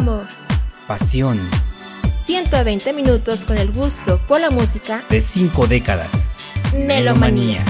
Amor. Pasión. 120 minutos con el gusto por la música de cinco décadas. Melomanía.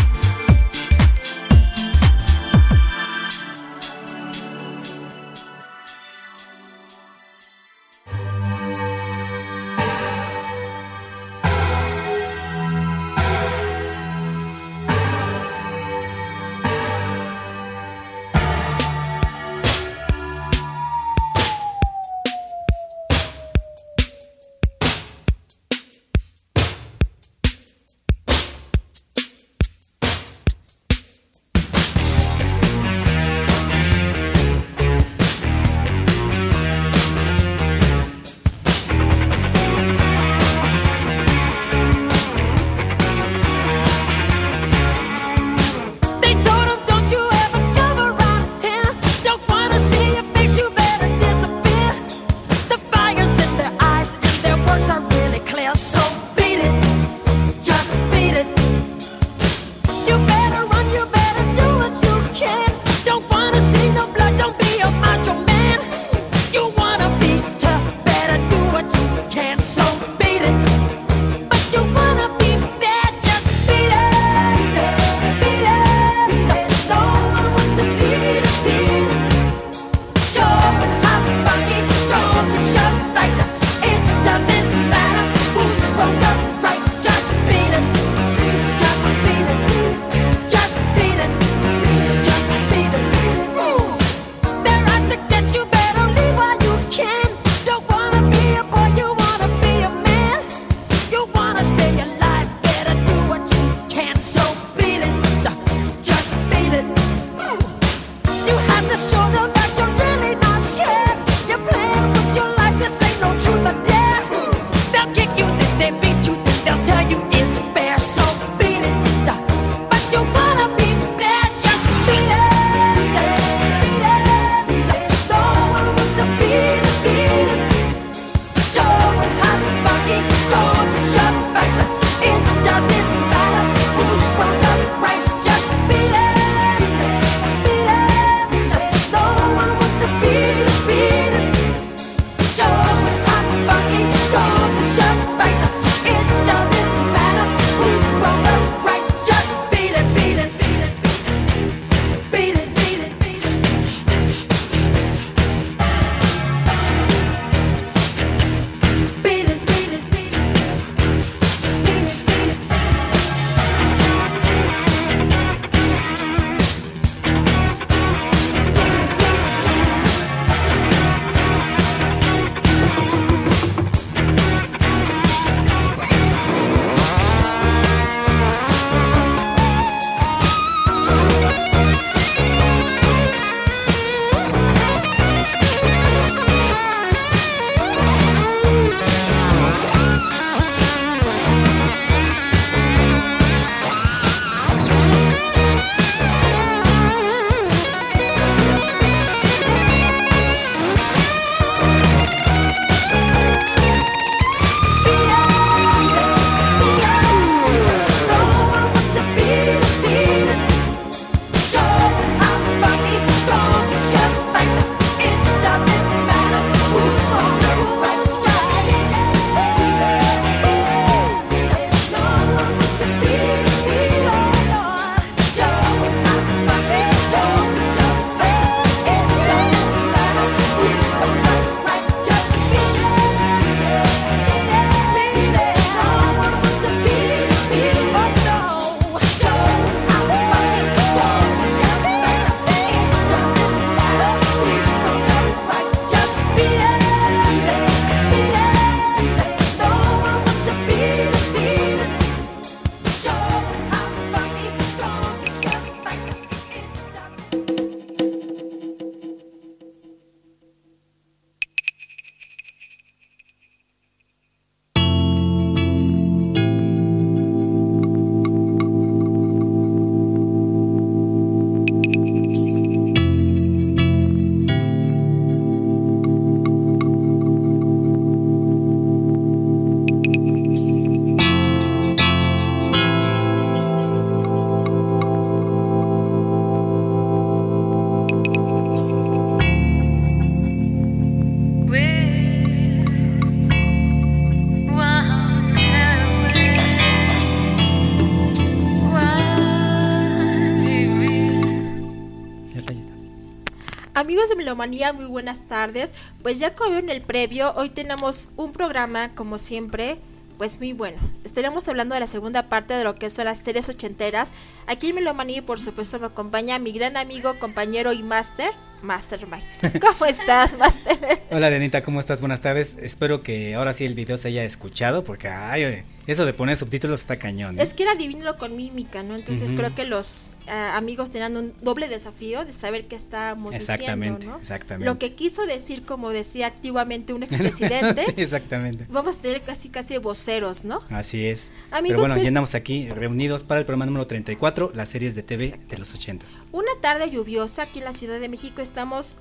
Amigos de Melomanía, muy buenas tardes. Pues ya como en el previo, hoy tenemos un programa, como siempre, pues muy bueno. Estaremos hablando de la segunda parte de lo que son las series ochenteras. Aquí en Melomanía, por supuesto, me acompaña mi gran amigo, compañero y máster, Mastermind. ¿Cómo estás, Master? Hola, Denita, ¿cómo estás? Buenas tardes. Espero que ahora sí el video se haya escuchado, porque ay, eso de poner subtítulos está cañón. ¿eh? Es que era adivínalo con mímica, ¿no? Entonces creo que los uh, amigos tenían un doble desafío de saber qué estábamos exactamente, diciendo, ¿no? Exactamente. Lo que quiso decir, como decía activamente un expresidente. sí, exactamente. Vamos a tener casi casi voceros, ¿no? Así es. Amigos, Pero bueno, pues, ya andamos aquí reunidos para el programa número 34, las series de TV de los ochentas. Una tarde lluviosa aquí en la Ciudad de México estamos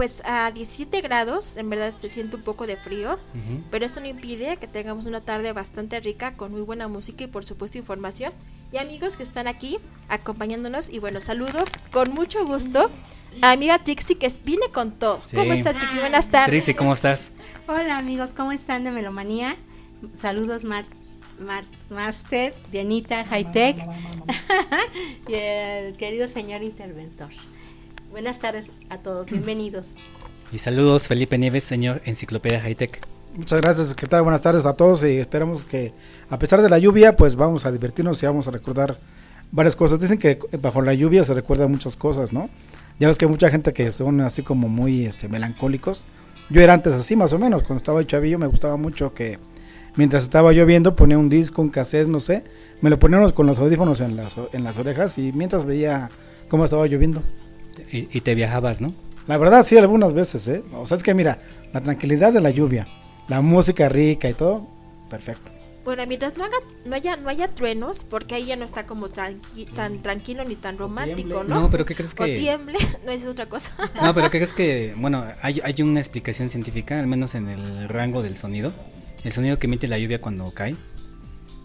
pues a 17 grados, en verdad se siente un poco de frío, pero eso no impide que tengamos una tarde bastante rica con muy buena música y por supuesto información. Y amigos que están aquí acompañándonos y bueno, saludo con mucho gusto a amiga Trixie que viene con todo. ¿Cómo estás Trixie? Buenas tardes. Trixie, ¿cómo estás? Hola amigos, ¿cómo están de Melomanía? Saludos Mar, Master, Dianita, High Tech y el querido señor interventor. Buenas tardes a todos, bienvenidos. Y saludos, Felipe Nieves, señor Enciclopedia Hightech. Muchas gracias, ¿qué tal? Buenas tardes a todos y esperamos que a pesar de la lluvia, pues vamos a divertirnos y vamos a recordar varias cosas. Dicen que bajo la lluvia se recuerdan muchas cosas, ¿no? Ya ves que hay mucha gente que son así como muy este, melancólicos. Yo era antes así más o menos, cuando estaba chavillo me gustaba mucho que mientras estaba lloviendo ponía un disco, un cassette, no sé, me lo poníamos con los audífonos en las, en las orejas y mientras veía cómo estaba lloviendo. Y, te viajabas, ¿no? La verdad, sí, algunas veces, ¿eh? O sea, es que mira, la tranquilidad de la lluvia, la música rica y todo, perfecto. Bueno, mientras no, haga, no, haya, no haya truenos, porque ahí ya no está como tan tranquilo ni tan romántico, ¿no? No, pero ¿qué crees que...? O tiemble, no es otra cosa. No, pero ¿qué crees que...? Bueno, hay, hay una explicación científica, al menos en el rango del sonido. El sonido que emite la lluvia cuando cae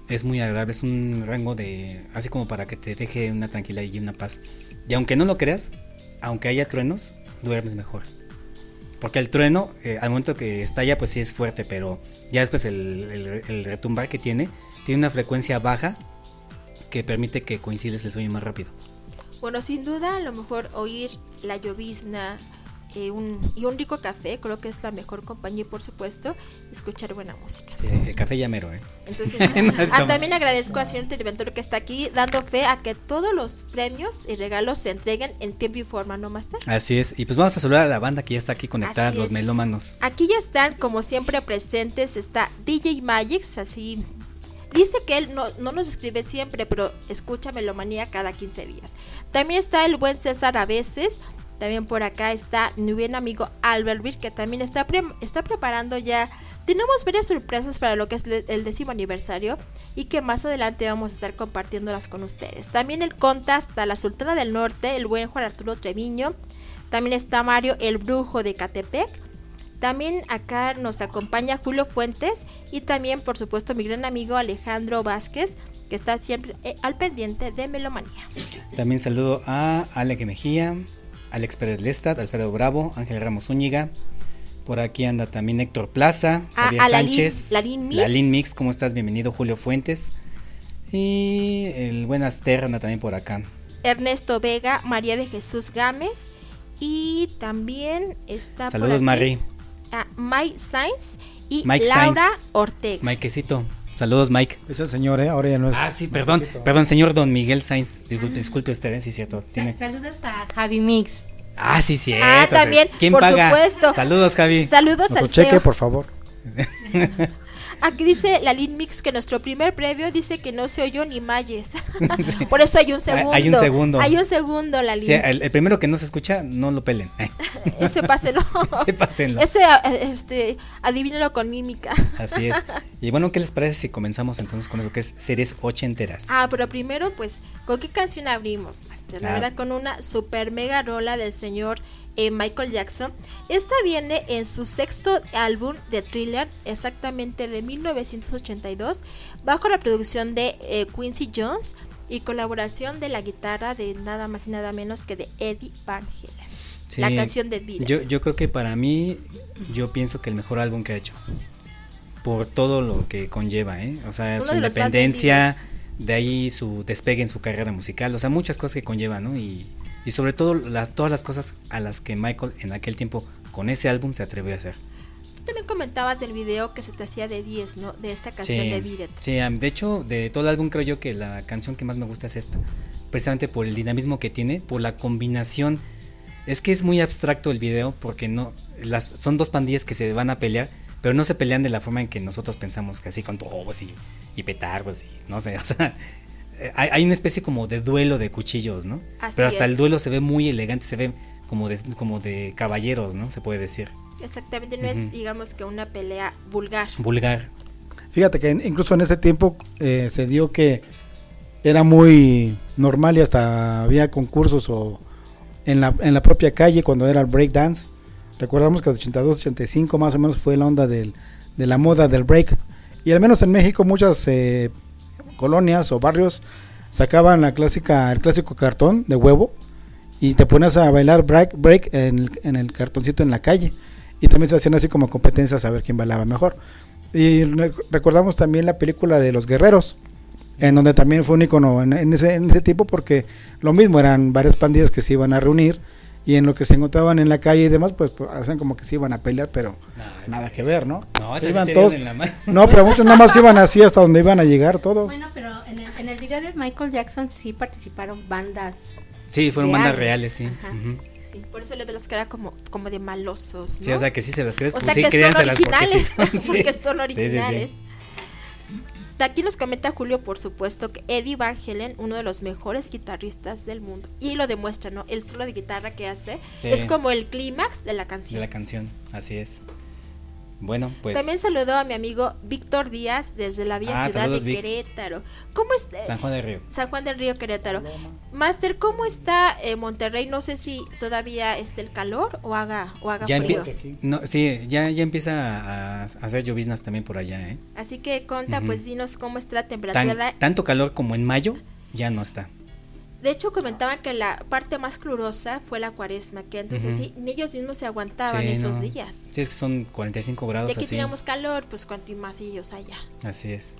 es muy agradable, es un rango de... Así como para que te deje una tranquilidad y una paz. Y aunque no lo creas, aunque haya truenos, duermes mejor. Porque el trueno, eh, al momento que estalla, pues sí es fuerte, pero ya después el, retumbar que tiene, tiene una frecuencia baja que permite que coincides el sueño más rápido. Bueno, sin duda, a lo mejor oír la llovizna, y un rico café, creo que es la mejor compañía y por supuesto escuchar buena música. el café llamero, ¿eh? Entonces, ah, también agradezco al señor interventor que está aquí dando fe a que todos los premios y regalos se entreguen en tiempo y forma, ¿no, Master? Así es, y pues vamos a saludar a la banda que ya está aquí conectada, los melómanos. Aquí ya están, como siempre, presentes, está DJ Magix, así Dice que él no, no, nos escribe siempre, pero escucha Melomanía cada 15 días. También está el buen César a veces, también por acá está mi buen amigo Albert que también está, está preparando ya. Tenemos varias sorpresas para lo que es el décimo aniversario y que más adelante vamos a estar compartiéndolas con ustedes. También el Conta hasta la Sultana del Norte, el buen Juan Arturo Treviño. También está Mario el Brujo de Catepec. También acá nos acompaña Julio Fuentes y también por supuesto mi gran amigo Alejandro Vázquez que está siempre eh, al pendiente de Melomanía. También saludo a Ale Mejía, Alex Pérez Lestat, Alfredo Bravo, Ángel Ramos Zúñiga. Por aquí anda también Héctor Plaza, ah, Javier Sánchez. Lalín Mix. Lalín Mix, ¿cómo estás? Bienvenido, Julio Fuentes. Y el buen Aster anda también por acá. Ernesto Vega, María de Jesús Gámez. Y también está. Saludos, Mari. A Mike Sainz y Laura Ortega. Maikecito. Saludos, Mike. Es el señor, ¿eh? Ahora ya no es. Ah, sí, perdón. Perdón, señor Don Miguel Sainz. Disculpe, usted, ¿eh? Sí, cierto. ¿Tiene? Saludos a Javi Mix. Ah, sí, cierto. Ah, también. ¿Quién por paga? supuesto. Saludos, Javi. Saludos al cheque, por favor. Aquí dice la Lin Mix que nuestro primer previo dice que no se oyó ni Mayes. Por eso hay un segundo. Hay un segundo. Hay un segundo, la Sí, el, primero que no se escucha, no lo pelen. Ese páselo. Ese pásenlo. Ese, este, adivínalo con mímica. Así es. Y bueno, ¿qué les parece si comenzamos entonces con lo que es series ochenteras? Ah, pero primero, pues, ¿con qué canción abrimos, Master? La ah. verdad, con una super mega rola del señor eh, Michael Jackson. Esta viene en su sexto álbum de thriller, exactamente de 1982, bajo la producción de eh, Quincy Jones y colaboración de la guitarra de nada más y nada menos que de Eddie Van Halen. la canción de Beatles. Yo, yo creo que para mí, yo pienso que el mejor álbum que ha hecho. Por todo lo que conlleva, ¿eh? O sea, su independencia, de ahí su despegue en su carrera musical, o sea, muchas cosas que conlleva, ¿no? Y y sobre todo las, todas las cosas a las que Michael en aquel tiempo con ese álbum se atrevió a hacer. Tú también comentabas del video que se te hacía de 10, ¿no? De esta canción de Beat It. Sí, de hecho, de todo el álbum creo yo que la canción que más me gusta es esta. Precisamente por el dinamismo que tiene, por la combinación. Es que es muy abstracto el video porque no las son dos pandillas que se van a pelear, pero no se pelean de la forma en que nosotros pensamos, que así con tobos y, y petardos y no sé, o sea, hay, hay, una especie como de duelo de cuchillos, ¿no? Así pero hasta es. el duelo se ve muy elegante, se ve como de, como de caballeros, ¿no? Se puede decir. Exactamente, no es, digamos que una pelea vulgar. Vulgar. Fíjate que en- incluso en ese tiempo eh, se dio que era muy normal y hasta había concursos o en la, en la propia calle cuando era el breakdance. Recordamos que el 82, 85 más o menos fue la onda del, de la moda del break. Y al menos en México muchas eh, colonias o barrios sacaban la clásica, el clásico cartón de huevo y te pones a bailar break, break en, el, en el cartoncito en la calle. Y también se hacían así como competencias a ver quién bailaba mejor. Y re- recordamos también la película de Los Guerreros, en donde también fue un icono en, en ese, en ese tipo porque lo mismo, eran varias pandillas que se iban a reunir y en lo que se encontraban en la calle y demás, pues, pues, hacían como que se iban a pelear, pero nada que ver, ¿no? No, Se esas iban todos, en la mano. no, pero muchos nada más iban así hasta donde iban a llegar todos. Bueno, pero en el, en el video de Michael Jackson sí participaron bandas. Sí, fueron bandas Reales. sí. Ajá. Sí. Por eso le ves las caras como, como de malosos, ¿no? Sí, o sea que sí se las crees, O pues sea sí, que son porque sí originales, son, sí. porque son Sí, sí, sí. originales. Aquí nos comenta Julio, por supuesto, que Eddie Van Halen, uno de los mejores guitarristas del mundo, y lo demuestra, ¿no? El solo de guitarra que hace Sí. es como el clímax de la de canción. la canción, así es. Bueno, pues También saludó a mi amigo Víctor Díaz desde la vía Ah, ciudad saludos, de Vic. Querétaro. ¿Cómo está? San Juan del Río. San Juan del Río, Querétaro. Master, ¿cómo está eh, Monterrey? No sé si todavía esté el calor o haga, o haga Ya frío. no, sí, ya, ya empieza a, a hacer lloviznas también por allá, ¿eh? Así que, Conta, pues dinos cómo está la Tan- temperatura. tanto calor como en mayo ya no está. De hecho, comentaban que la parte más calurosa fue la cuaresma, que entonces sí, ni ellos mismos se aguantaban Sí, esos no. días. Sí, es que son 45 Y grados aquí así. teníamos calor, pues cuanto más ellos allá. Así es.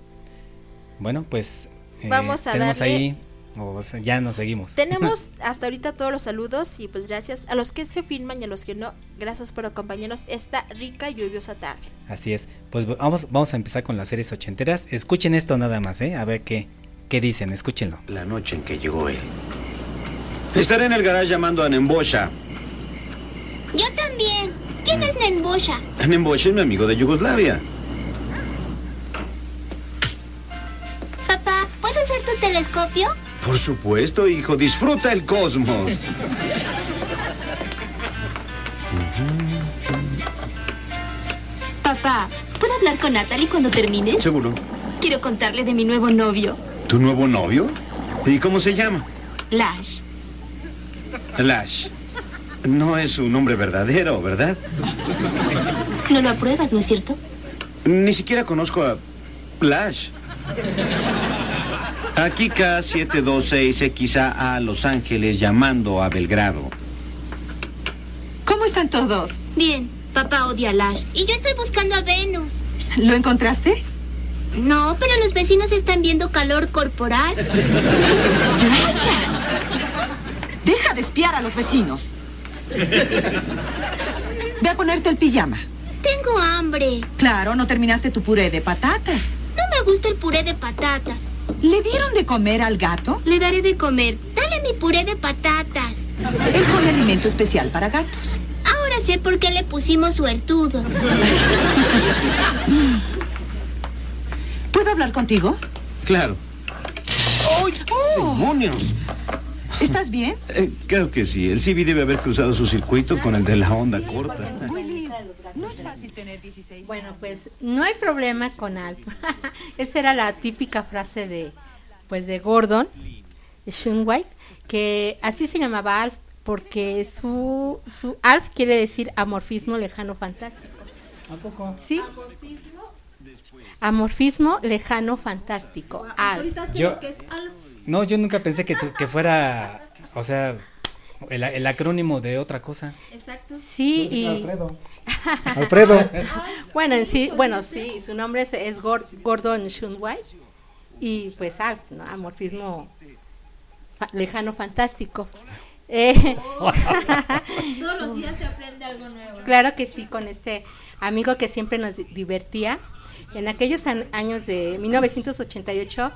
Bueno, pues eh, Vamos a tenemos darle- ahí, o sea, ya nos seguimos. Tenemos hasta ahorita todos los saludos y pues gracias a los que se filman y a los que no, gracias por acompañarnos esta rica y lluviosa tarde. Así es. Pues vamos, vamos a empezar con las series ochenteras. Escuchen esto nada más, ¿eh? A ver qué, qué dicen, escúchenlo. La noche en que llegó él. Estaré en el garage llamando a Nembosha. Yo también. ¿Quién es Nenbosha? Nembosha es mi amigo de Yugoslavia. Papá, ¿puedo usar tu telescopio? Por supuesto, hijo, disfruta el cosmos. Papá, ¿puedo hablar con Natalie cuando termines? Seguro. Quiero contarle de mi nuevo novio, ¿Tu nuevo novio? ¿Y cómo se llama? Lash. Lash. No es su nombre verdadero, ¿verdad? No lo apruebas, ¿no es cierto? Ni siquiera conozco a Lash. Aquí K726XA a Los Ángeles llamando a Belgrado. ¿Cómo están todos? Bien, papá odia a Lash. Y yo estoy buscando a Venus. ¿Lo encontraste? No, pero los vecinos están viendo calor corporal. Brian. Deja de espiar a los vecinos. Ve a ponerte el pijama. Tengo hambre. Claro, no terminaste tu puré de patatas. No me gusta el puré de patatas. ¿Le dieron de comer al gato? Le daré de comer. Dale mi puré de patatas. Él come alimento especial para gatos. Ahora sé por qué le pusimos suertudo. ¿Puedo hablar contigo? Claro. ¡Oh! ¡Demonios! ¿Estás bien? Eh, creo que sí. El CB debe haber cruzado su circuito con el de la onda Sí, corta. gatos. No es fácil tener 16. Bueno, pues no hay problema con Alf. Esa era la típica frase de pues de Gordon Sean White, que así se llamaba Alf porque su su Alf quiere decir amorfismo lejano fantástico. ¿A poco? Sí. Amorfismo lejano fantástico. Alf. Yo, no, yo nunca pensé que, tu- que fuera, o sea, el, el acrónimo de otra cosa. Exacto. Sí, y Alfredo. Alfredo. bueno, en sí, bueno, sí, su nombre es, es Gor- Gordon White y pues Alf, ¿no? Amorfismo fa- lejano fantástico. Eh, Todos los días se aprende algo nuevo. Claro que sí, con este amigo que siempre nos di- divertía. En aquellos años de 1988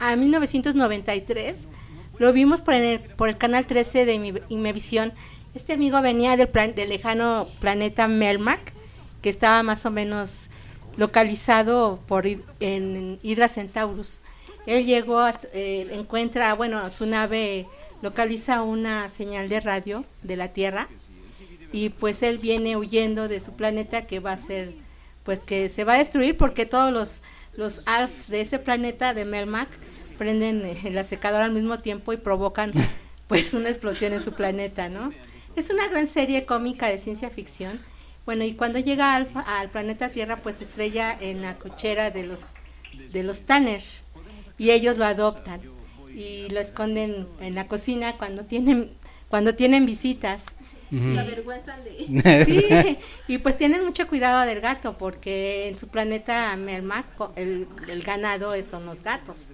a 1993 lo vimos por el, canal 13 de Imevisión. Este amigo venía del, plan- del lejano planeta Melmac, que estaba más o menos localizado por en Hydra Centaurus. Él llegó, a- eh, encuentra, bueno, su nave localiza una señal de radio de la Tierra y pues él viene huyendo de su planeta que va a ser pues que se va a destruir porque todos los los alfs de ese planeta de Melmac prenden eh, la secadora al mismo tiempo y provocan pues una explosión en su planeta, ¿no? Es una gran serie cómica de ciencia ficción. Bueno, y cuando llega Alfa al planeta Tierra pues se estrella en la cochera de los de los Tanner y ellos lo adoptan y lo esconden en la cocina cuando tienen cuando tienen visitas Se avergüenzan de... Sí, y pues tienen mucho cuidado del gato porque en su planeta Melmac co- el, el ganado son los gatos.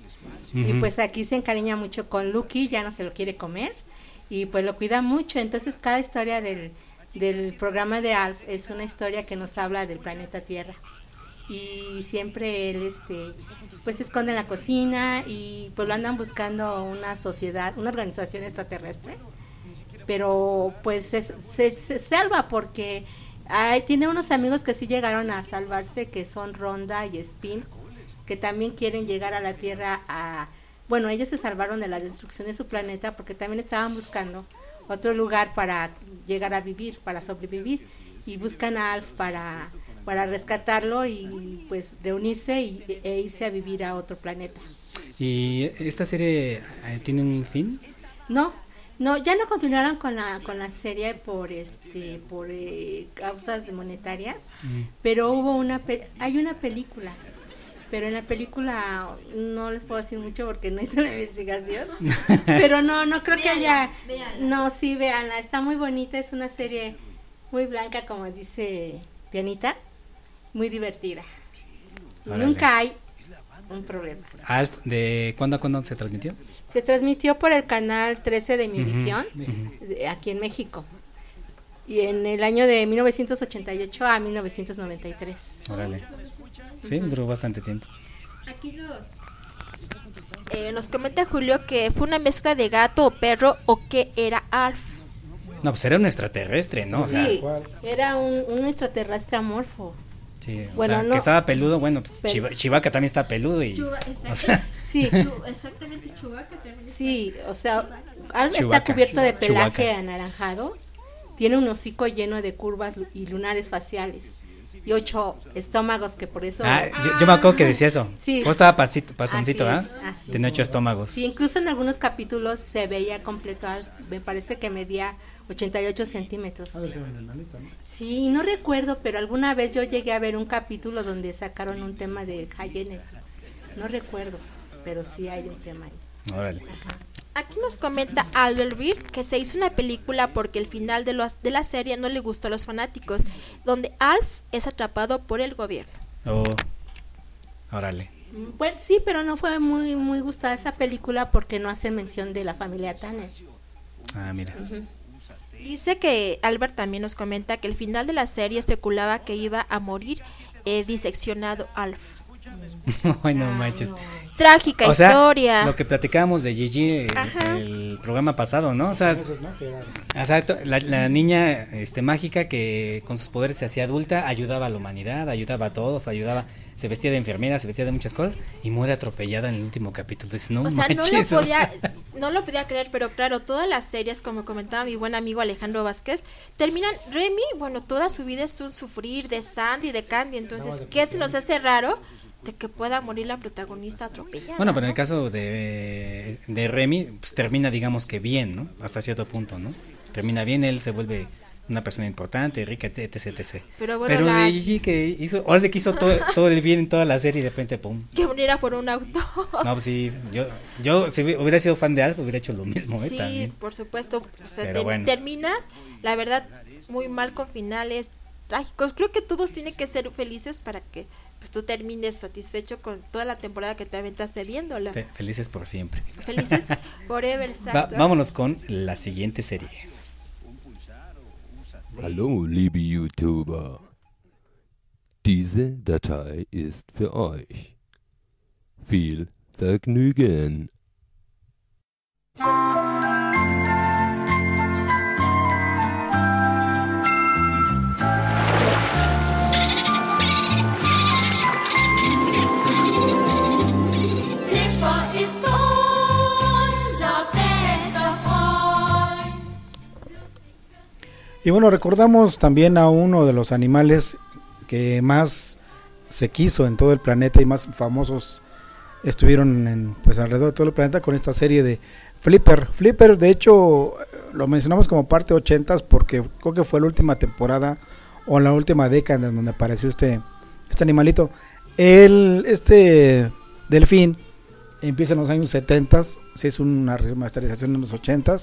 Y pues aquí se encariña mucho con Lucky, ya no se lo quiere comer y pues lo cuida mucho. Entonces cada historia del, del programa de Alf es una historia que nos habla del planeta Tierra. Y siempre él este pues se esconde en la cocina y pues lo andan buscando una sociedad, una organización extraterrestre pero pues se, se, se salva porque ay, tiene unos amigos que sí llegaron a salvarse, que son Ronda y Spin, que también quieren llegar a la Tierra a... Bueno, ellos se salvaron de la destrucción de su planeta porque también estaban buscando otro lugar para llegar a vivir, para sobrevivir, y buscan a Alf para, para rescatarlo y pues reunirse y, e irse a vivir a otro planeta. ¿Y esta serie eh, tiene un fin? No, no, ya no continuaron con la con la serie por este por eh, causas monetarias, pero hubo una pe- hay una película, pero en la película no les puedo decir mucho porque no hice la investigación, pero no no creo que haya no sí véanla, está muy bonita, es una serie muy blanca como dice Dianita, muy divertida. Y Órale. nunca hay un problema. Alf, ¿de cuándo a cuándo se transmitió? Se transmitió por el canal 13 de Mi Visión, de- aquí en México. Y en el año de 1988 a 1993. Órale. Sí, duró bastante tiempo. Aquí nos, eh, nos comenta Julio que fue una mezcla de gato o perro o que era Alf. No, pues era un extraterrestre, ¿no? O sea, Sí, era un, un extraterrestre amorfo. Sí, o Bueno, sea, no- que estaba peludo, bueno, pues Chiva- Chivaca también está peludo y... o sea, Sí, exactamente, Chubaca también. sí, o sea, está cubierto de pelaje Chewbacca. anaranjado, tiene un hocico lleno de curvas y lunares faciales y ocho estómagos que por eso... ah, yo, yo me acuerdo que decía eso. Sí. Pues estaba pasito, pasoncito, ¿ah? es. Tenía ocho estómagos. Sí, incluso en algunos capítulos se veía completo, me parece que medía 88 centímetros. A ver si ven el nanito, ¿no? Sí, no recuerdo, pero alguna vez yo llegué a ver un capítulo donde sacaron un tema de Hayener. No recuerdo, pero sí hay un tema ahí. Órale. Aquí nos comenta Albert Reed que se hizo una película porque el final de, los- de la serie no le gustó a los fanáticos, donde Alf es atrapado por el gobierno. Oh, órale. Mm, Bueno, sí, pero no fue muy muy gustada esa película porque no hace mención de la familia Tanner. Ah, mira. Dice que Albert también nos comenta que el final de la serie especulaba que iba a morir eh, diseccionado Alf. Ay, no manches. Trágica O sea, historia. lo que platicábamos de Gigi eh, Ajá. el programa pasado, ¿no? O sea, la, la niña este, mágica que con sus poderes se hacía adulta, ayudaba a la humanidad, ayudaba a todos, ayudaba, se vestía de enfermera, se vestía de muchas cosas y muere atropellada en el último capítulo. Dices, no o sea, no lo, podía, no lo podía creer, pero claro, todas las series, como comentaba mi buen amigo Alejandro Vázquez, terminan, Remy, bueno, toda su vida es un sufrir de Sandy, de Candy, entonces, ¿qué se nos hace raro de que pueda morir la protagonista atropellada? Bueno, pero en el caso de, de Remy, pues termina, digamos que bien, ¿no? Hasta cierto punto, ¿no? Termina bien, él se vuelve una persona importante, rica, etc, etc. Pero bueno, la- de Gigi que hizo, ahora sí que hizo todo, todo el bien en toda la serie y de repente, pum. Que muriera por un auto. No, pues sí, yo, yo si hubiera sido fan de Alf, hubiera hecho lo mismo, ¿eh? sí, También. por supuesto. O sea, Pero te- bueno. terminas, la verdad, muy mal con finales trágicos. Creo que todos tienen que ser felices para que pues tú termines satisfecho con toda la temporada que te aventaste viéndola. Fe- felices por siempre. Felices forever, Va- vámonos con la siguiente serie. Hallo, liebe YouTuber. Diese Datei ist für euch. Viel Vergnügen. Y bueno, recordamos también a uno de los animales que más se quiso en todo el planeta y más famosos estuvieron en, pues alrededor de todo el planeta con esta serie de Flipper. Flipper, de hecho, eh, lo mencionamos como parte 80 porque creo que fue la última temporada o la última década en donde apareció este, este animalito. El, este delfín empieza en los años 70, se hizo una remasterización en los 80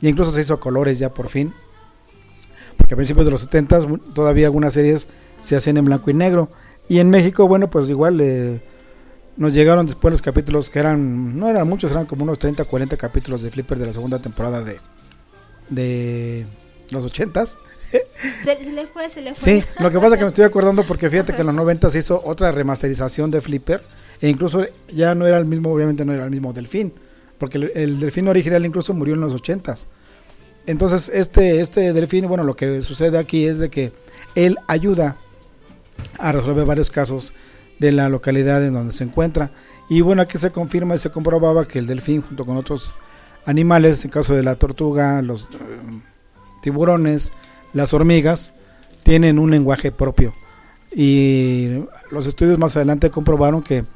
y incluso se hizo a colores ya por fin porque a principios de los 70 todavía algunas series se hacían en blanco y negro. Y en México, bueno, pues igual eh, nos llegaron después los capítulos que eran, no eran muchos, eran como unos 30, 40 capítulos de Flipper de la segunda temporada de, de los 80s. Se, se le fue, se le fue. Sí, lo que pasa es que me estoy acordando porque fíjate que en los 90 se hizo otra remasterización de Flipper e incluso ya no era el mismo, obviamente no era el mismo delfín, porque el, el delfín original incluso murió en los 80s. Entonces este, este delfín, bueno, lo que sucede aquí es de que él ayuda a resolver varios casos de la localidad en donde se encuentra. Y bueno, aquí se confirma y se comprobaba que el delfín junto con otros animales, en caso de la tortuga, los eh, tiburones, las hormigas, tienen un lenguaje propio. Y los estudios más adelante comprobaron que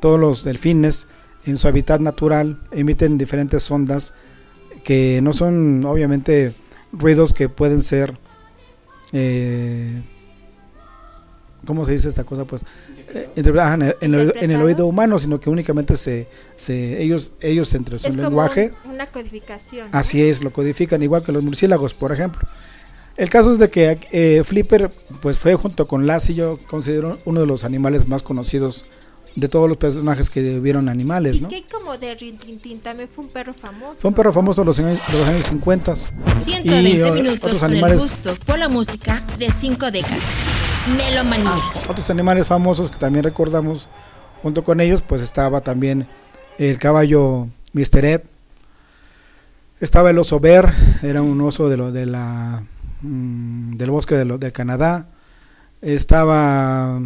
todos los delfines en su hábitat natural emiten diferentes ondas que no son obviamente ruidos que pueden ser eh, ¿cómo se dice esta cosa? Pues eh, en, el, en el- en el oído humano, sino que únicamente se, se ellos ellos entre su es lenguaje como un- una codificación. ¿no? Así es, lo codifican igual que los murciélagos, por ejemplo. El caso es de que eh, Flipper, pues fue junto con Lassie, yo considero uno de los animales más conocidos de todos los personajes que vieron animales, Y ¿no? que como de Rintintín también fue un perro famoso. Fue un perro famoso de los años, de los años 50. 120 Y, eh, minutos otros con el animales- gusto por la música de cinco décadas. Melomanía. Otros animales famosos que también recordamos junto con ellos, pues estaba también el caballo Mr. Ed. Estaba el oso Bear, era un oso de lo, de la, mm, del bosque de, lo, de Canadá. Estaba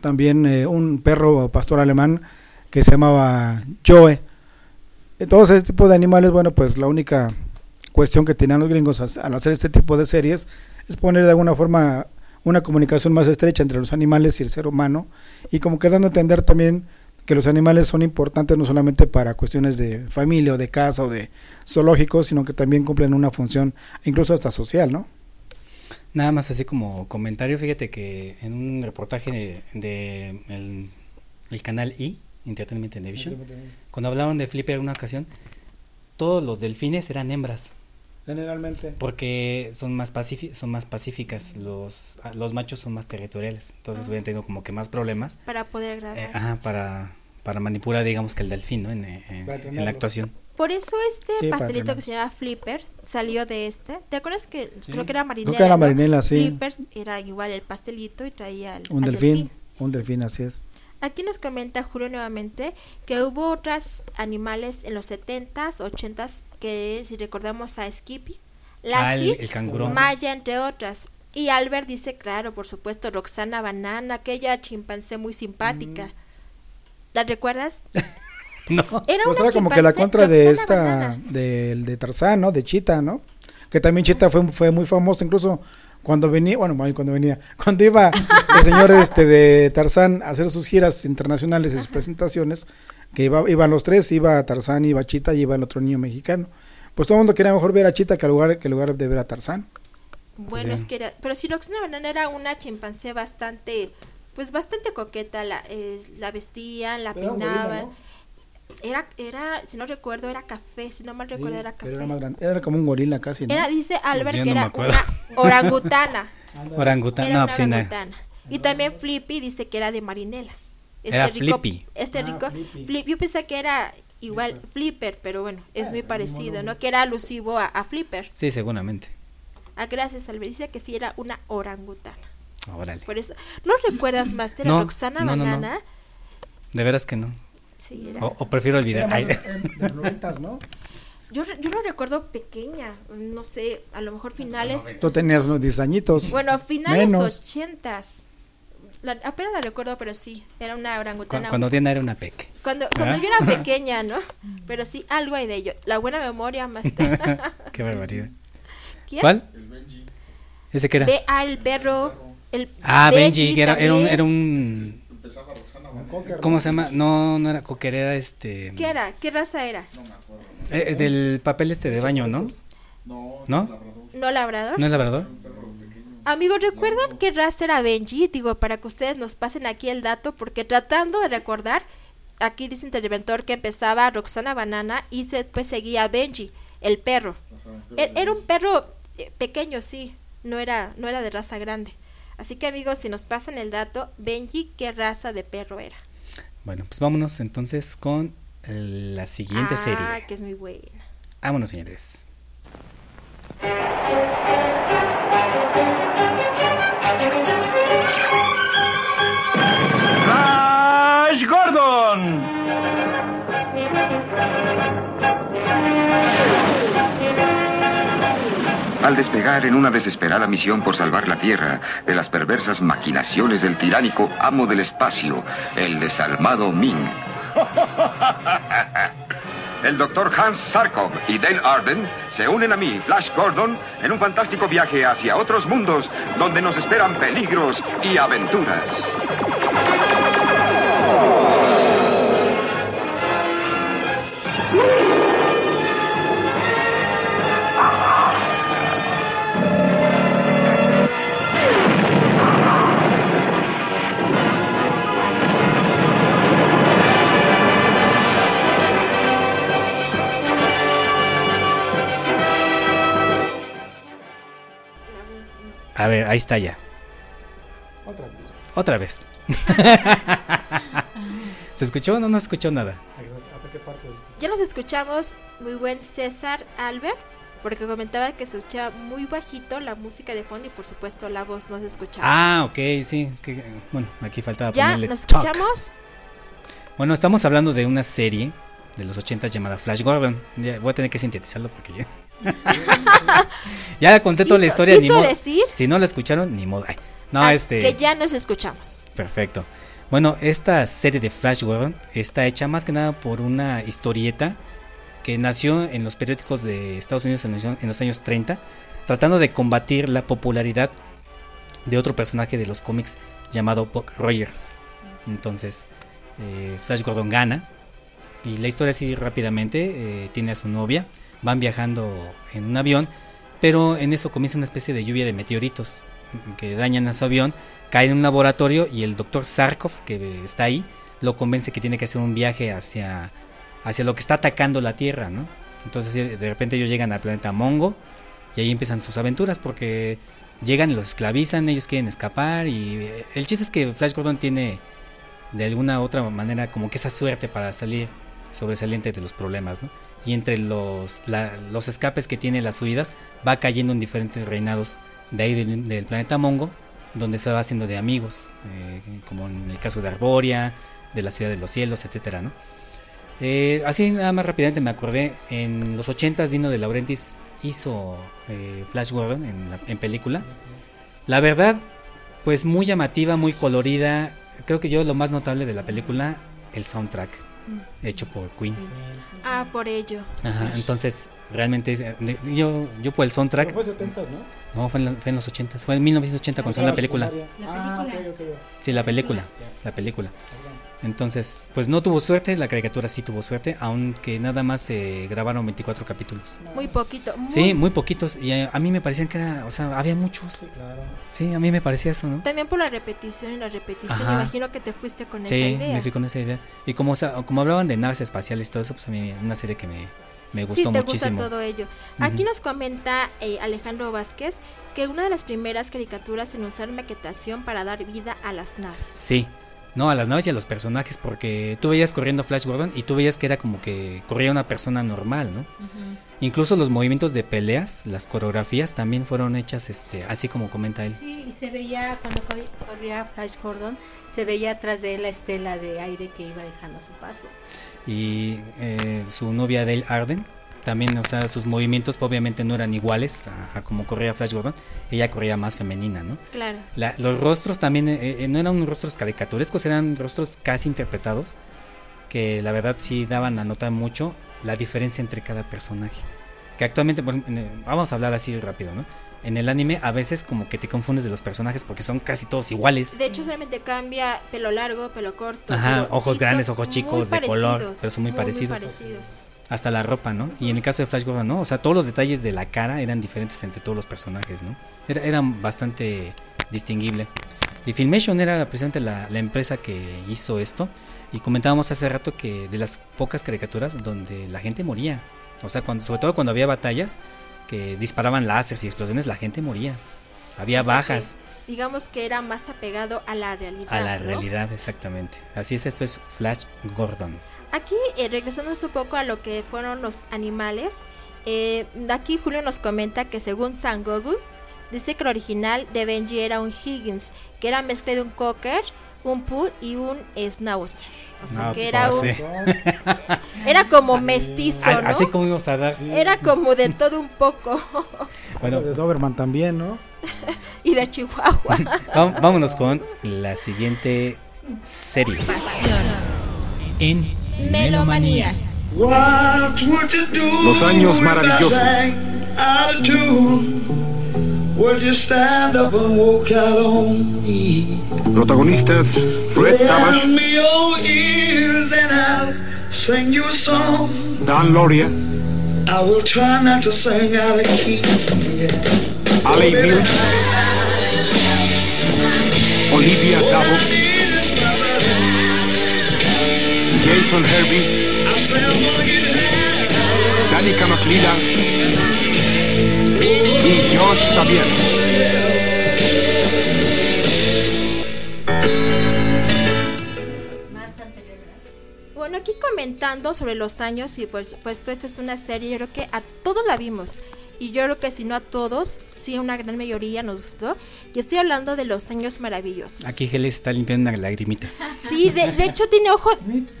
también eh, un perro pastor alemán que se llamaba Joe. Eh, Todos ese tipo de animales, bueno, pues la única cuestión que tenían los gringos al hacer este tipo de series es poner de alguna forma una comunicación más estrecha entre los animales y el ser humano y como que dando a entender también que los animales son importantes no solamente para cuestiones de familia o de casa o de zoológicos, sino que también cumplen una función incluso hasta social, ¿no? Nada más así como comentario, fíjate que en un reportaje de, de el, el canal I, Entertainment Television, cuando hablaron de Flipper en una ocasión, todos los delfines eran hembras, Generalmente. porque son más son más pacíficas, los, ah, los machos son más territoriales, entonces hubieran tenido como que más problemas Para poder grabar. eh, ajá, para, para manipular, digamos que el delfín, ¿no? En, en- la actuación. Por eso este Sí, pastelito que se llama Flipper salió de este. ¿Te acuerdas que creo que era marinela? Creo que era ¿no? marinela, sí. Flipper era igual el pastelito y traía al, Un al delfín, un delfín, así es. Aquí nos comenta Julio nuevamente que hubo otros animales en los 70s, 80s, que si recordamos a Skippy, Ah, el- Lassie, el canguro. Maya, entre otras. Y Albert dice, claro, por supuesto, Roxana Banana, aquella chimpancé muy simpática. Mm. ¿La recuerdas? No. Era Pues una era como que la contra de esta, del de Tarzán, ¿no? De Chita, ¿no? Que también Chita fue, fue muy famoso, incluso cuando venía, bueno, más bien cuando venía, cuando iba el señor este de Tarzán a hacer sus giras internacionales y sus presentaciones, que iba, iban los tres, iba Tarzán, iba Chita y iba el otro niño mexicano. Pues todo el mundo quería mejor ver a Chita que en lugar, que lugar de ver a Tarzán. Bueno, es que era, pero si Roxana Banana era una chimpancé bastante, pues bastante coqueta, la, eh, la vestían, la Pero peinaban. ¿no? Era, era, si no recuerdo, era café, si no mal recuerdo, Sí, era café. pero era más grande, era como un gorila casi, ¿no? Era, dice Albert Yo que no era una orangutana. Orangután, Era no, una pues orangutana. Y también Flippy dice que era de Marinela. Era rico, Flippy. Este Ah, rico, Flippy. Flip- yo pensé que era igual Flipper, pero bueno, es muy parecido, ¿no? Que era alusivo a, a Flipper. Sí, seguramente. Ah, gracias, Albert. Dice que sí era una orangutana. Órale. Por eso, ¿no recuerdas, Master, No, a Roxana no, no, no. Banana? De veras que no. Sí, era. O, o prefiero olvidar. Ay, De los noventas, ¿no? Yo, yo lo recuerdo pequeña, no sé, a lo mejor finales. Tú tenías unos 10 añitos. Bueno, finales Menos. ochentas. La, apenas la recuerdo, pero sí, era una orangutana. cuando Diana era una peque. Cuando, cuando ¿Ah? yo era pequeña, ¿no? Pero sí, algo hay de ello. La buena memoria, Master. Qué barbaridad. ¿Quién? ¿Cuál? ¿Ese qué era? Ve al perro. El Ah, Benji, que era, era un, era un... ¿Cómo se llama? No, no era cocker, era este... ¿Qué era? ¿Qué raza era? eh, del papel este de baño, ¿no? ¿No? ¿No labrador? ¿No es labrador? Amigos, ¿recuerdan qué raza era Benji? Digo, para que ustedes nos pasen aquí el dato, porque tratando de recordar, aquí dice Interventor que empezaba Roxana Banana y después seguía Benji, el perro. E- Era un perro eh, pequeño, sí, no era, no era de raza grande. Así que amigos, si nos pasan el dato, Benji, ¿qué raza de perro era? Bueno, pues vámonos entonces con la siguiente ah, serie. que es muy buena. Vámonos, señores. ¡Flash Gordon! Al despegar en una desesperada misión por salvar la Tierra de las perversas maquinaciones del tiránico amo del espacio, el desalmado Ming. El doctor Hans Sarkov y Dale Arden se unen a mí, Flash Gordon, en un fantástico viaje hacia otros mundos donde nos esperan peligros y aventuras. A ver, ahí está ya. Otra vez. Otra vez. ¿Se escuchó o no, no se escuchó nada? ¿Hasta qué parte? Ya nos escuchamos, muy buen César Albert, porque comentaba que se escuchaba muy bajito la música de fondo y por supuesto la voz no se escuchaba. Ah, ok, sí. que- bueno, aquí faltaba ya ponerle nos talk. escuchamos. Bueno, estamos hablando de una serie de los 80 llamada Flash Gordon. Ya voy a tener que sintetizarlo porque ya. ya conté toda la Quiso- historia. ni quiso modo. decir- Si no la escucharon, ni modo. Ay, no, Ah, este. Que ya nos escuchamos. Perfecto. Bueno, esta serie de Flash Gordon está hecha más que nada por una historieta que nació en los periódicos de Estados Unidos en los, en los años 30, tratando de combatir la popularidad de otro personaje de los cómics llamado Buck Rogers. Entonces, eh, Flash Gordon gana. Y la historia así rápidamente, eh, tiene a su novia, van viajando en un avión, pero en eso comienza una especie de lluvia de meteoritos que dañan a su avión, caen en un laboratorio y el doctor Sarkov, que está ahí, lo convence que tiene que hacer un viaje hacia, hacia lo que está atacando la Tierra, ¿no? Entonces eh, de repente ellos llegan al planeta Mongo y ahí empiezan sus aventuras porque llegan y los esclavizan, ellos quieren escapar y eh, el chiste es que Flash Gordon tiene de alguna u otra manera como que esa suerte para salir sobresaliente de los problemas, ¿no? Y entre los, los escapes que tiene las huidas va cayendo en diferentes reinados de ahí del, planeta Mongo, donde se va haciendo de amigos, eh, como en el caso de Arboria, de la Ciudad de los Cielos, etcétera, ¿no? Eh, así nada más rápidamente me acordé, en los 80s Dino de Laurentiis hizo eh, Flash Gordon en, la- en película. La verdad, pues muy llamativa, muy colorida. Creo que yo lo más notable de la película, el soundtrack hecho por Queen. Ah, por ello. Ajá, entonces realmente eh, yo, yo por el soundtrack. Pero fue 70s, ¿no? No, fue en, la- fue en los 80 fue en 1980 cuando salió la película. Ah, ok, ok, ok. Sí, la película, la película. Entonces, pues no tuvo suerte, la caricatura sí tuvo suerte, aunque nada más se grabaron 24 capítulos. Muy poquito. Muy, Sí, muy poquitos y eh, a mí me parecían que era, o sea, había muchos. Sí, a mí me parecía eso, ¿no? También por la repetición y la repetición, Ajá. imagino que te fuiste con esa Sí, idea. me fui con esa idea. Y como, o sea, como hablaban de naves espaciales y todo eso, pues a mí una serie que me, me Sí, gustó te muchísimo. gusta todo ello. Aquí nos comenta eh, Alejandro Vázquez que una de las primeras caricaturas en usar maquetación para dar vida a las naves. Sí. No, a las naves y a los personajes, porque tú veías corriendo Flash Gordon y tú veías que era como que corría una persona normal, ¿no? Incluso los movimientos de peleas, las coreografías también fueron hechas este, así como comenta él. Sí, y se veía cuando corría Flash Gordon, se veía atrás de él la estela de aire que iba dejando a su paso. Y eh, su novia Dale Arden, también, o sea, sus movimientos obviamente no eran iguales a, a como corría Flash Gordon, ella corría más femenina, ¿no? Claro. La- los rostros también eh, eh, no eran rostros caricaturescos, eran rostros casi interpretados, que la verdad sí daban a notar mucho la diferencia entre cada personaje. Que actualmente, el- vamos a hablar así rápido, ¿no? En el anime a veces como que te confundes de los personajes porque son casi todos iguales. De hecho, solamente cambia pelo largo, pelo corto. Ajá, ojos sí grandes, ojos muy chicos, de color, pero son muy parecidos. parecidos. Hasta la ropa, ¿no? Y en el caso de Flash Gordon, ¿no? O sea, todos los detalles de la cara eran diferentes entre todos los personajes, ¿no? Era, eran bastante distinguible. Y Filmation era precisamente la, la empresa que hizo esto. Y comentábamos hace rato que de las pocas caricaturas donde la gente moría. O sea, cuando, sobre todo cuando había batallas que disparaban láseres y explosiones, la gente moría. Había O sea que, bajas digamos que era más apegado a la realidad. a la ¿no? realidad, exactamente. Así es, esto es Flash Gordon. Aquí, eh, regresándonos un poco a lo que fueron los animales, eh, aquí Julio nos comenta que según San Goku, dice que el original de Benji era un Higgins, que era mezcla de un cocker, un pug y un schnauzer. O sea, No, que era un, pues, sí. era como mestizo, A- ¿no? Así como íbamos a dar. Era como de todo un poco. Bueno, de Doberman también, ¿no? y de Chihuahua. Vámonos con la siguiente serie. En Melomanía. Los años maravillosos. Protagonistas Fred Savage, Dan Loria, Ali Mills, Olivia Dabo, Jason Herbie, Danica McLeod y Josh Xavier. Bueno, aquí comentando sobre los años y por supuesto esta es una serie, yo creo que a todos la vimos y yo creo que si no a todos, sí a una gran mayoría nos gustó y estoy hablando de los años maravillosos. Aquí Heli está limpiando una lagrimita. Sí, de, de hecho tiene ojo,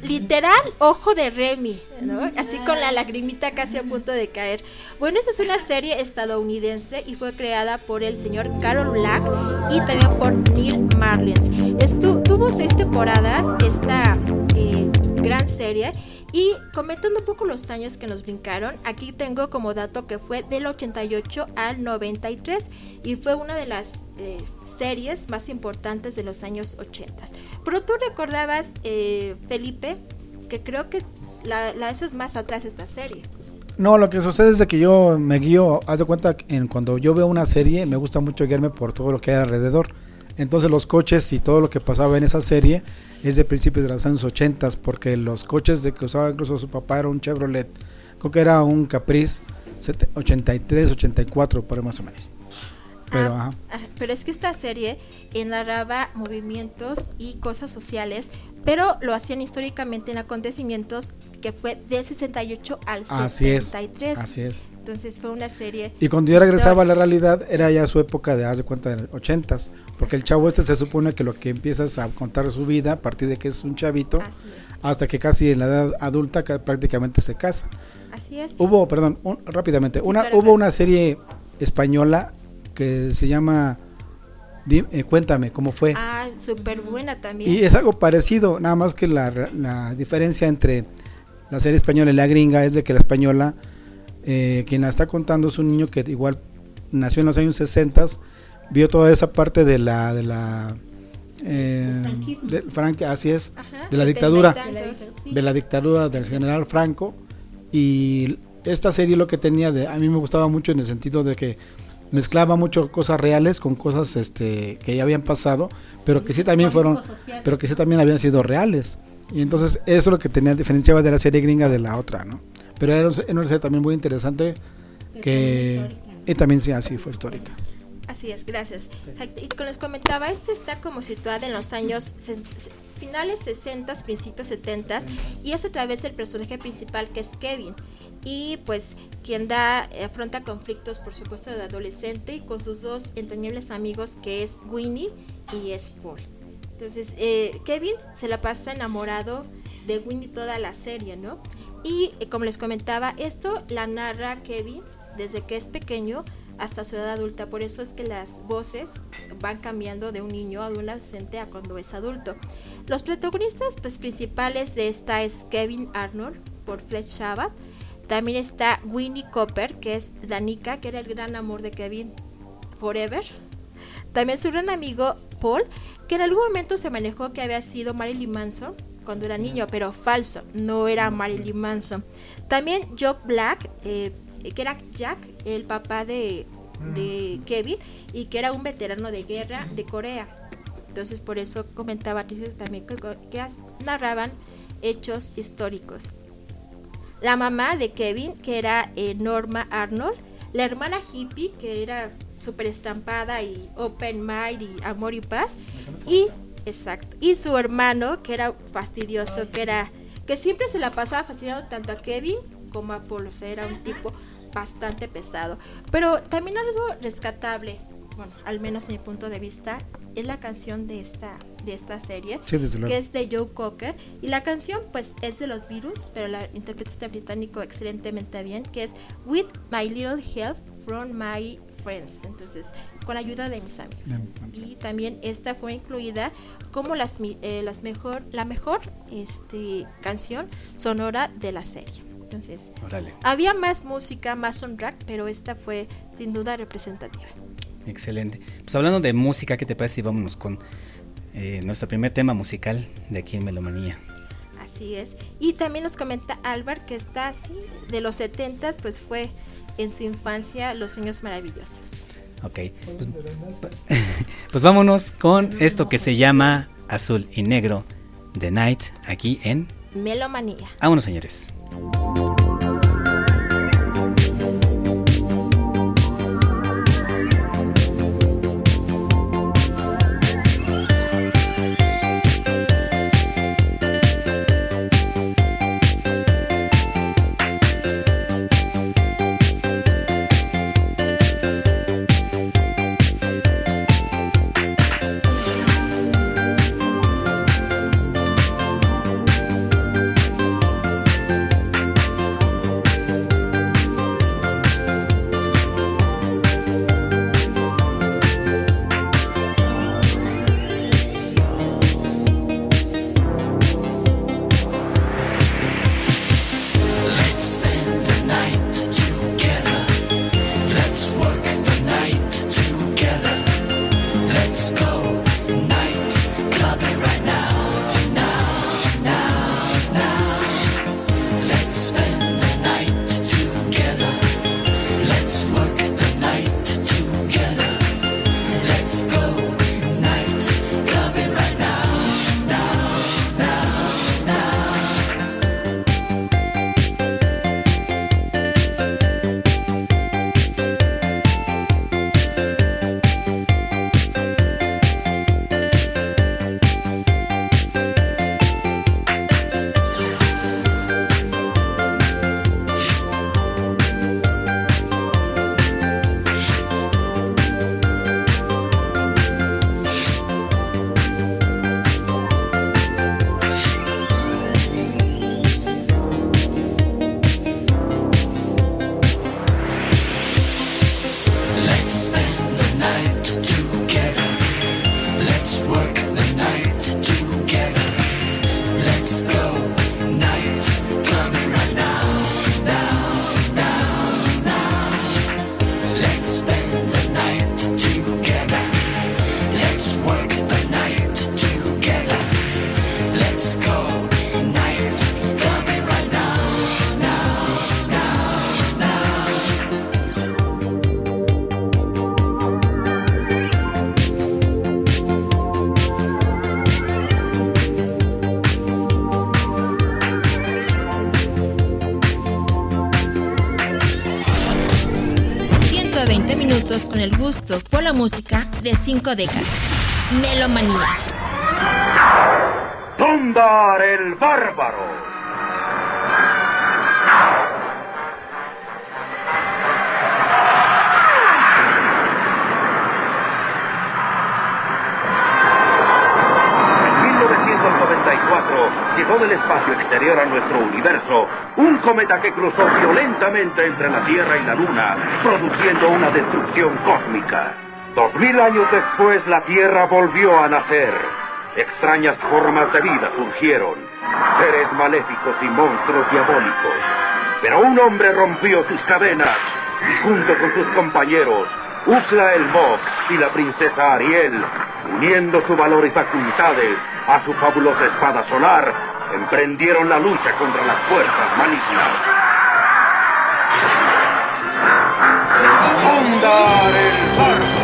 literal, ojo de Remy, ¿no? Así con la lagrimita casi a punto de caer. Bueno, esta es una serie estadounidense y fue creada por el señor Carol Black y también por Neil Marlins. Estu tuvo seis temporadas esta eh, gran serie y comentando un poco los años que nos brincaron, aquí tengo como dato que fue del 88 al 93 y fue una de las eh, series más importantes de los años 80. Pero tú recordabas, eh, Felipe, que creo que la, la haces más atrás esta serie. No, lo que sucede es que yo me guío, haz de cuenta, en, cuando yo veo una serie, me gusta mucho guiarme por todo lo que hay alrededor. Entonces los coches y todo lo que pasaba en esa serie es de principios de los años 80, porque los coches de que usaba incluso su papá era un Chevrolet, creo que era un Caprice sete- 83, 84, por más o menos. Pero, Ah, ajá. ah, pero es que esta serie narraba movimientos y cosas sociales, pero lo hacían históricamente en acontecimientos que fue del 68 al Así es, 73. así es. Entonces fue una serie. Y cuando yo regresaba a la realidad, era ya su época de, haz de cuenta, de los 80s. Porque el chavo este se supone que lo que empiezas a contar su vida a partir de que es un chavito, hasta que casi en la edad adulta que prácticamente se casa. Así es. Hubo, perdón, un- rápidamente, una, claro, hubo claro. una serie española que se llama eh, Cuéntame cómo fue. Ah, súper buena también. Y es algo parecido, nada más que la, la diferencia entre la serie española y la gringa es de que la española, eh, quien la está contando es un niño que igual nació en los años 60, vio toda esa parte de la... De la eh, franquismo. del Frank- así es, Ajá, de la setenta y dictadura, tantos. de la dictadura del general Franco y esta serie lo que tenía de a mí me gustaba mucho en el sentido de que mezclaba mucho cosas reales con cosas este que ya habían pasado pero que sí también fueron pero que sí también habían sido reales y entonces eso es lo que tenía diferenciaba de la serie gringa de la otra no pero era, un- era una serie también muy interesante que y también sí así fue histórica. Así es, gracias. Y como les comentaba, este está como situada en los años finales 60, principios 70 y es a través del personaje principal que es Kevin. Y pues quien da, afronta conflictos por supuesto de adolescente con sus dos entrañables amigos que es Winnie y es Paul. Entonces, eh, Kevin se la pasa enamorado de Winnie toda la serie, ¿no? Y eh, como les comentaba, esto la narra Kevin desde que es pequeño hasta su edad adulta. Por eso es que las voces van cambiando de un niño a adolescente a cuando es adulto. Los protagonistas pues, principales de esta es Kevin Arnold por Flesh Shabbat. También está Winnie Copper, que es Danica, que era el gran amor de Kevin Forever. También su gran amigo Paul, que en algún momento se manejó que había sido Marilyn Manson cuando era niño, pero falso, no era Marilyn Manson. También Joe Black, eh, que era Jack, el papá de, de Kevin, y que era un veterano de guerra de Corea. Entonces por eso comentaba también que, narraban hechos históricos. La mamá de Kevin, que era eh, Norma Arnold, la hermana hippie, que era súper estampada y open mind y amor y paz, y exacto, y su hermano, que era fastidioso, que era que siempre se la pasaba fastidiando tanto a Kevin como a Paul, o sea, era un tipo bastante pesado. Pero también algo rescatable, bueno, al menos en mi punto de vista, es la canción de esta de esta serie, Sí, desde luego. que es de Joe Cocker y la canción pues es de los virus, pero la interpreta este británico excelentemente bien, que es With My Little Help from My Friends, entonces con la ayuda de mis amigos. Y también esta fue incluida como las eh, las mejor la mejor este canción sonora de la serie. Entonces, había más música, más soundtrack, pero esta fue sin duda representativa. Excelente. Pues hablando de música, ¿qué te parece si vámonos con eh, nuestro primer tema musical de aquí en Melomanía? Así es. Y también nos comenta Álvaro que está así, de los 70 pues fue en su infancia Los Años Maravillosos. Ok. Pues, pues vámonos con esto que se llama Azul y Negro The Night aquí en... Melomanía. Vámonos señores. El gusto por la música de cinco décadas. Melomanía. Tondar el bárbaro. Cometa que cruzó violentamente entre la Tierra y la Luna, produciendo una destrucción cósmica. Dos mil años después la Tierra volvió a nacer. Extrañas formas de vida surgieron, seres maléficos y monstruos diabólicos. Pero un hombre rompió sus cadenas y junto con sus compañeros, Ukla el Mok y la princesa Ariel, uniendo su valor y facultades a su fabulosa espada solar, emprendieron la lucha contra las fuerzas malignas. Tondar el bárbaro.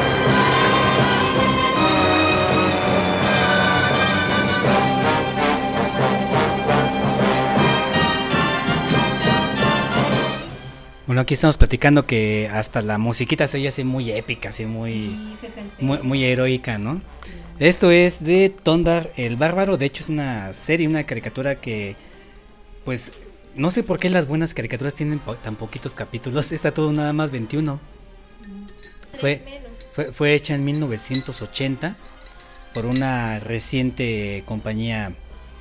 Bueno, aquí estamos platicando que hasta la musiquita se oye así muy épica, así muy, muy, muy heroica, ¿no? Esto es de Tondar el Bárbaro, de hecho es una serie, una caricatura que, pues, no sé por qué las buenas caricaturas tienen po- tan poquitos capítulos, está todo nada más 21. Fue, fue, fue hecha en 1980 por una reciente compañía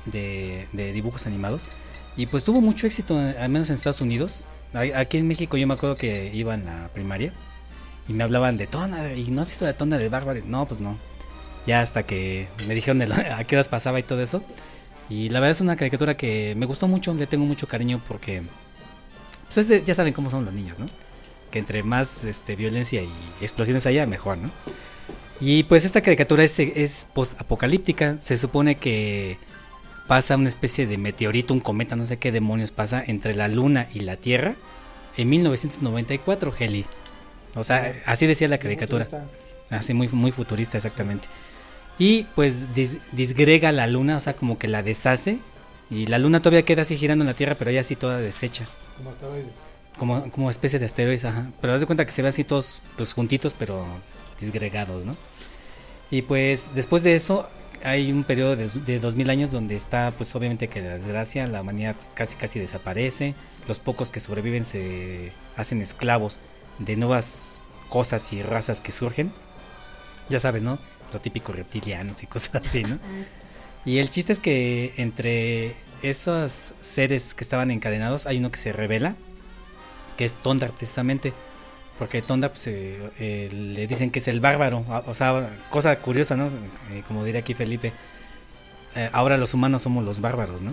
de, de dibujos animados y pues tuvo mucho éxito, al menos en Estados Unidos. A- Aquí en México yo me acuerdo que iba en la primaria y me hablaban de Tona, ¿y no has visto la Tona del Bárbaro? No, pues no. Ya hasta que me dijeron de la- a qué horas pasaba y todo eso. Y la verdad es una caricatura que me gustó mucho, le tengo mucho cariño porque pues es de- ya saben cómo son los niños, ¿no? Que entre más este, violencia y explosiones haya, mejor, ¿no? Y pues esta caricatura es, es post-apocalíptica. Se supone que pasa una especie de meteorito, un cometa, no sé qué demonios pasa entre la Luna y la Tierra en 1994, Heli. O sea, así decía la caricatura. Así muy, muy futurista, exactamente. Y pues dis- disgrega la Luna, o sea, como que la deshace. Y la Luna todavía queda así girando en la Tierra, pero ya así toda deshecha. Como asteroides. Como, como especie de asteroides, ajá. Pero haz de cuenta que se ve así todos pues juntitos, pero disgregados, ¿no? Y pues después de eso hay un periodo de, de 2000 años donde está pues obviamente que la desgracia, la humanidad casi casi desaparece, los pocos que sobreviven se hacen esclavos de nuevas cosas y razas que surgen. Ya sabes, ¿no? Lo típico reptilianos y cosas así, ¿no? Y el chiste es que entre esos seres que estaban encadenados hay uno que se revela, que es Tondar precisamente. Porque Tondar pues, eh, eh, le dicen que es el bárbaro. a- O sea, cosa curiosa, ¿no? Eh, como diría aquí Felipe. ahora los humanos somos los bárbaros, ¿no?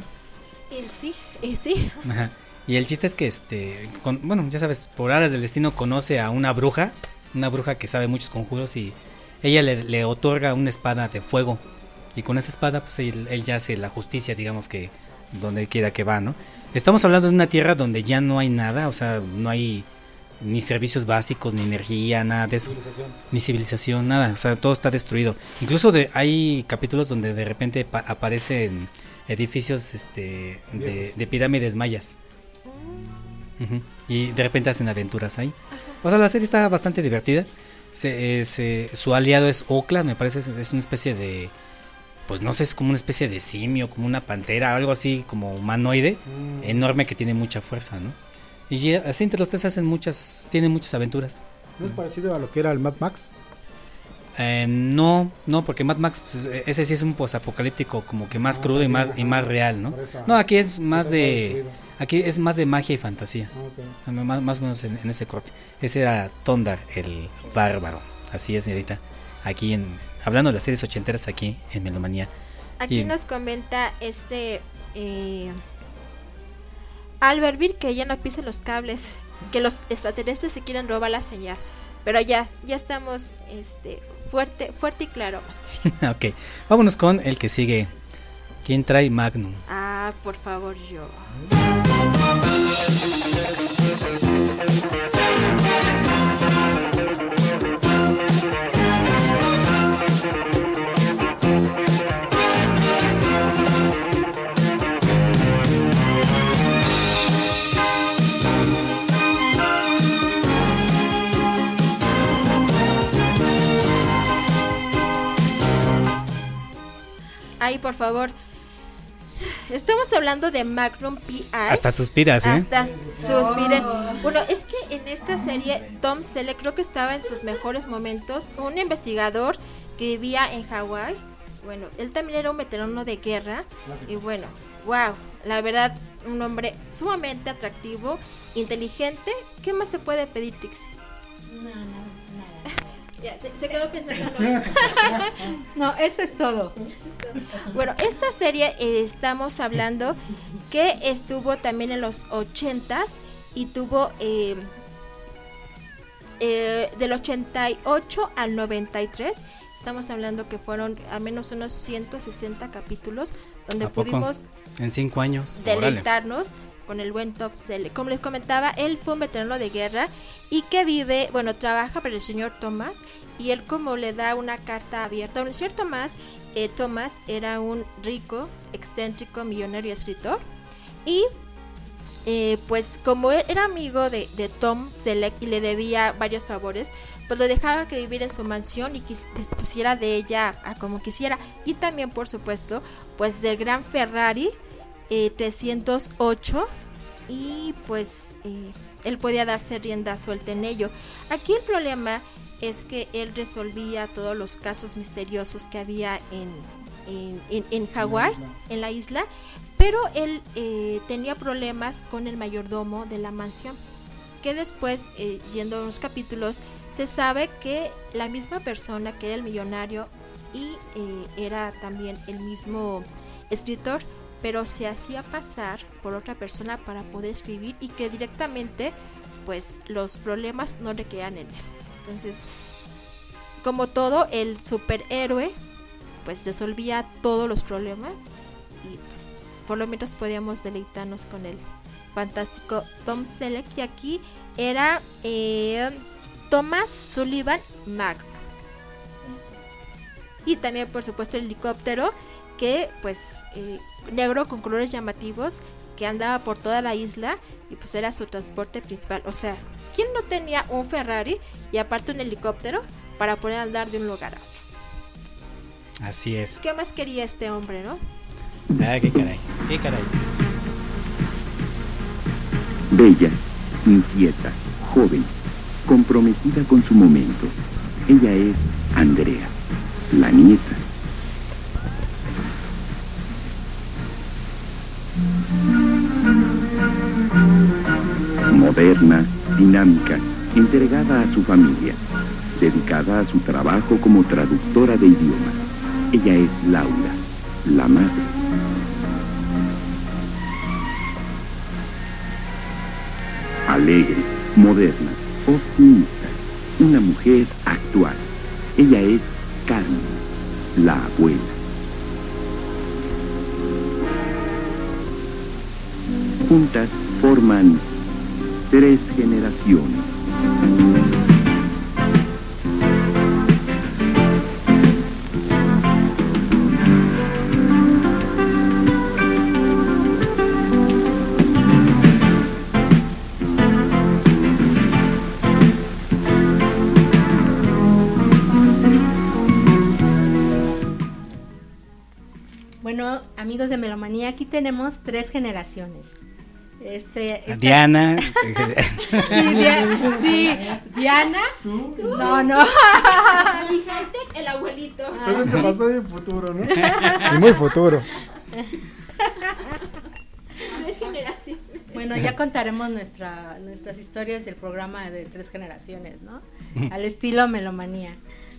Sí, y sí. Ajá. Y el chiste es que, este, con- bueno, ya sabes, por aras del destino conoce a una bruja, una bruja que sabe muchos conjuros y ella le, le otorga una espada de fuego. Y con esa espada, pues él, él ya hace la justicia, digamos que donde quiera que va, ¿no? Estamos hablando de una tierra donde ya no hay nada, o sea, no hay ni servicios básicos, ni energía, nada de eso. Ni civilización, nada, o sea, todo está destruido. Incluso de, hay capítulos donde de repente pa- aparecen edificios este, de, de pirámides mayas. Y de repente hacen aventuras ahí. O sea, la serie está bastante divertida. Se- eh, se- su aliado es Okla, me parece, es- una especie de... Pues no sé, es como una especie de simio, como una pantera, algo así como humanoide, Mm. enorme que tiene mucha fuerza, ¿no? Y ya- así entre los tres hacen muchas, tienen muchas aventuras. ¿No es parecido a lo que era el Mad Max? Eh, no, no, porque Mad Max, pues, eh, ese sí es un posapocalíptico como que más crudo y más, y más real, ¿no? No, aquí es más de. Aquí es más de magia y fantasía. Ok. Más, más o menos en, en ese corte. Ese era Tondar, el bárbaro. Así es, señorita. Aquí en, hablando de las series ochenteras aquí en Melomanía. Aquí Y- nos comenta este eh, Albert Bill que ya no pisen los cables, que los extraterrestres se quieren robar la señal. Pero ya, ya estamos este fuerte, fuerte y claro, Master. ok, vámonos con el que sigue. ¿Quién trae Magnum? Ah, por favor, yo. Ay, por favor, Estamos hablando de Magnum P.I. Hasta suspiras, ¿eh? Hasta suspiré. Bueno, es que en esta serie Tom Selleck creo que estaba en sus mejores momentos. Un investigador que vivía en Hawái. Bueno, él también era un veterano de guerra. Y bueno, wow, la verdad, un hombre sumamente atractivo, inteligente. ¿Qué más se puede pedir, Trixie? No. Ya, se, se quedó pensando. ¿no? Eso es todo. Bueno, esta serie eh, estamos hablando que estuvo también en los 80s y tuvo eh, eh, del 88 al 93. Estamos hablando que fueron al menos unos 160 capítulos donde pudimos En cinco años. Órale. Con el buen Top Selleck. Como les comentaba, él fue un veterano de guerra y que vive, bueno, trabaja para el señor Thomas y él como le da una carta abierta. Bueno, el señor Thomas, eh, Thomas era un rico, excéntrico, millonario escritor y eh, pues como era amigo de, Tom Selleck y le debía varios favores, pues lo dejaba que viviera en su mansión y que dispusiera de ella a como quisiera. Y también, por supuesto, pues del gran Ferrari eh, 308 y pues eh, él podía darse rienda suelta en ello. Aquí el problema es que él resolvía todos los casos misteriosos que había en, en, en, en Hawái, en la isla, pero él eh, tenía problemas con el mayordomo de la mansión, que después, eh, yendo a los capítulos, se sabe que la misma persona que era el millonario y eh, era también el mismo escritor, pero se hacía pasar por otra persona para poder escribir y que directamente pues los problemas no le quedan en él. Entonces, como todo, el superhéroe pues resolvía todos los problemas y por lo menos podíamos deleitarnos con el fantástico Tom Selleck y aquí era eh, Thomas Sullivan Magno y también por supuesto el helicóptero que pues eh, negro con colores llamativos que andaba por toda la isla y pues era su transporte principal o sea quién no tenía un Ferrari y aparte un helicóptero para poder andar de un lugar a otro Así es. qué más quería este hombre no Ah, qué caray. Qué caray. Bella, inquieta, joven, comprometida con su momento. Ella es Andrea, la nieta. Moderna, dinámica, entregada a su familia, dedicada a su trabajo como traductora de idiomas. Ella es Laura, la madre. alegre, moderna, optimista, una mujer actual. Ella es Carmen, la abuela. Juntas forman tres generaciones. Tenemos tres generaciones. Este, esta- Diana. Sí, Dia- sí, Diana. No, no. Hightech, el abuelito Presente, pasado y futuro, ¿no? Y muy futuro. tres generaciones Bueno, ya contaremos nuestra, nuestras historias del programa de tres generaciones, ¿no? Al estilo Melomanía.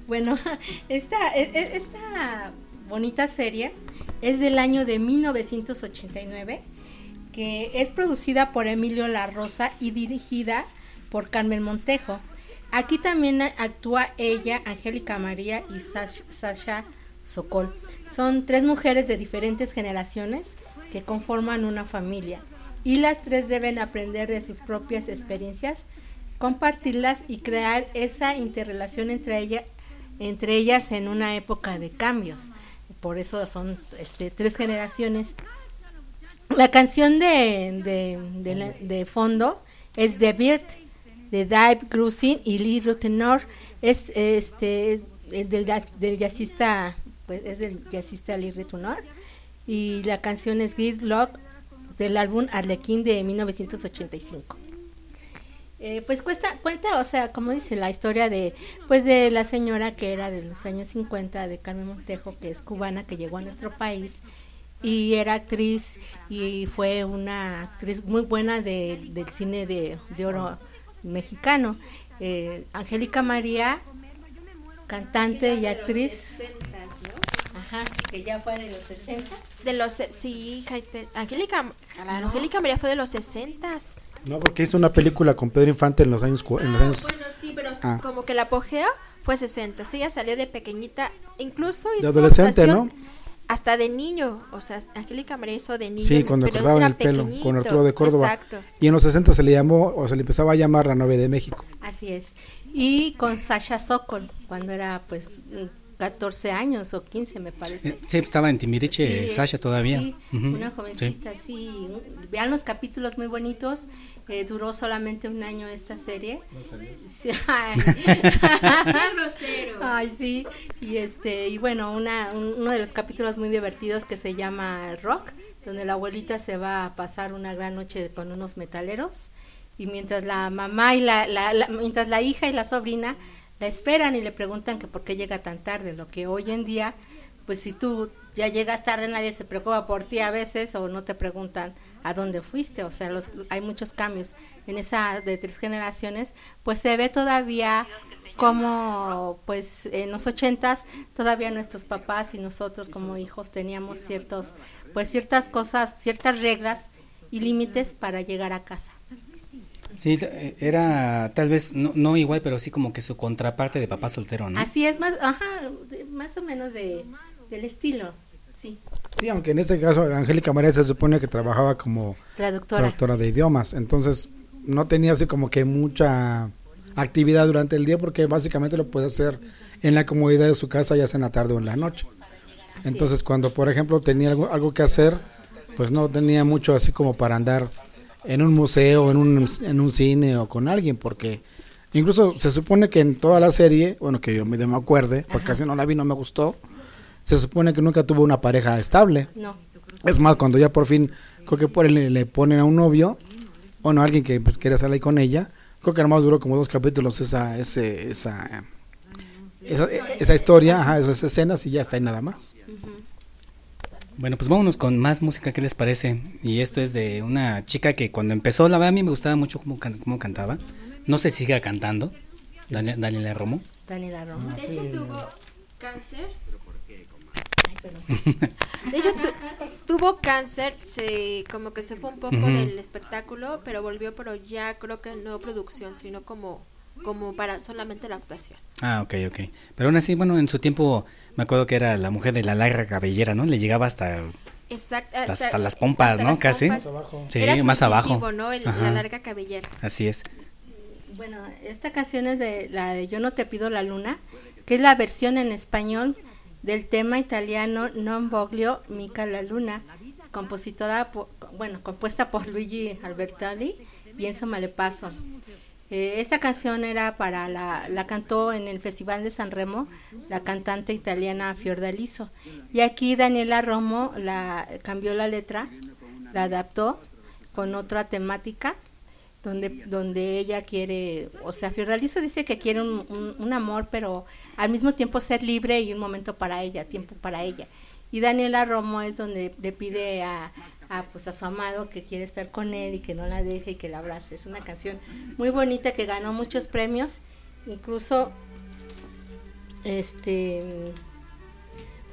Bueno, esta, e- e- esta bonita serie es del año de 1989, que es producida por Emilio La Rosa y dirigida por Carmen Montejo. Aquí también actúa ella, Angélica María y Sash- Sasha Sokol. Son tres mujeres de diferentes generaciones que conforman una familia y las tres deben aprender de sus propias experiencias, compartirlas y crear esa interrelación entre, entre ellas en una época de cambios. Por eso son este, tres generaciones. La canción de, de, fondo es The Bird de Dave Grusin y Lee Rutenor. Es este el del, del jazzista, pues es del jazzista Lee Rutenor. y la canción es Gridlock del álbum Arlequín de 1985. Eh, pues cuesta, cuenta, o sea, como dice la historia de, pues de la señora que era de los años 50 de Carmen Montejo, que es cubana, que llegó a nuestro país y era actriz y fue una actriz muy buena de- del cine de, de oro mexicano. Eh, Angélica María, cantante y actriz. Ajá, que ya fue de los 60. De los, sí, Angélica, Angélica María fue de los 60 No, porque hizo una película con Pedro Infante en los años... cu- En los años Bueno, sí, pero Ah. como que el apogeo fue 60. Sí, ella salió de pequeñita, incluso De hizo adolescente, actuación ¿no? Hasta de niño, o sea, Angélica María hizo de niño. Sí, cuando pero cortaban era el pelo, pequeñito, con Arturo de Córdoba. Exacto. Y en los 60 se le llamó, o se le empezaba a llamar la novia de México. Así es. Y con Sasha Sokol, cuando era pues 14 años o 15 me parece. Eh, Sí, estaba en Timbiriche, Sí, Sasha todavía. sí, Ujú, una jovencita, sí. Vean los capítulos muy bonitos. eh, duró solamente un año esta serie. Sí, ay. Ay, sí. Y este y bueno, una, un- uno de los capítulos muy divertidos que se llama Rock, donde la abuelita se va a pasar una gran noche con unos metaleros y mientras la mamá y la, la- la- mientras la hija y la sobrina la esperan y le preguntan que por qué llega tan tarde, lo que hoy en día pues si tú ya llegas tarde nadie se preocupa por ti a veces o no te preguntan a dónde fuiste, o sea, los, hay muchos cambios en esa de tres generaciones, pues se ve todavía como pues en los ochentas todavía nuestros papás y nosotros como hijos teníamos ciertos pues ciertas cosas, ciertas reglas y límites para llegar a casa. Sí, eh, era tal vez, no, no igual, pero sí como que su contraparte de papá soltero, ¿no? Así es más, ajá, más o menos de del estilo, sí. Sí, aunque en este caso Angélica María se supone que trabajaba como Traductora. traductora de idiomas, entonces no tenía así como que mucha actividad durante el día porque básicamente lo puede hacer en la comodidad de su casa, ya sea en la tarde o en la noche. Entonces cuando por ejemplo tenía algo, algo que hacer, pues no tenía mucho así como para andar en un museo, en un, en un cine o con alguien, porque incluso se supone que en toda la serie, bueno que yo me, me acuerde, porque casi no la vi, no me gustó, se supone que nunca tuvo una pareja estable. No. Es más, cuando ya por fin, creo que por él le, le ponen a un novio, bueno, alguien que pues quería salir con ella, creo que nomás duró como dos capítulos esa, ese, esa, esa, esa historia, ajá, esas escenas y ya está ahí nada más. Bueno, pues vámonos con más música, ¿qué les parece? Y esto es de una chica que cuando empezó, la verdad a mí me gustaba mucho cómo, can- cómo cantaba. No sé si siga cantando, Daniela, Daniela Romo. Daniela Romo. De hecho tuvo cáncer. De hecho tu- tuvo cáncer, se, como que se fue un poco del espectáculo, pero volvió, pero ya creo que no producción, sino como como para solamente la actuación. Ah, ok, ok. Pero aún así, bueno, en su tiempo me acuerdo que era la mujer de la larga cabellera, ¿no? Le llegaba hasta... Exacto, Hasta las pompas, hasta ¿no? las Casi. pompas. Más abajo. Sí, Era más abajo. distintivo, ¿no? El- la larga cabellera. Así es. Bueno, esta canción es de la de Yo no te pido la luna, que es la versión en español del tema italiano Non voglio mica la luna, compositora, po- bueno, compuesta por Luigi Albertalli y Enzo Malepaso. Eh, esta canción era para la, la cantó en el Festival de San Remo la cantante italiana Fiordaliso. Y aquí Daniela Romo la cambió la letra, la adaptó con otra temática donde donde ella quiere, o sea, Fiordaliso dice que quiere un, un- un amor, pero al mismo tiempo ser libre y un momento para ella, tiempo para ella. Y Daniela Romo es donde le pide a, a, pues a su amado que quiere estar con él y que no la deje y que la abrace. Es una canción muy bonita que ganó muchos premios, incluso este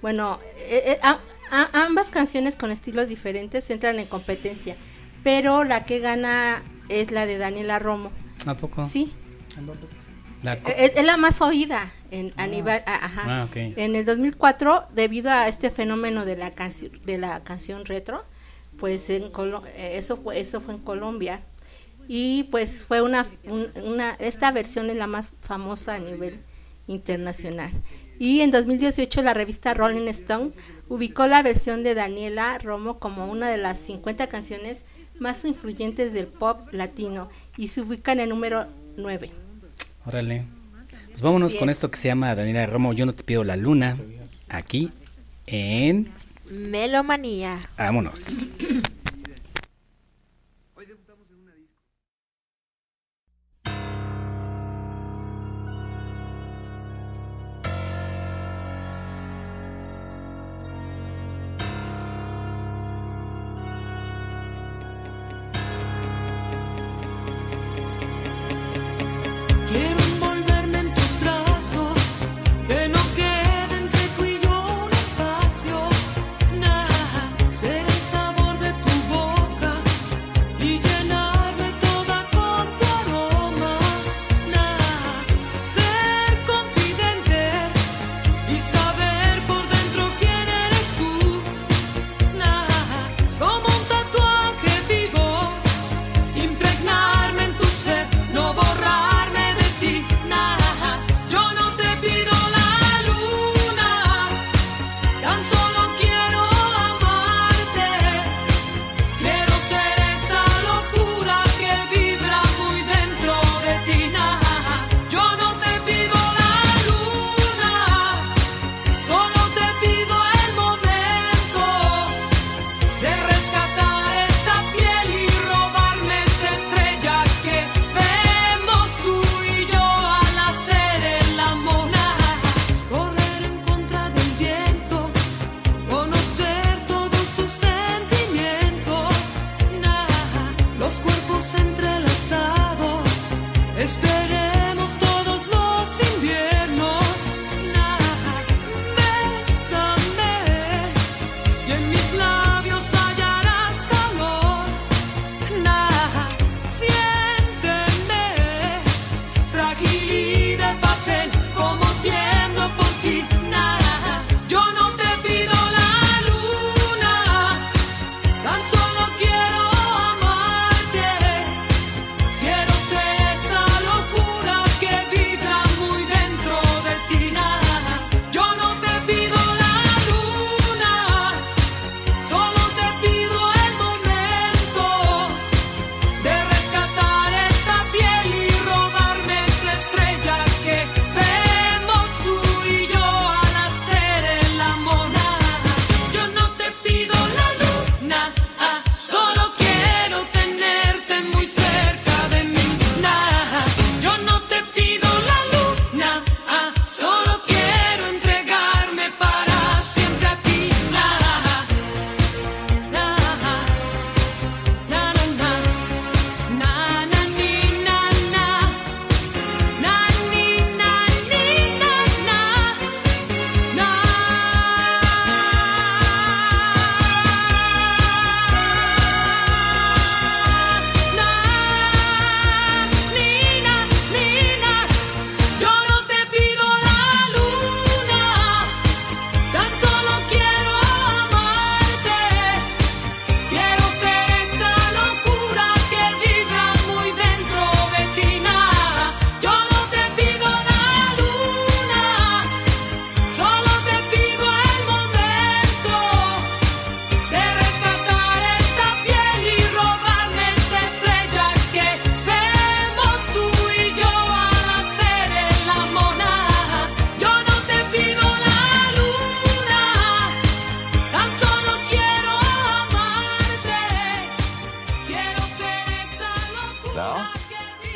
bueno, eh, eh, a- a- ambas canciones con estilos diferentes entran en competencia, pero la que gana es la de Daniela Romo. ¿A poco? Sí, La co- es, es la más oída en, a nivel, a- ajá. Ah, ok. En el 2004, debido a este fenómeno de la canción de la canción retro, pues en Colo- eh, eso fue eso fue en Colombia y pues fue una, un- una esta versión es la más famosa a nivel internacional. Y en 2018 la revista Rolling Stone ubicó la versión de Daniela Romo como una de las 50 canciones más influyentes del pop latino y se ubica en el número 9. Órale. Pues vámonos con es. esto que se llama Daniela Romo, Yo no te pido la luna, aquí en Melomanía. Vámonos.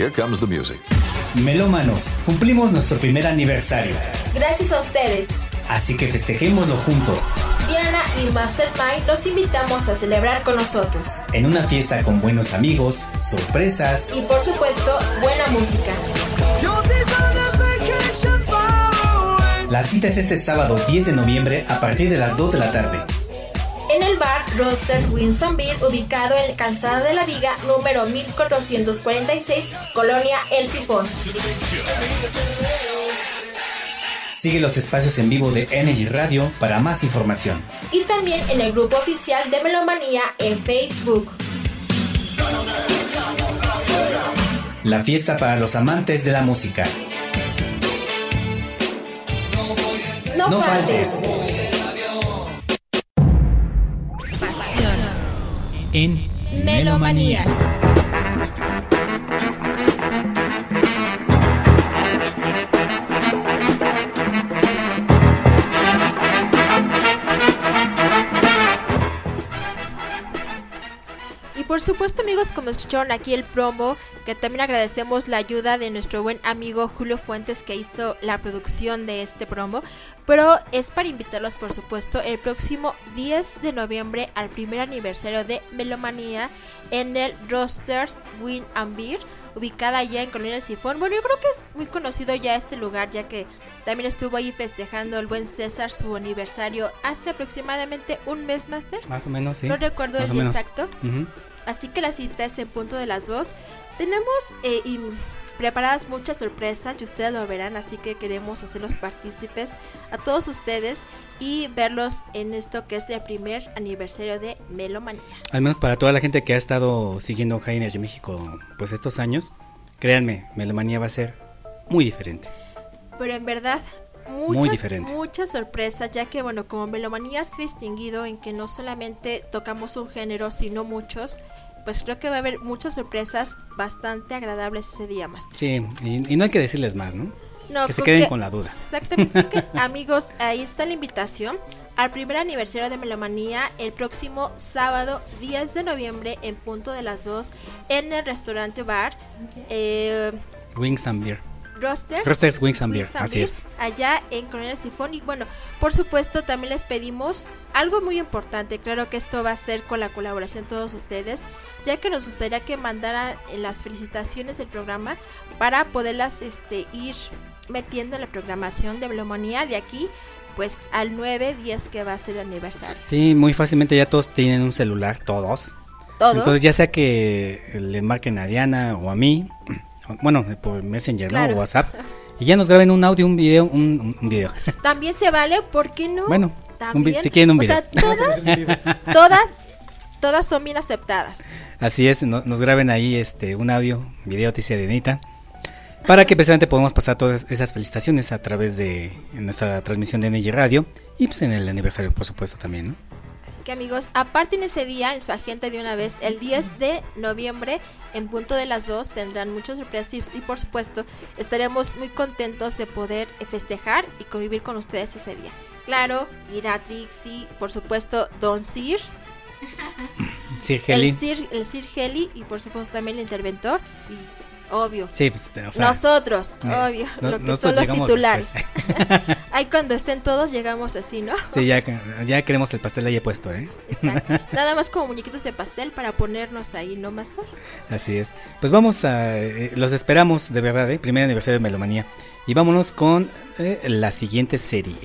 Here comes the music. Melómanos, cumplimos nuestro primer aniversario. Gracias a ustedes. Así que festejémoslo juntos. Diana y Mastermind los invitamos a celebrar con nosotros. En una fiesta con buenos amigos, sorpresas y por supuesto buena música. La cita es este sábado 10 de noviembre a partir de las 2 de la tarde Roster Winson Beer, ubicado en Calzada de la Viga, número 1446, Colonia El Cipón. Sigue los espacios en vivo de Energy Radio para más información. Y también en el grupo oficial de Melomanía en Facebook. La fiesta para los amantes de la música. No, faltes. en Melomanía. Supuesto amigos, como escucharon aquí el promo, que también agradecemos la ayuda de nuestro buen amigo Julio Fuentes que hizo la producción de este promo, pero es para invitarlos por supuesto el próximo 10 de noviembre al primer aniversario de Melomanía en el Rosters Win and Beer, ubicada allá en Colonia del Sifón. Bueno, yo creo que es muy conocido ya este lugar, ya que también estuvo ahí festejando el buen César su aniversario hace aproximadamente un mes, Master. Más o menos, sí. No recuerdo Más el o menos. exacto. Así que la cita es en punto de las dos. Tenemos eh, y preparadas muchas sorpresas y ustedes lo verán, así que queremos hacerlos partícipes a todos ustedes y verlos en esto que es el primer aniversario de Melomanía. Al menos para toda la gente que ha estado siguiendo High Energy México pues estos años, créanme, Melomanía va a ser muy diferente. Pero en verdad, Muy muchas, diferente. muchas sorpresas, ya que bueno, como Melomanía se ha distinguido en que no solamente tocamos un género, sino muchos, pues creo que va a haber muchas sorpresas bastante agradables ese día, más. Sí, y, y no hay que decirles más, ¿no? No, que se queden que- con la duda. Exactamente. Que, amigos, ahí está la invitación al primer aniversario de Melomanía el próximo sábado 10 de noviembre en punto de las 2 en el restaurante bar eh, Wings and Beer. Rosters. Rosters, Wings and Beer, así Beer, es. Allá en Coronel Sifón. Y bueno, por supuesto, también les pedimos algo muy importante. Claro que esto va a ser con la colaboración de todos ustedes, ya que nos gustaría que mandaran las felicitaciones del programa para poderlas este, ir metiendo en la programación de Melomanía de aquí. Pues al 9, 10 que va a ser el aniversario. Sí, muy fácilmente ya todos tienen un celular, todos. Todos. Entonces ya sea que le marquen a Diana o a mí, bueno, por Messenger, ¿no? O WhatsApp, y ya nos graben un audio, un video, un, video. También se vale, ¿por qué no? Bueno, un si quieren un O sea, video. todas, todas, todas son bien aceptadas. Así es, no- nos graben ahí este un audio, video, dice Dianita, para que precisamente podamos pasar todas esas felicitaciones a través de nuestra transmisión de Energy Radio y pues en el aniversario, por supuesto, también, ¿no? Que amigos, aparten ese día en su agenda de una vez, el 10 de noviembre, en punto de las 2, tendrán muchas sorpresas y, y, por supuesto estaremos muy contentos de poder eh, festejar y convivir con ustedes ese día. Claro, irá Trixie, por supuesto Don Sir, Sir Heli. el Sir, el Sir Heli y por supuesto también el interventor y obvio. Sí, pues, o sea, nosotros, eh, obvio, no- lo que nosotros son los llegamos titulares. Ahí cuando estén todos llegamos así, ¿no? Sí, ya, ya queremos el pastel ahí puesto, ¿eh? Nada más como muñequitos de pastel para ponernos ahí, ¿no, Master? Así es. Pues vamos a. eh, los esperamos de verdad, ¿eh? Primer aniversario de Melomanía. Y vámonos con eh, la siguiente serie.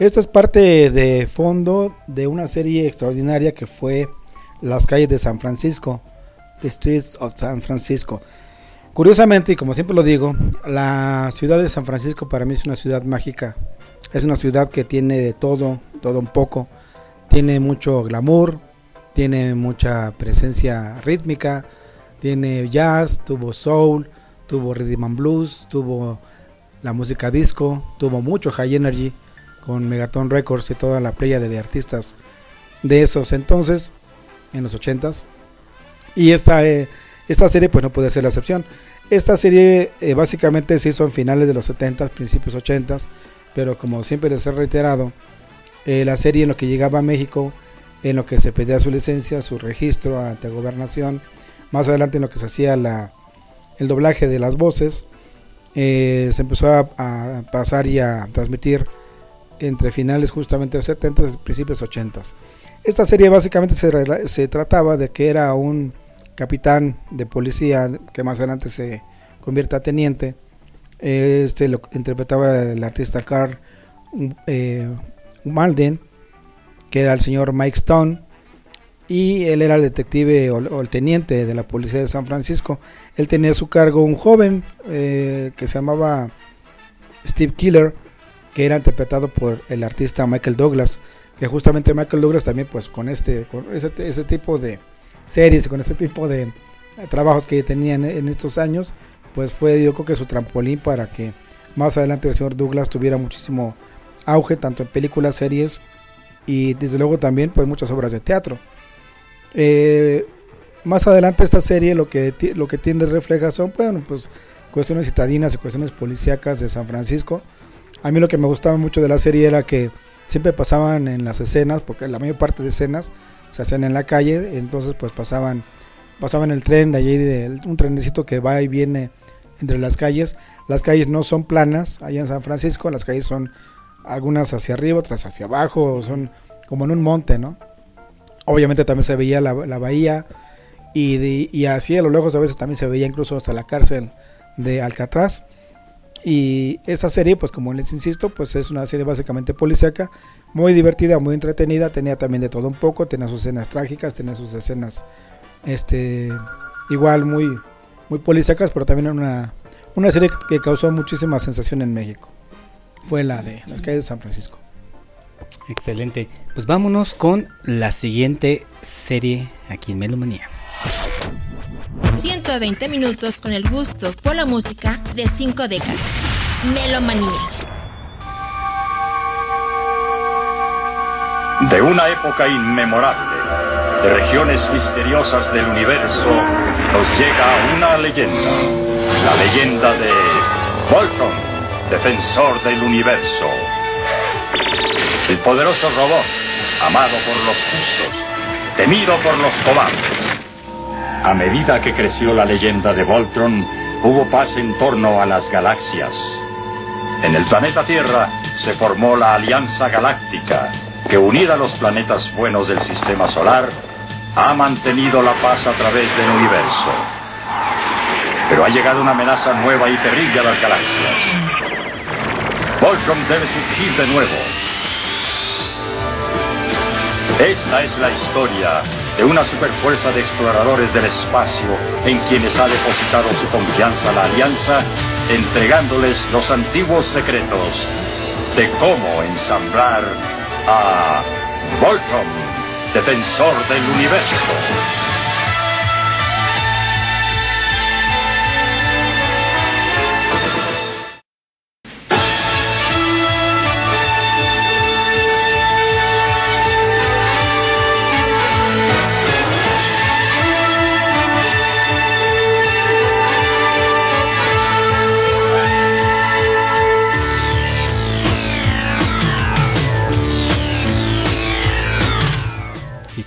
Esto es parte de fondo de una serie extraordinaria que fue Las calles de San Francisco, The Streets of San Francisco. Curiosamente, y como siempre lo digo, la ciudad de San Francisco para mí es una ciudad mágica. Es una ciudad que tiene de todo, todo un poco. Tiene mucho glamour, tiene mucha presencia rítmica, tiene jazz, tuvo soul, tuvo rhythm and blues, tuvo la música disco, tuvo mucho high energy con Megaton Records y toda la playa de artistas de esos entonces, en los 80s. Y esta, eh, esta serie pues no puede ser la excepción. Esta serie eh, básicamente se hizo en finales de los 70s, principios 80s, pero como siempre les he reiterado, eh, la serie en lo que llegaba a México, en lo que se pedía su licencia, su registro ante gobernación, más adelante en lo que se hacía la, el doblaje de las voces, se empezó a pasar y a transmitir entre finales justamente de los 70 y principios 80. Esta serie básicamente se, se trataba de que era un capitán de policía que más adelante se convierte a teniente. Este lo interpretaba el artista Carl eh, Malden, que era el señor Mike Stone, y él era el detective o el teniente de la policía de San Francisco. Él tenía a su cargo un joven eh, que se llamaba Steve Killer, que era interpretado por el artista Michael Douglas, que justamente Michael Douglas también pues con este con ese, tipo de series, con este tipo de trabajos que tenía en, estos años, pues fue yo que su trampolín para que más adelante el señor Douglas tuviera muchísimo auge tanto en películas, series y desde luego también pues muchas obras de teatro. Eh, más adelante esta serie lo que lo que tiene refleja son bueno, pues cuestiones citadinas y cuestiones policíacas de San Francisco. A mí lo que me gustaba mucho de la serie era que siempre pasaban en las escenas, porque la mayor parte de escenas se hacían en la calle, entonces pues pasaban pasaban el tren de allí, de, un trenecito que va y viene entre las calles. Las calles no son planas, allá en San Francisco, las calles son algunas hacia arriba, otras hacia abajo, son como en un monte, ¿no? Obviamente también se veía la, la bahía y, y así a lo lejos a veces también se veía incluso hasta la cárcel de Alcatraz. Y esa serie, pues como les insisto, pues es una serie básicamente policíaca, muy divertida, muy entretenida, tenía también de todo un poco, tenía sus escenas trágicas, tenía sus escenas este igual muy muy policíacas, pero también una una serie que causó muchísima sensación en México. Fue la de Las calles de San Francisco. Excelente. Pues vámonos con la siguiente serie aquí en Melomanía. 120 minutos con el gusto por la música de cinco décadas. Melomanía. De una época inmemorable, de regiones misteriosas del universo, nos llega una leyenda. La leyenda de Voltron, defensor del universo. El poderoso robot, amado por los justos, temido por los cobardes. A medida que creció la leyenda de Voltron, hubo paz en torno a las galaxias. En el planeta Tierra se formó la Alianza Galáctica, que unida a los planetas buenos del sistema solar, ha mantenido la paz a través del universo. Pero ha llegado una amenaza nueva y terrible a las galaxias. Voltron debe surgir de nuevo. Esta es la historia de una superfuerza de exploradores del espacio en quienes ha depositado su confianza la Alianza, entregándoles los antiguos secretos de cómo ensamblar a Voltron, defensor del universo.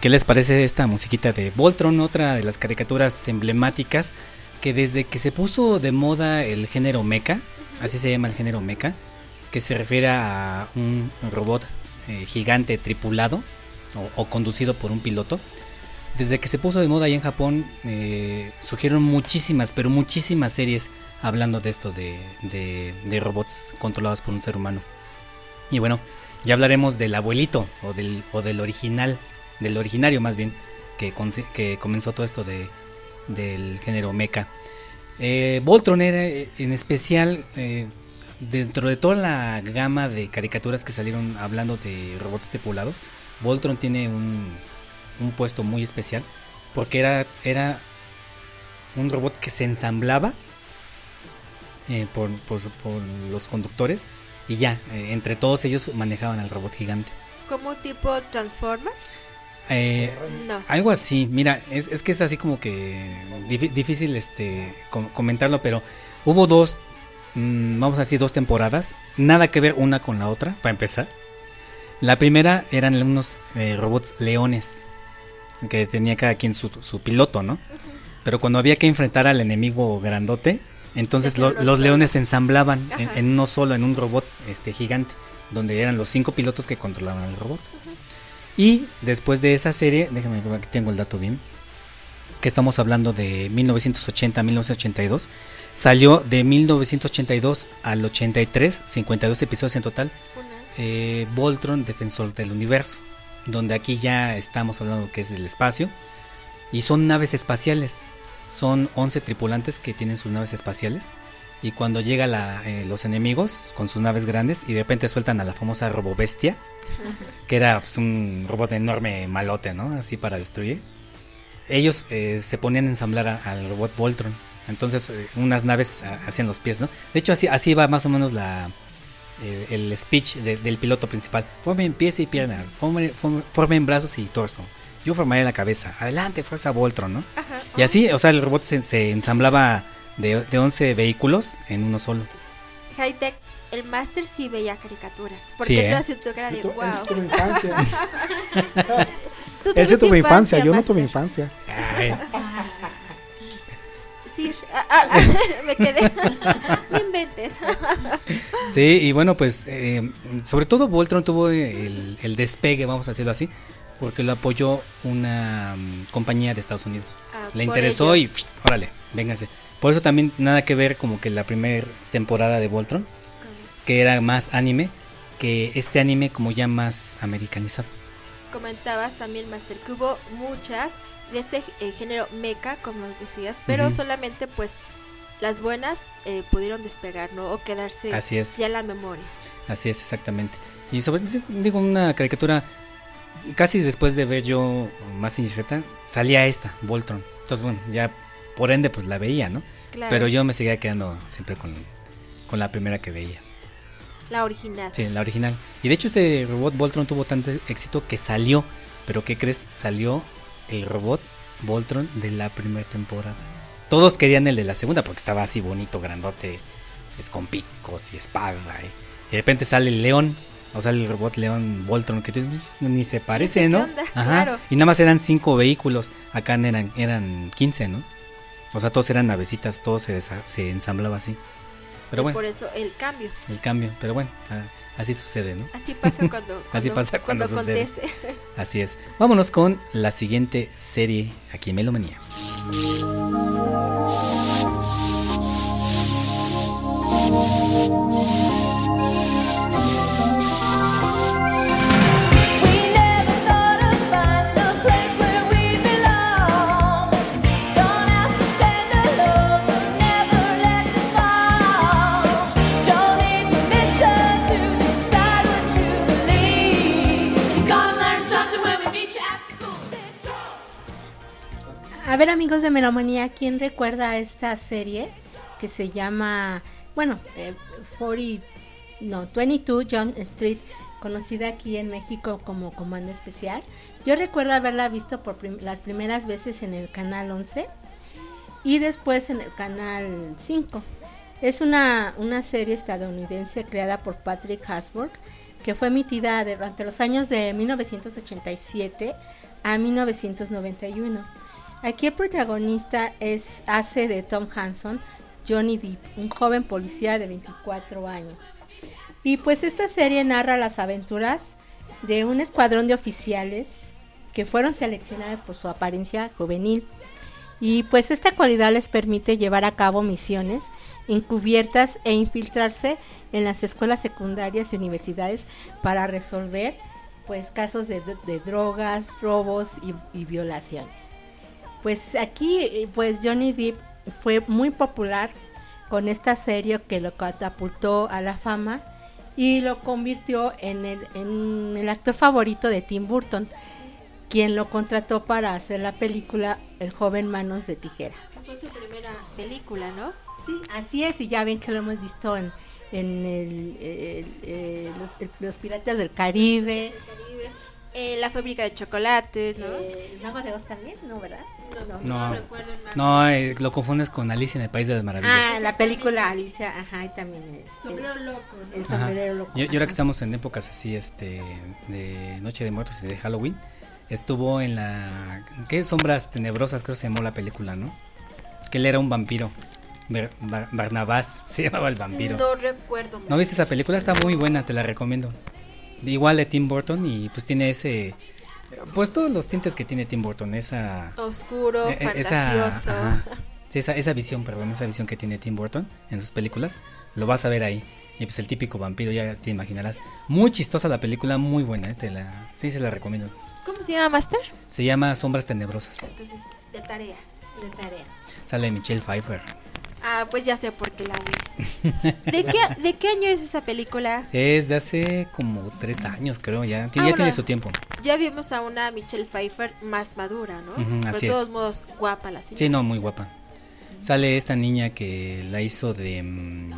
Qué les parece esta musiquita de Voltron? Otra de las caricaturas emblemáticas que desde que se puso de moda el género mecha, así se llama el género mecha, que se refiere a un robot eh, gigante tripulado o, o conducido por un piloto. Desde que se puso de moda allá en Japón, eh, surgieron muchísimas, pero muchísimas series hablando de esto, de, de- de robots controlados por un ser humano. Y bueno, ya hablaremos del abuelito o del, o del original, del originario más bien, que, que comenzó todo esto de, del género mecha. Eh, Voltron era eh, en especial, eh, dentro de toda la gama de caricaturas que salieron hablando de robots tripulados, Voltron tiene un, un puesto muy especial porque era, era un robot que se ensamblaba por, por- por los conductores y ya, entre todos ellos manejaban al robot gigante. ¿Como tipo Transformers? Eh, No. Algo así, mira, es, es que es así como que difí- difícil este com- comentarlo, pero hubo dos, mm, vamos a decir, dos temporadas, nada que ver una con la otra, para empezar. La primera eran unos eh, robots leones, que tenía cada quien su, su piloto, ¿no? Pero cuando había que enfrentar al enemigo grandote, entonces lo- los leones se ensamblaban en, en uno solo, en un robot este gigante, donde eran los cinco pilotos que controlaban al robot. Y después de esa serie, déjame ver que tengo el dato bien, que estamos hablando de 1980 a 1982, salió de 1982 al 83, 52 episodios en total, eh, Voltron, Defensor del Universo, donde aquí ya estamos hablando que es del espacio, y son naves espaciales, son 11 tripulantes que tienen sus naves espaciales, y cuando llega la, eh, los enemigos con sus naves grandes y de repente sueltan a la famosa Robobestia, que era pues, un robot enorme malote, ¿no? Así para destruir. Ellos eh, se ponían a ensamblar a- al robot Voltron. Entonces, eh, unas naves ah, hacían los pies, ¿no? De hecho, así, así va más o menos la, el, el speech de- del piloto principal. Formen pies y piernas, formen, formen- formen brazos y torso. yo formaría la cabeza. Adelante, fuerza Voltron, ¿no? Ajá. Y así, o sea, el robot se, se ensamblaba de, de 11 vehículos en uno solo. High Tech, el Master sí veía caricaturas. Porque Sí, ¿eh? tu cara de wow. sí tuvo infancia. Tú Él sí tuviste tuvo infancia, yo no tuve infancia. Sí, ah, ah, me quedé. no inventes. Sí, y bueno, pues eh, sobre todo Voltron tuvo el, el despegue, vamos a decirlo así, porque lo apoyó una mm, compañía de Estados Unidos. Ah, Le interesó ello. y pf, órale, véngase. Por eso también nada que ver como que la primera temporada de Voltron, que era más anime, que este anime como ya más americanizado. Comentabas también, Master, que hubo muchas de este eh, género mecha, como nos decías, pero solamente pues las buenas eh, pudieron despegar, ¿no? O quedarse Así es. ya en la memoria. Así es, exactamente. Y sobre, digo, una caricatura, casi después de ver yo más Z, salía esta, Voltron. Entonces, bueno, ya por ende, pues la veía, ¿no? Claro. Pero yo me seguía quedando siempre con, con la primera que veía. La original. Sí, la original. Y de hecho, este robot Voltron tuvo tanto éxito que salió. Pero, ¿qué crees? Salió el robot Voltron de la primera temporada. Todos querían el de la segunda porque estaba así bonito, grandote, es con picos y espada. Y, y de repente sale el león, o sea, el robot león Voltron, que dices, ni se parece, ¿qué ¿no? onda? Claro. Y nada más eran cinco vehículos, acá eran, eran 15, ¿no? O sea, todos eran navecitas, todo se, se ensamblaba así. Pero Y bueno, por eso el cambio. el cambio, pero bueno, así sucede, ¿no? Así pasa cuando, Así cuando- pasa cuando, sucede. acontece. Así es. Vámonos con la siguiente serie aquí en Melomanía. A ver, amigos de Melomanía, ¿quién recuerda esta serie que se llama, bueno, eh, 40, no, 22 John Street, conocida aquí en México como Comando Especial? Yo recuerdo haberla visto por las primeras veces en el canal 11 y después en el canal 5. Es una, una serie estadounidense creada por Patrick Hasburg que fue emitida durante los años de 1987 a 1991. Aquí el protagonista es hace de Tom Hanson, Johnny Depp, un joven policía de 24 años. Y pues esta serie narra las aventuras de un escuadrón de oficiales que fueron seleccionadas por su apariencia juvenil. Y pues esta cualidad les permite llevar a cabo misiones encubiertas e infiltrarse en las escuelas secundarias y universidades para resolver pues casos de, de drogas, robos y, y violaciones. Pues aquí eh, pues Johnny Depp fue muy popular con esta serie que lo catapultó a la fama y lo convirtió en el, en el actor favorito de Tim Burton, quien lo contrató para hacer la película El joven manos de tijera. Fue su primera película, ¿no? Sí, así es, y ya ven que lo hemos visto en, en el, el- el- los, el- los Piratas del Caribe. Eh, la fábrica de chocolates, ¿no? Eh, ¿El Mago de Oz también? No, ¿verdad? No, No, recuerdo el no eh, lo confundes con Alicia en el País de las Maravillas. Ah, la película Alicia, ajá, y también el, Sombrero loco, ¿no? el Ajá. sombrero loco. Y, y ahora que estamos en épocas así, este, de Noche de Muertos y de Halloween, estuvo en la, ¿qué? Sombras Tenebrosas, creo que se llamó la película, ¿no? Que él era un vampiro. Bar- Bar- Barnabás se llamaba el vampiro. No recuerdo. ¿No viste esa película? Está muy buena, te la recomiendo. Igual de Tim Burton y pues tiene ese, pues todos los tintes que tiene Tim Burton, esa... Oscuro, eh, esa- fantasioso. ajá. Sí, esa, esa visión, perdón, esa visión que tiene Tim Burton en sus películas, lo vas a ver ahí. Y pues el típico vampiro, ya te imaginarás. Muy chistosa la película, muy buena, eh, te la, sí, se la recomiendo. ¿Cómo se llama Master? Se llama Sombras Tenebrosas. Entonces, de tarea. De tarea. Sale Michelle Pfeiffer. Ah, pues ya sé por qué la ves. ¿De qué, ¿De qué año es esa película? Es de hace como tres años, creo, ya, Ah, ya tiene su tiempo. Ya vimos a una Michelle Pfeiffer más madura, ¿no? Pero así de es. todos modos, guapa la señora. Sí, no, muy guapa. Sale esta niña que la hizo de. mm,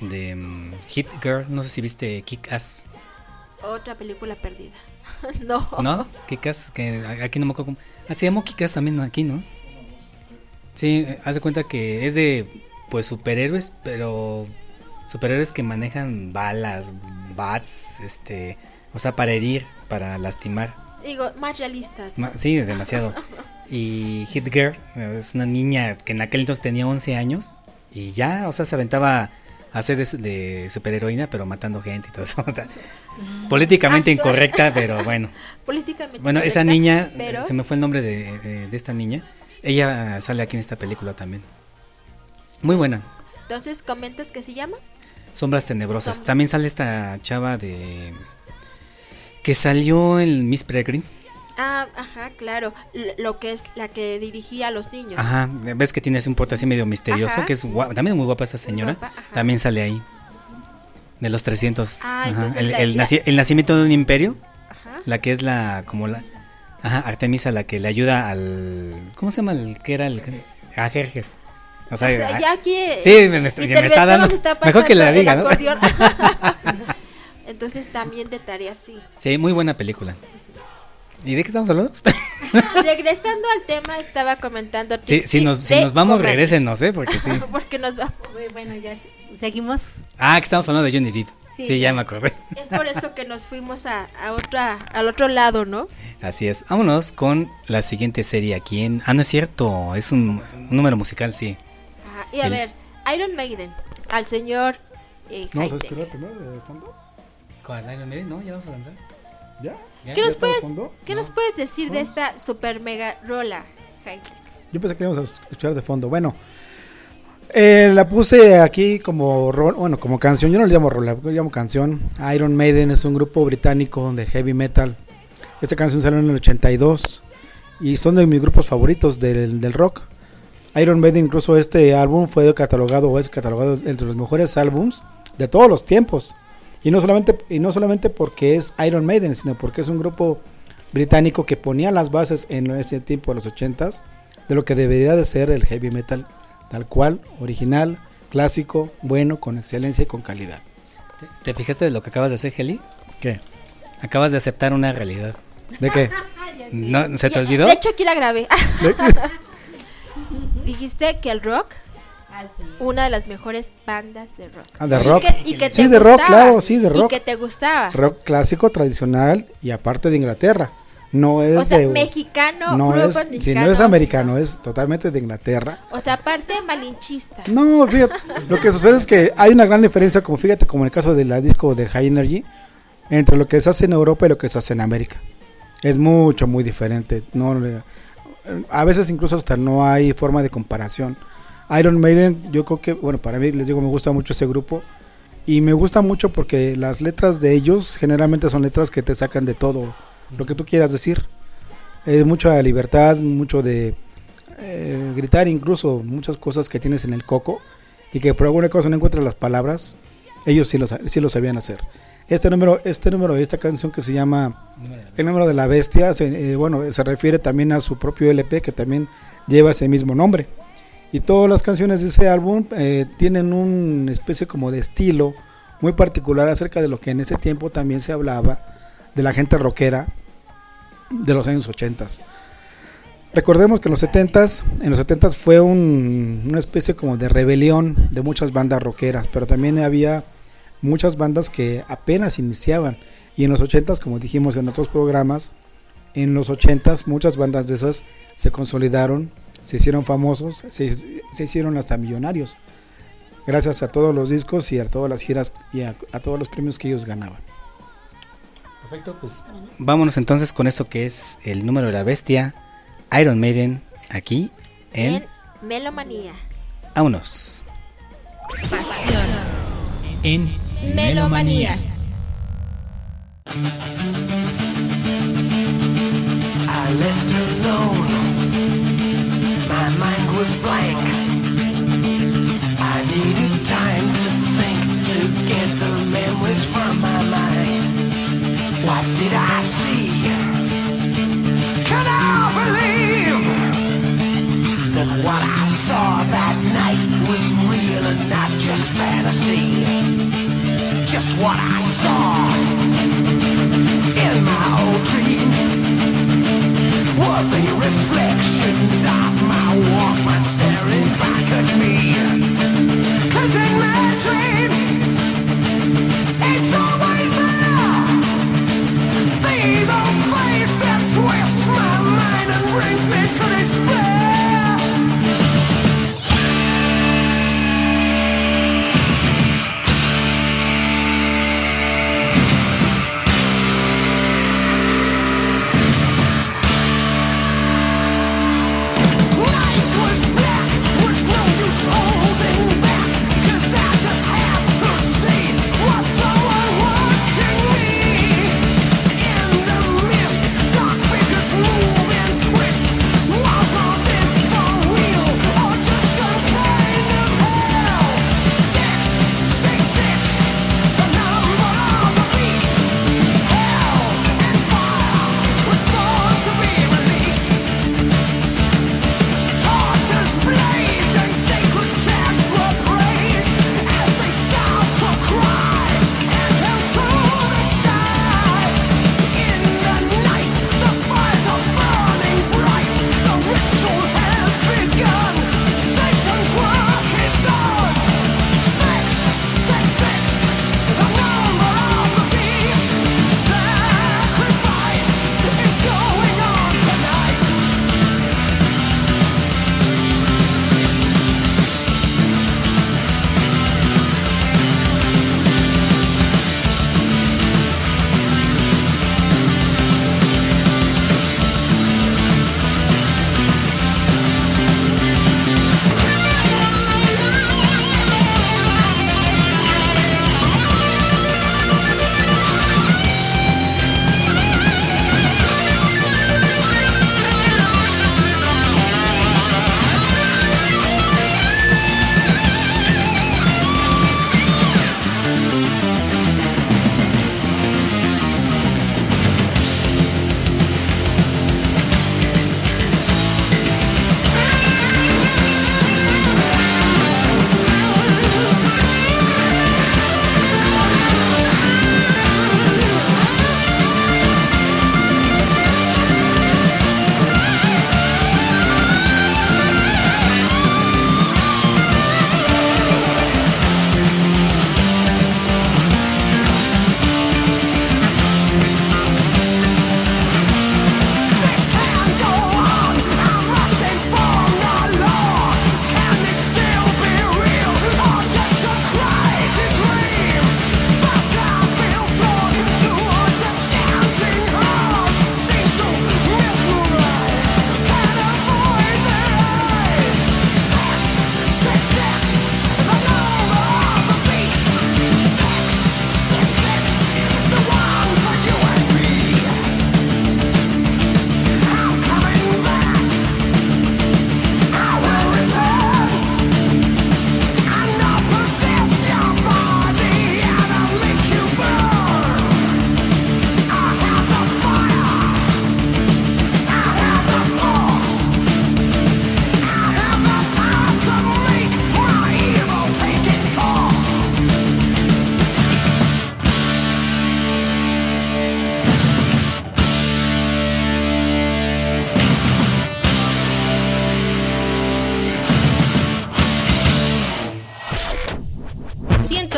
de mm, Hit Girl, no sé si viste Kick Ass. Otra película perdida. no. ¿No? Kikas, que a- aquí no me acuerdo. Ah, se llamó Kikas también aquí, ¿no? Sí, haz de cuenta que es de, pues, superhéroes, pero superhéroes que manejan balas, bats, este, o sea, para herir, para lastimar. Digo, más realistas. ¿no? Sí, demasiado. Y Hit Girl es una niña que en aquel entonces tenía 11 años y ya, o sea, se aventaba a ser de, de superheroína, pero matando gente y todo eso. o sea, políticamente Actua- incorrecta, pero bueno. Políticamente Bueno, esa niña, pero- se me fue el nombre de, de- de esta niña. Ella sale aquí en esta película también. Muy buena. Entonces, ¿comentas que se llama? Sombras Tenebrosas. Sombras. También sale esta chava de... Que salió en Miss Peregrine. Ah, ajá, claro. L- Lo que es la que dirigía a los niños. Ajá, ves que tiene así un porte así medio misterioso, Ajá. que es gua- también muy guapa esta señora. guapa, también sale ahí. De los 300. Ah, Ajá, El, el naci- el nacimiento de un imperio. Ajá. La que es la como la Ajá, Artemisa la que le ayuda al ¿Cómo se llama el que era el a Jerjes? O sea, O sea, a- ya aquí Sí, me, me está- dando está Mejor que la diga, ¿no? Entonces también de tarea sí. Sí, muy buena película. ¿Y de qué estamos hablando? Regresando al tema, estaba comentando. Sí, si nos, si de nos vamos, comer. regrésenos, ¿eh? Porque sí. Porque nos vamos. Bueno, ya se- seguimos. Ah, que estamos hablando de Johnny Depp. Sí. Sí, ya me acordé. Es por eso que nos fuimos a, a otra, al otro lado, ¿no? Así es. Vámonos con la siguiente serie aquí en... Ah, no es cierto. Es un, un número musical, sí. Ajá, Y a El- ver, Iron Maiden, al señor eh, ¿No vamos a escuchar primero de fondo? ¿Cuál? ¿Iron Maiden? No, ya vamos a lanzar. ¿Ya? ¿Qué nos ¿Ya puedes, está de fondo? ¿qué nos puedes decir de esta super mega rola, Hightech? Yo pensé que íbamos a escuchar de fondo. Bueno, eh, la puse aquí como bueno, como canción. Yo no le llamo rola, le llamo canción. Iron Maiden es un grupo británico de heavy metal. Esta canción salió en el 82 y son de mis grupos favoritos del, del rock. Iron Maiden, incluso este álbum fue catalogado o es catalogado entre los mejores álbums de todos los tiempos. Y no solamente y no solamente porque es Iron Maiden, sino porque es un grupo británico que ponía las bases en ese tiempo de los 80s de lo que debería de ser el heavy metal tal cual, original, clásico, bueno, con excelencia y con calidad. ¿Te, te fijaste de lo que acabas de hacer, Heli? ¿Qué? Acabas de aceptar una realidad. ¿De qué? ¿No, ¿Se te olvidó? De hecho, aquí la grabé. Dijiste que el rock, una de las mejores bandas de rock. Ah, de Y rock. que- y que Sí, te de rock, claro, sí, de rock. Y que te gustaba. Rock clásico, tradicional y aparte de Inglaterra. No es O sea, de- mexicano, no es, si no es americano, es totalmente de Inglaterra. O sea, aparte malinchista. No, fíjate, lo que sucede es que hay una gran diferencia, como fíjate, como en el caso de la disco de High Energy, entre lo que se hace en Europa y lo que se hace en América. Es mucho, muy diferente. No, a veces incluso hasta no hay forma de comparación. Iron Maiden, yo creo que, bueno, para mí les digo, me gusta mucho ese grupo. Y me gusta mucho porque las letras de ellos generalmente son letras que te sacan de todo lo que tú quieras decir. Es mucha libertad, mucho de eh, gritar incluso muchas cosas que tienes en el coco y que por alguna cosa no encuentras las palabras, ellos sí lo, sí lo sabían hacer. Este número, este número, esta canción que se llama El número de la bestia, se, eh, bueno, se refiere también a su propio LP que también lleva ese mismo nombre. Y todas las canciones de ese álbum eh, tienen una especie como de estilo muy particular acerca de lo que en ese tiempo también se hablaba de la gente rockera de los años 80. Recordemos que en los 70s, en los 70s fue un- una especie como de rebelión de muchas bandas rockeras, pero también había muchas bandas que apenas iniciaban. Y en los 80s, como dijimos en otros programas, en los 80s muchas bandas de esas se consolidaron, se hicieron famosos, se, se hicieron hasta millonarios, gracias a todos los discos y a todas las giras y a todos los premios que ellos ganaban. Perfecto, pues vámonos entonces con esto que es el número de la bestia, Iron Maiden, aquí en... En Melomanía. Vámonos. Pasión. En Melomanía. I left alone. My mind was blank. I needed time to think to get the memories from my mind. Did I see? Can I believe that what I saw that night was real and not just fantasy? Just what I saw and my old dreams were the reflections of my Walkman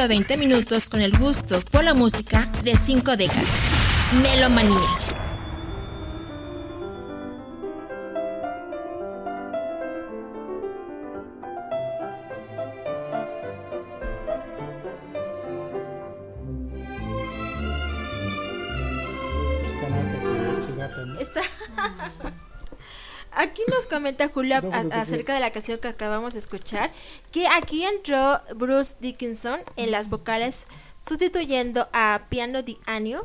de 20 minutos con el gusto por la música de 5 décadas. Melomanía. Aquí nos comenta Julia acerca de la canción que acabamos de escuchar, que aquí entró Bruce Dickinson en las vocales sustituyendo a Piano Di Anio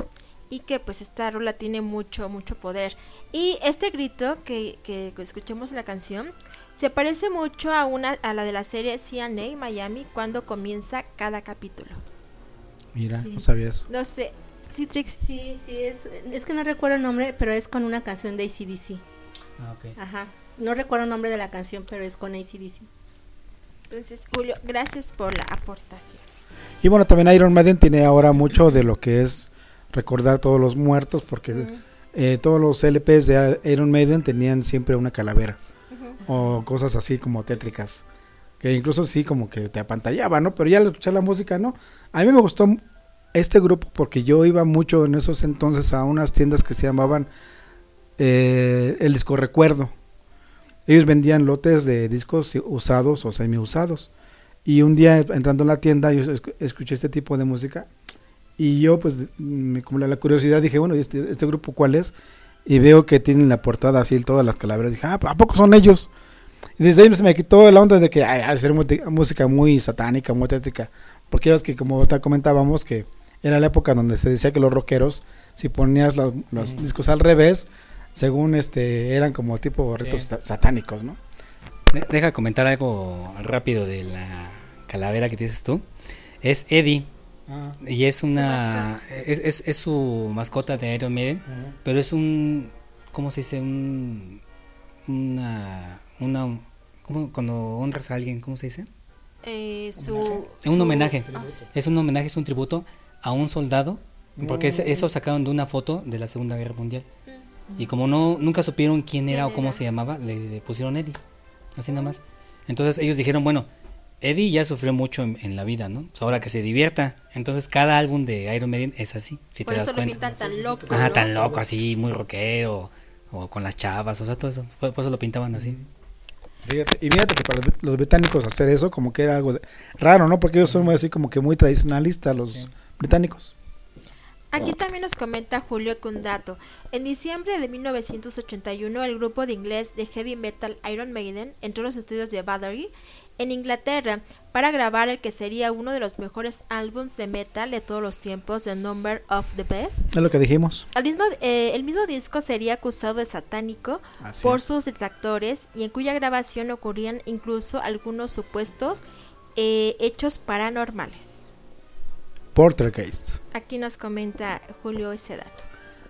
y que pues esta rola tiene mucho, mucho poder. Y este grito que, que escuchemos en la canción se parece mucho a, una, a la de la serie CNA Miami cuando comienza cada capítulo. Mira, Sí. no sabía eso. No sé, Citrix. Sí, sí, es, es que no recuerdo el nombre, pero es con una canción de ACDC. Ah, ok. Ajá. No recuerdo el nombre de la canción, pero es con ACDC. Entonces, Julio, gracias por la aportación. Y bueno, también Iron Maiden tiene ahora mucho de lo que es recordar todos los muertos porque eh, todos los LPs de Iron Maiden tenían siempre una calavera o cosas así como tétricas que incluso sí como que te apantallaba, ¿no? Pero ya al escuchar la música, ¿no? A mí me gustó este grupo porque yo iba mucho en esos entonces a unas tiendas que se llamaban eh, el disco recuerdo. Ellos vendían lotes de discos usados o semi usados. Y un día entrando en la tienda yo esc- escuché este tipo de música y yo pues me como la, curiosidad dije, bueno, ¿y este, este grupo cuál es? Y veo que tienen la portada así todas las calaveras. Dije, ah, ¿a poco son ellos? Y desde ahí se me quitó la onda de que ay, hacer música muy satánica, muy tétrica. Porque ves que como te comentábamos que era la época donde se decía que los rockeros, si ponías los, los discos al revés, según este, eran como tipo ritos Sí. sa- satánicos, ¿no? De- Deja comentar algo rápido de la calavera que dices tú. Es Eddie. Ah. Y es una. Es, es, es su mascota de Iron Maiden. Pero es un. ¿Cómo se dice? Un. Una. Una. ¿Cómo cuando honras a alguien? ¿Cómo se dice? Eh, su, Es un su- homenaje. ah, Es un homenaje, es un tributo a un soldado. Porque ese- Mm. eso sacaron de una foto de la Segunda Guerra Mundial. Y como no nunca supieron quién era o cómo se llamaba, le, le pusieron Eddie. Así nada más. Entonces ellos dijeron, bueno, Eddie ya sufrió mucho en, en la vida, ¿no? Pues ahora que se divierta. Entonces cada álbum de Iron Maiden es así, si por te das eso lo cuenta. pintan tan loco. Ajá, ¿no? tan loco, así, muy rockero. O con las chavas, o sea, todo eso. Por, por eso lo pintaban así. Fíjate, y fíjate que para los, británicos hacer eso como que era algo de- raro, ¿no? Porque ellos son muy así como que muy tradicionalistas los británicos. Aquí también nos comenta Julio Cundato. En diciembre de 1981, el grupo de inglés de heavy metal Iron Maiden entró a los estudios de Battery en Inglaterra para grabar el que sería uno de los mejores álbums de metal de todos los tiempos, The Number of the Best. Es lo que dijimos. Mismo, eh, el mismo disco sería acusado de satánico Así por es. sus detractores y en cuya grabación ocurrían incluso algunos supuestos eh, hechos paranormales. Poltergeist. Aquí nos comenta Julio ese dato.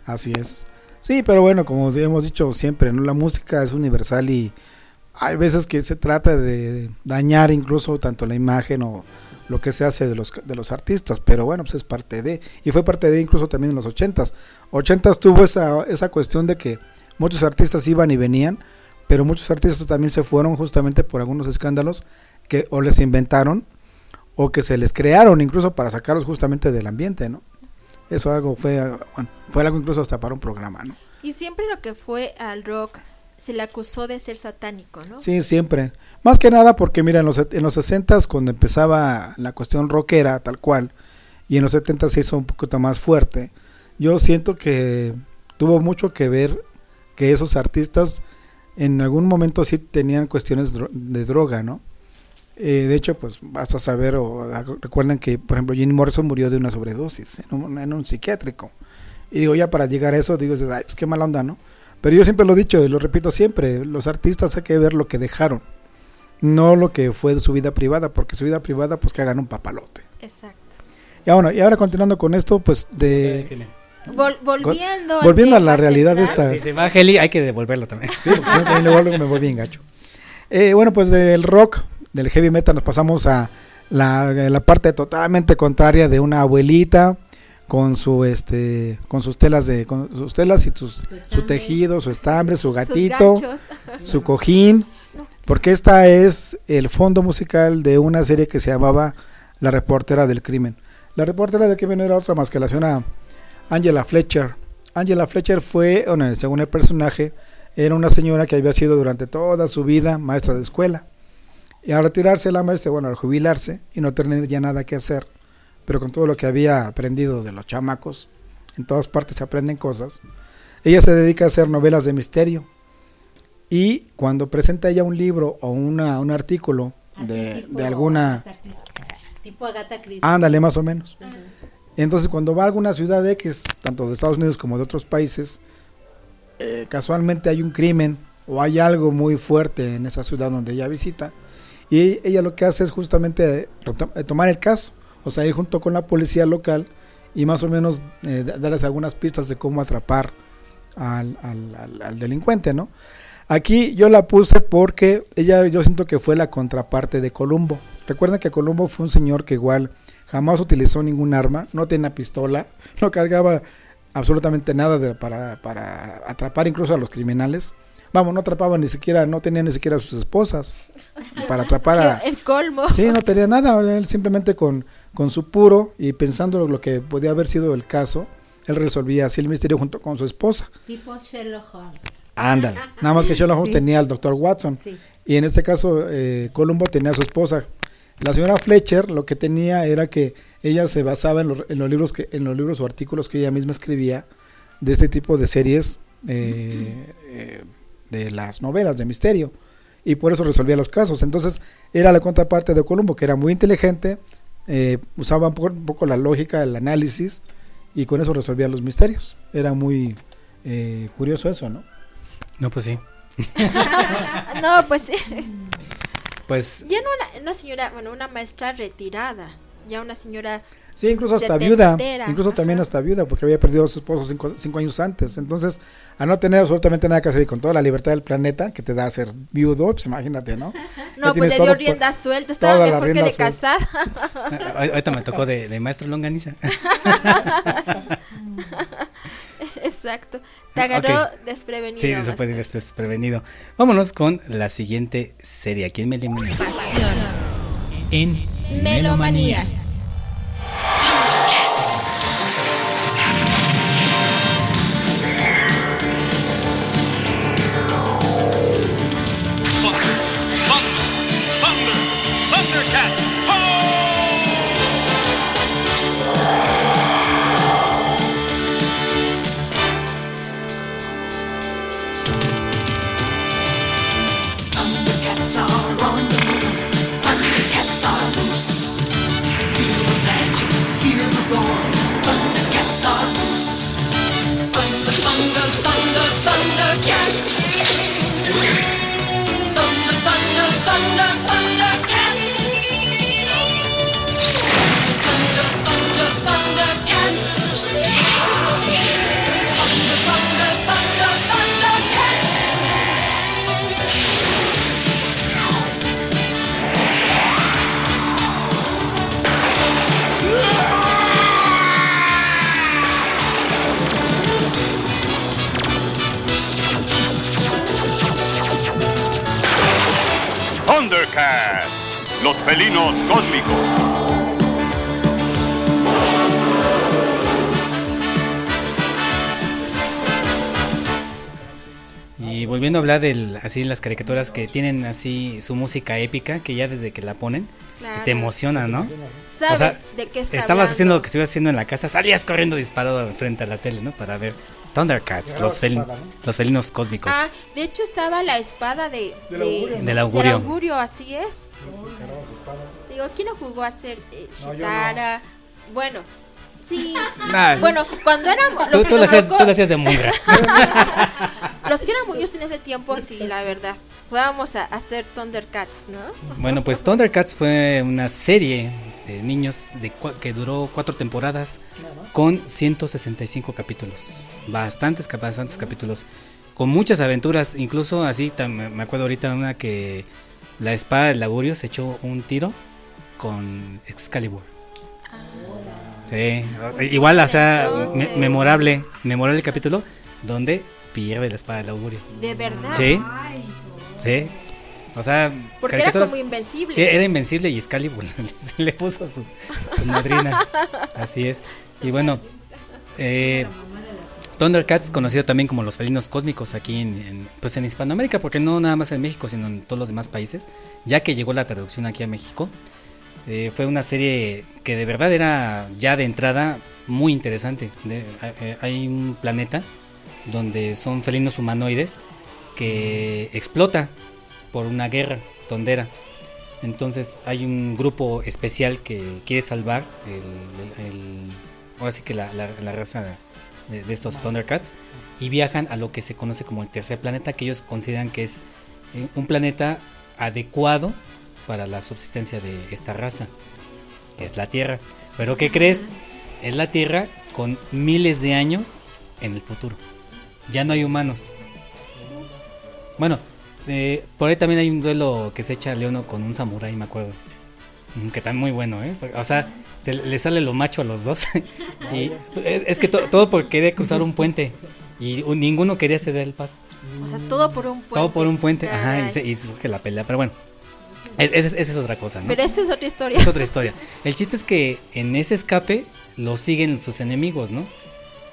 Así es. Sí, pero bueno, como hemos dicho siempre, ¿no? La música es universal y hay veces que se trata de dañar incluso tanto la imagen o lo que se hace de los, de los artistas, pero bueno, pues es parte de, y fue parte de incluso también en los ochentas. Ochentas tuvo esa, esa cuestión de que muchos artistas iban y venían, pero muchos artistas también se fueron justamente por algunos escándalos que o les inventaron o que se les crearon incluso para sacarlos justamente del ambiente, ¿no? Eso algo fue, bueno, fue algo incluso hasta para un programa, ¿no? Y siempre lo que fue al rock se le acusó de ser satánico, ¿no? Sí, siempre. Más que nada porque, mira, en los, en los 60 cuando empezaba la cuestión rockera, tal cual, y en los 70 se hizo un poquito más fuerte, yo siento que tuvo mucho que ver que esos artistas en algún momento sí tenían cuestiones de droga, ¿no? Eh, de hecho, pues vas a saber, o a- recuerden que, por ejemplo, Jim Morrison murió de una sobredosis en un, en un psiquiátrico. Y digo, ya para llegar a eso, digo, ay, pues qué mala onda, ¿no? Pero yo siempre lo he dicho y lo repito siempre, los artistas hay que ver lo que dejaron, no lo que fue de su vida privada, porque su vida privada, pues que hagan un papalote. Exacto. Y bueno, y ahora continuando con esto, pues de... Vol- volviendo, volviendo a la realidad esta... Si se va Heli, hay que devolverlo también. Sí, porque si no también luego me voy bien gacho. Eh, bueno, pues del rock, del heavy metal, nos pasamos a la, la parte totalmente contraria de una abuelita con su este con sus telas de con sus telas y sus, su tejido, su estambre, su gatito, su cojín, porque esta es el fondo musical de una serie que se llamaba La reportera del crimen. La reportera del crimen era otra más que la señora Angela Fletcher. Angela Fletcher fue, bueno, según el personaje, era una señora que había sido durante toda su vida maestra de escuela. Y al retirarse la maestra, bueno, al jubilarse y no tener ya nada que hacer, pero con todo lo que había aprendido de los chamacos, en todas partes se aprenden cosas, ella se dedica a hacer novelas de misterio. Y cuando presenta ella un libro o una, un artículo de, tipo de alguna... Tipo Agatha Christie. Ándale, más o menos. Entonces, cuando va a alguna ciudad X, tanto de Estados Unidos como de otros países, eh, casualmente hay un crimen o hay algo muy fuerte en esa ciudad donde ella visita, y ella lo que hace es justamente retom- eh, tomar el caso, o sea, ir junto con la policía local y más o menos eh, da- darles algunas pistas de cómo atrapar al, delincuente, ¿no? Aquí yo la puse porque ella yo siento que fue la contraparte de Columbo. Recuerden que Columbo fue un señor que igual jamás utilizó ningún arma, no tenía pistola, no cargaba absolutamente nada para atrapar incluso a los criminales. Vamos, no atrapaba ni siquiera, no tenía ni siquiera a sus esposas para atrapar a... El colmo. Sí, no tenía nada, él simplemente con, con su puro y pensando lo que podía haber sido el caso, él resolvía así el misterio junto con su esposa. Tipo Sherlock Holmes. Ándale. Nada más que Sherlock Holmes Sí. tenía al doctor Watson. Sí. Y en este caso, eh, Columbo tenía a su esposa. La señora Fletcher lo que tenía era que ella se basaba en los, en los libros que, en los libros o artículos que ella misma escribía de este tipo de series eh, eh, de las novelas de misterio. Y por eso resolvía los casos. Entonces, era la contraparte de Columbo, que era muy inteligente, eh, usaba un poco, un poco la lógica, el análisis, y con eso resolvía los misterios. Era muy eh, curioso eso, ¿no? No, pues sí. no, pues sí. Pues Ya no una, una señora, bueno, una maestra retirada. Ya una señora. Sí, incluso hasta viuda, incluso también hasta viuda, porque había perdido a su esposo cinco, cinco años antes. Entonces, a no tener absolutamente nada que hacer y con toda la libertad del planeta que te da ser viudo, pues imagínate, ¿no? No, Ya pues le dio por- rienda suelta, estaba mejor que de suelta. casada. Ah, ahorita me tocó de, de maestro longaniza. Exacto. Te agarró desprevenido. Sí, Master. desprevenido. Vámonos con la siguiente serie aquí en Melomanía. Pasión. En Melomanía. Los felinos cósmicos. Y volviendo a hablar de así las caricaturas que tienen así su música épica, que ya desde que la ponen, Claro. te emociona, ¿no? Sabes de qué está Estabas hablando. haciendo lo que estuvieras haciendo en la casa, salías corriendo disparado frente a la tele, ¿no? Para ver Thundercats, los, fel- los felinos cósmicos. Ah, de hecho estaba la espada de, Del de- augurio. Del augurio. del augurio, así es. Digo, ¿quién no jugó a ser eh, Shitara? Bueno, sí. Nah. Bueno, cuando éramos. Tú, los tú que lo hacías, tú lo hacías de. Los que éramos niños en ese tiempo, sí, la verdad. Jugábamos a hacer Thundercats, ¿no? Bueno, pues Thundercats fue una serie de niños de que duró cuatro temporadas con 165 capítulos. Bastantes, cap- bastantes capítulos. Con muchas aventuras, incluso así, me acuerdo ahorita una que la espada del augurio se echó un tiro con Excalibur. Sí, igual, o sea, me- memorable, memorable capítulo donde pierde la espada del augurio. De verdad. Sí. Sí. O sea, Porque era como invencible. Sí, era invencible y Excalibur se le puso su, su madrina. Así es. Y bueno, eh, Thundercats, conocido también como los felinos cósmicos aquí en, en, pues en Hispanoamérica, porque no nada más en México, sino en todos los demás países, ya que llegó la traducción aquí a México. Eh, fue una serie que de verdad era ya de entrada muy interesante. Eh, hay un planeta donde son felinos humanoides que explota por una guerra tondera. Entonces hay un grupo especial que quiere salvar el, ahora sí que la, raza de, de estos Thundercats y viajan a lo que se conoce como el tercer planeta que ellos consideran que es eh, un planeta adecuado para la subsistencia de esta raza, que es la Tierra. Pero ¿qué crees? Es la Tierra con miles de años en el futuro. Ya no hay humanos. Bueno, eh, por ahí también hay un duelo que se echa Leono con un samurái, me acuerdo. Mm, Que está muy bueno, ¿eh? O sea, se le sale lo macho a los dos. y es, es que to- todo por querer cruzar un puente. Y un- ninguno quería ceder el paso. O sea, todo por un puente. Todo por un puente. Ajá, y, se- y surge la pelea. Pero bueno, esa es, es otra cosa, ¿no? Pero esta es otra historia. Es otra historia. El chiste es que en ese escape lo siguen sus enemigos, ¿no?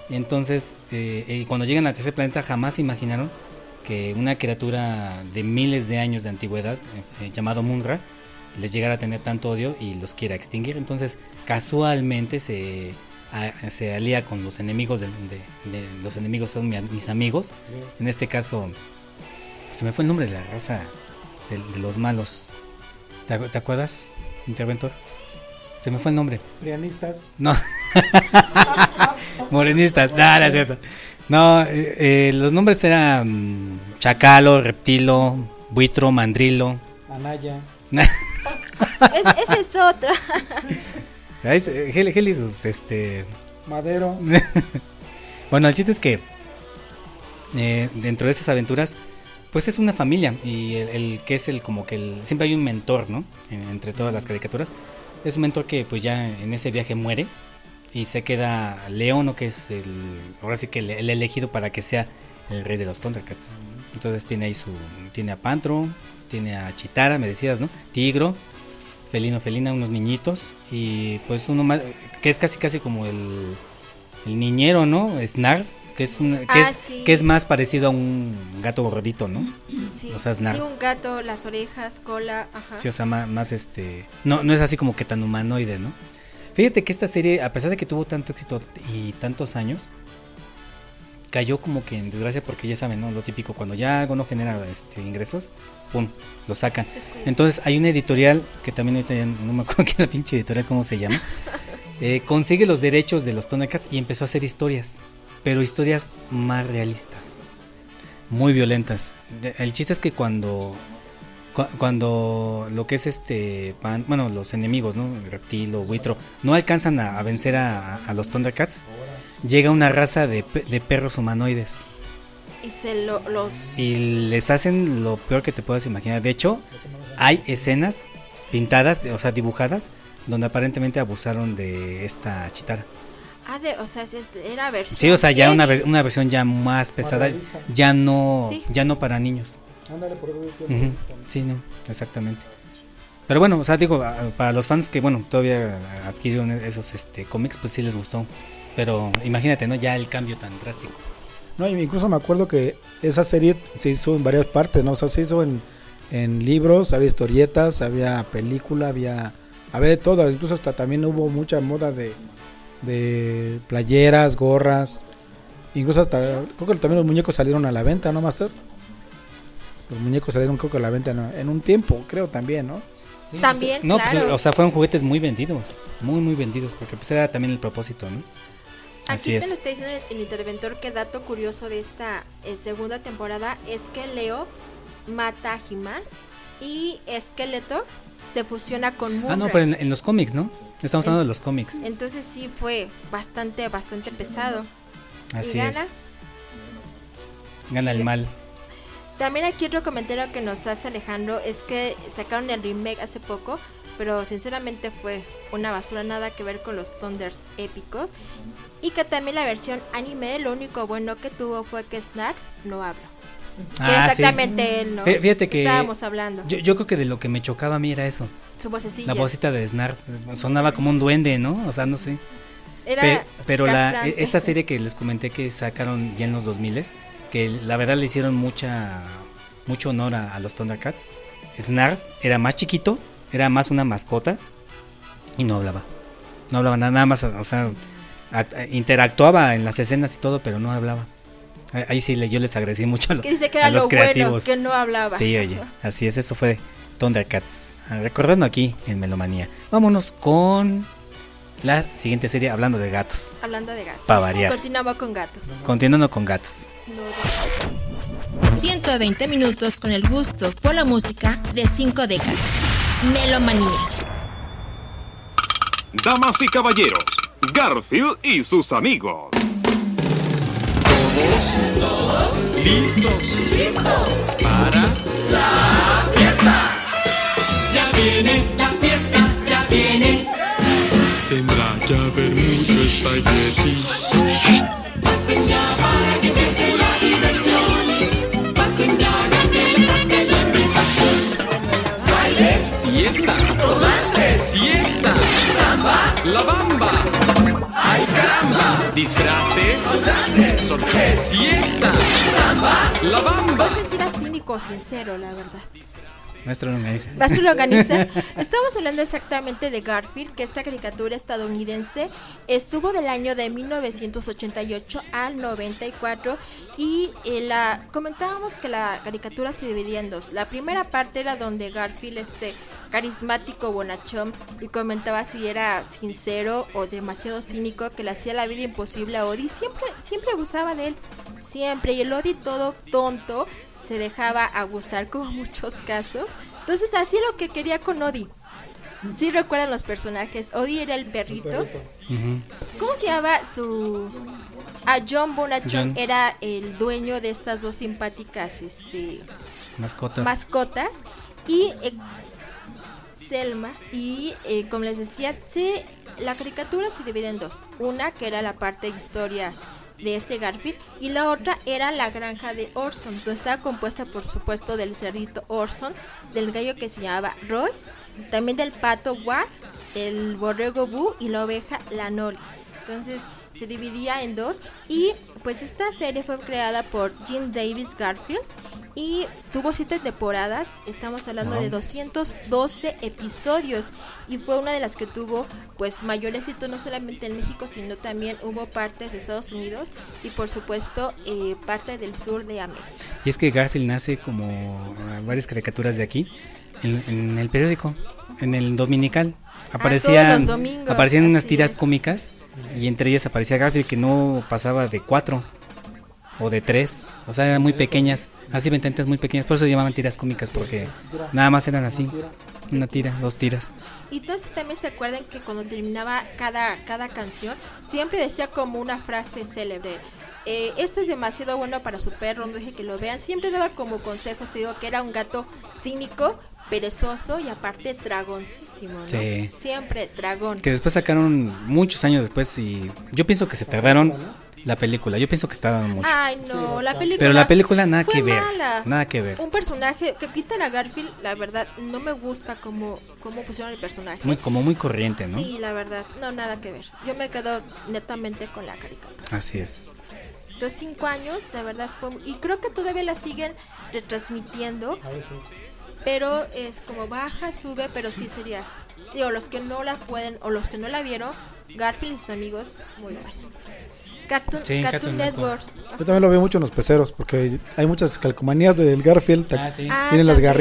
Entonces, eh, eh, cuando llegan a ese planeta, jamás se imaginaron que una criatura de miles de años de antigüedad, eh, eh, llamado Munra, les llegara a tener tanto odio y los quiera extinguir. Entonces, casualmente se, a- se alía con los enemigos de, de- de- los enemigos son mi- mis amigos. En este caso, se me fue el nombre de la raza de, de los malos. ¿Te, acu- te acuerdas, interventor? Se me fue el nombre. Prianistas. No. Morenistas. No, no es cierto. No, eh, eh, los nombres eran mm, Chacalo, Reptilo, Buitro, Mandrilo. Anaya. Es- esa es otra. Se- Heli, Heli sus, este... Madero. bueno, el chiste es que eh, dentro de estas aventuras, pues es una familia y el, el que es el como que el, siempre hay un mentor, ¿no? En- entre todas las caricaturas. Es un mentor que pues ya en ese viaje muere y se queda Leono, que es el, ahora sí que el, el elegido para que sea el rey de los Thundercats. Entonces tiene ahí su, tiene a Pantro, tiene a Chitara, me decías, ¿no? Tigro, Felino, Felina, unos niñitos y pues uno más, que es casi casi como el, el niñero, ¿no? Snarf, que es, que, Ah, es, sí. que es más parecido a un gato gordito, ¿no? Sí, O sea, Snarf. sí, un gato, las orejas, cola, ajá. Sí, o sea, más, más, este. No, no es así como que tan humanoide, ¿no? Fíjate que esta serie, a pesar de que tuvo tanto éxito y tantos años, cayó como que en desgracia porque ya saben, ¿no? Lo típico, cuando ya algo no genera este, ingresos, ¡pum! Lo sacan. Entonces hay una editorial, que también ahorita ya no me acuerdo qué es la pinche editorial, cómo se llama, eh, consigue los derechos de los Thundercats y empezó a hacer historias, pero historias más realistas, muy violentas. El chiste es que cuando cu- cuando lo que es este pan- bueno los enemigos no el reptil o buitro no alcanzan a, a vencer a, a los Thundercats llega una raza de, de perros humanoides. Y se lo, los... y les hacen lo peor que te puedas imaginar. De hecho hay escenas pintadas o sea dibujadas donde aparentemente abusaron de esta chitara Ah, de, o sea, se- era versión. sí o sea ya una, una versión ya más pesada ya no Sí. ya no para niños Ándale, por eso digo que Ujú, Sí, no, exactamente. Pero bueno, o sea, digo, para los fans que, bueno, todavía adquirieron esos este, cómics, pues sí les gustó. Pero imagínate, ¿no? Ya el cambio tan drástico. No, y incluso me acuerdo que esa serie se hizo en varias partes, ¿no? O sea, se hizo en, en libros, había historietas, había película, había, había de todo. Incluso hasta también hubo mucha moda de, de playeras, gorras. Incluso hasta, creo que también los muñecos salieron a la venta, ¿no, Master? Los muñecos salieron creo que a la venta ¿no? en un tiempo, creo también, ¿no? También, No, pues, o sea, fueron juguetes muy vendidos. Muy, muy vendidos, porque pues era también el propósito, ¿no? Así Aquí te lo es. está diciendo el- el interventor que dato curioso de esta eh, segunda temporada es que Leo mata a He-Man y Skeletor se fusiona con Moonray. Ah, no, pero en, en los cómics, ¿no? Estamos hablando de los cómics. Entonces sí fue bastante, bastante pesado. Así y es. gana. Gana el mal. También aquí otro comentario que nos hace Alejandro es que sacaron el remake hace poco, pero sinceramente fue una basura, nada que ver con los Thunders épicos. Y que también la versión anime, lo único bueno que tuvo fue que Snarf no habla. Ah, sí. exactamente él, ¿no? Fí- Fíjate que. Estábamos hablando. Yo, yo creo que de lo que me chocaba a mí era eso. Su vocecilla. La vocita de Snarf. Sonaba como un duende, ¿no? O sea, no sé. Era Pe- pero la, castrante. esta serie que les comenté que sacaron ya en los 2000 que la verdad le hicieron mucha mucho honor a, a los Thundercats. Snarf era más chiquito, era más una mascota y no hablaba. No hablaba nada, nada más, o sea, act- interactuaba en las escenas y todo, pero no hablaba. Ahí- sí yo les agradecí mucho a, lo- Que dice que a era los lo bueno, creativos. que no hablaba. Sí, oye, así es, eso fue Thundercats. Ah, Recordando aquí en Melomanía. Vámonos con la siguiente serie hablando de gatos. Hablando de gatos. Pa' variar. Continuamos con gatos. Continuando con gatos. 120 minutos con el gusto por la música de cinco décadas. Melomanía. Damas y caballeros, Garfield y sus amigos listos, listos para la fiesta. Ya viene la fiesta, ya viene. Tendrá que haber mucho espagueti. Pasen ya para que empiece la diversión. Pasen ya, que les hace la invitación. Bailes, fiesta, romances, siesta, samba, la banda. Disfraces, sorpresas, siesta, samba, la bamba. No sé si era cínico o sincero, la verdad. Maestro Longaniza. Maestro Longaniza, estamos hablando exactamente de Garfield, que esta caricatura estadounidense estuvo del año de 1988 al 94 y eh, la comentábamos que la caricatura se dividía en dos. La primera parte era donde Garfield, este carismático bonachón, y comentaba si era sincero o demasiado cínico, que le hacía la vida imposible a Odie. Siempre, siempre abusaba de él, siempre. Y el Odie todo tonto se dejaba abusar como muchos casos. Entonces hacía lo que quería con Odie. Si recuerdan los personajes, Odie era el perrito. ¿Cómo se llamaba su a John Bonachon John. era el dueño de estas dos simpáticas este Mascotas. mascotas y eh, Selma y eh, como les decía se, la caricatura se divide en dos una que era la parte de historia de este Garfield y la otra era la granja de Orson entonces estaba compuesta por supuesto del cerdito Orson del gallo que se llamaba Roy también del pato Watt el borrego Boo y la oveja la Noli entonces se dividía en dos y pues esta serie fue creada por Jim Davis Garfield y tuvo siete temporadas, estamos hablando Wow. de 212 episodios y fue una de las que tuvo pues mayor éxito no solamente en México sino también hubo partes de Estados Unidos y por supuesto eh, parte del sur de América. Y es que Garfield nace como varias caricaturas de aquí en, en el periódico, en el dominical. Aparecían, los domingos, aparecían unas tiras es. cómicas y entre ellas aparecía Garfield que no pasaba de cuatro o de tres, o sea, eran muy pequeñas, así ventantes muy pequeñas, por eso se llamaban tiras cómicas porque nada más eran así, una tira, dos tiras. Y entonces también se acuerdan que cuando terminaba cada, cada canción, siempre decía como una frase célebre. Eh, esto es demasiado bueno para su perro, no deje que lo vean. Siempre daba como consejos, te digo que era un gato cínico, perezoso y aparte dragoncísimo, ¿no? Sí. Siempre dragón. Que después sacaron muchos años después y yo pienso que se tardaron la película, yo pienso que se tardaron mucho. Ay, no, la película. Pero la película nada fue que ver, mala. nada que ver. Un personaje que pintan a Garfield, la verdad, no me gusta cómo, cómo pusieron el personaje. Muy, como muy corriente, ¿no? Sí, la verdad, no, nada que ver. Yo me quedo netamente con la caricatura. Así es. Entonces, cinco años, la verdad fue. Y creo que todavía la siguen retransmitiendo. Pero es como baja, sube, pero sí sería. Digo, los que no la pueden o los que no la vieron, Garfield y sus amigos, muy bueno. Cartoon, Sí, Cartoon Cartoon Network. Yo también lo veo mucho en los peceros, porque hay muchas calcomanías del Garfield. Ah, sí. Ah, Tienen las también.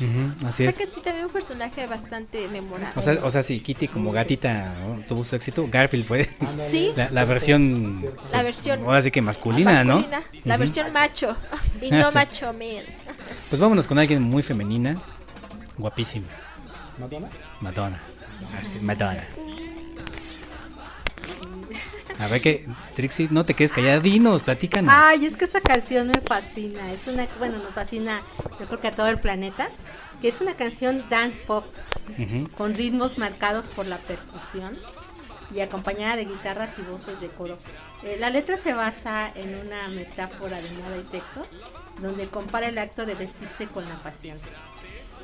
Garritas. Ujú, así O es. sea que sí, también un personaje bastante memorable. O sea, o sea, si Kitty como gatita ¿no? tuvo su éxito, Garfield fue Sí. la, la versión, La pues, versión ahora sí que masculina, masculina, La Ujú. versión macho y Ah, no sí. macho man. Pues vámonos con alguien muy femenina, guapísima, ¿Madonna? Madonna. Así, Madonna. A ver que, Trixie, no te quedes callada, dinos, platícanos. Ay, es que esa canción me fascina. Es una, bueno, nos fascina, yo creo que a todo el planeta. Que es una canción dance pop con ritmos marcados por la percusión y acompañada de guitarras y voces de coro. Eh, la letra se basa en una metáfora de moda y sexo, donde compara el acto de vestirse con la pasión.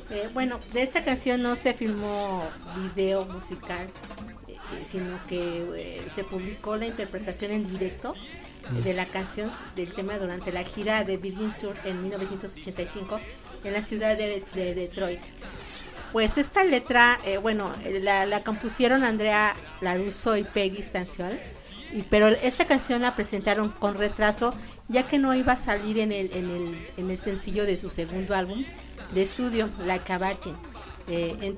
Eh, bueno, de esta canción no se filmó video musical, sino que eh, se publicó la interpretación en directo Mm. de la canción del tema durante la gira de Virgin Tour en 1985 en la ciudad de, de Detroit. Pues esta letra, eh, bueno, eh, la, la compusieron Andrea Larusso y Peggy Stanciol, y, pero esta canción la presentaron con retraso ya que no iba a salir en el, en el, en el sencillo de su segundo álbum de estudio, Like a Virgin, eh, en- eh,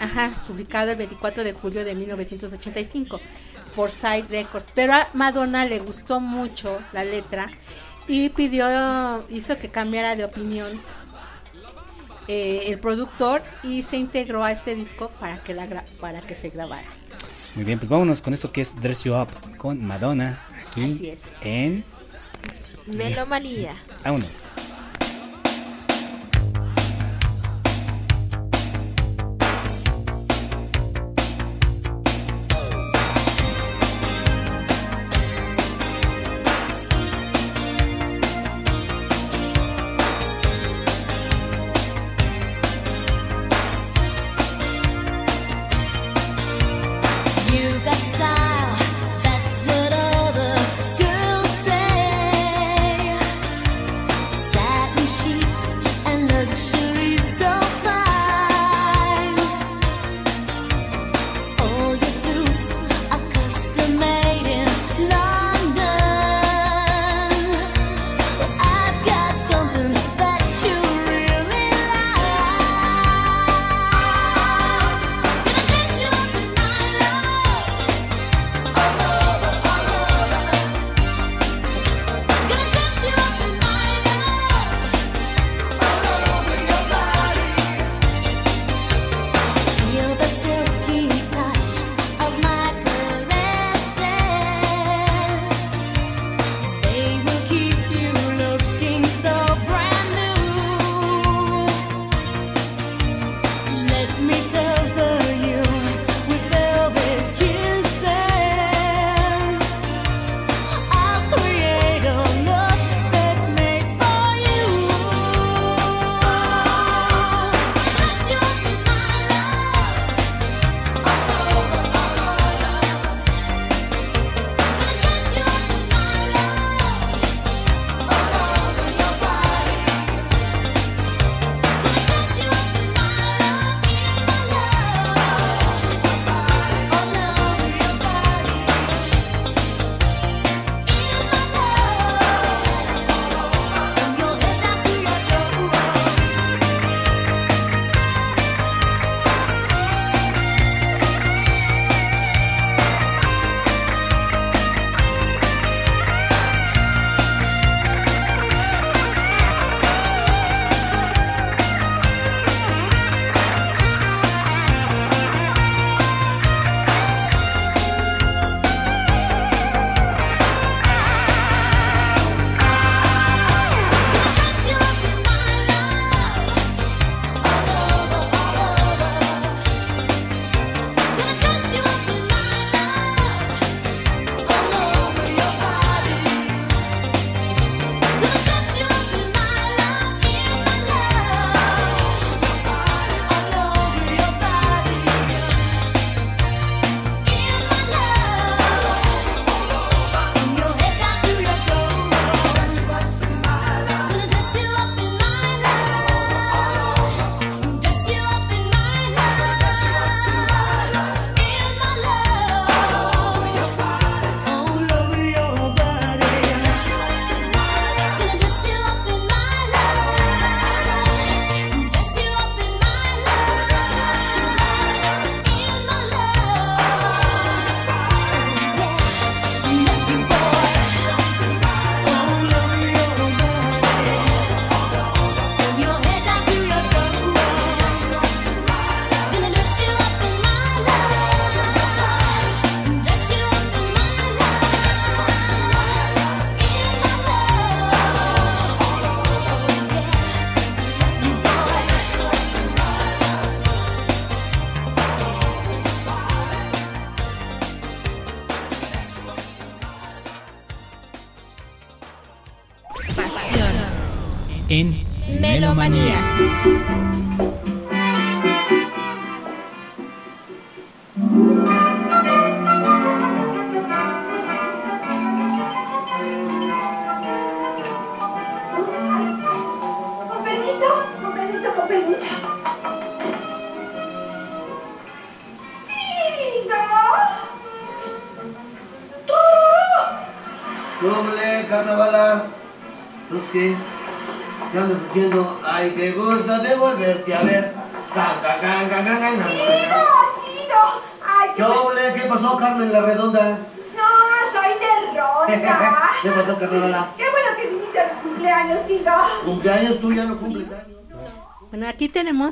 ajá, publicado el 24 de julio de 1985 por Side Records. Pero a Madonna le gustó mucho la letra y pidió, hizo que cambiara de opinión eh, el productor y se integró a este disco para que, la gra- para que se grabara. Muy bien, pues vámonos con esto que es Dress You Up con Madonna aquí Así es. en Melomanía. Vámonos.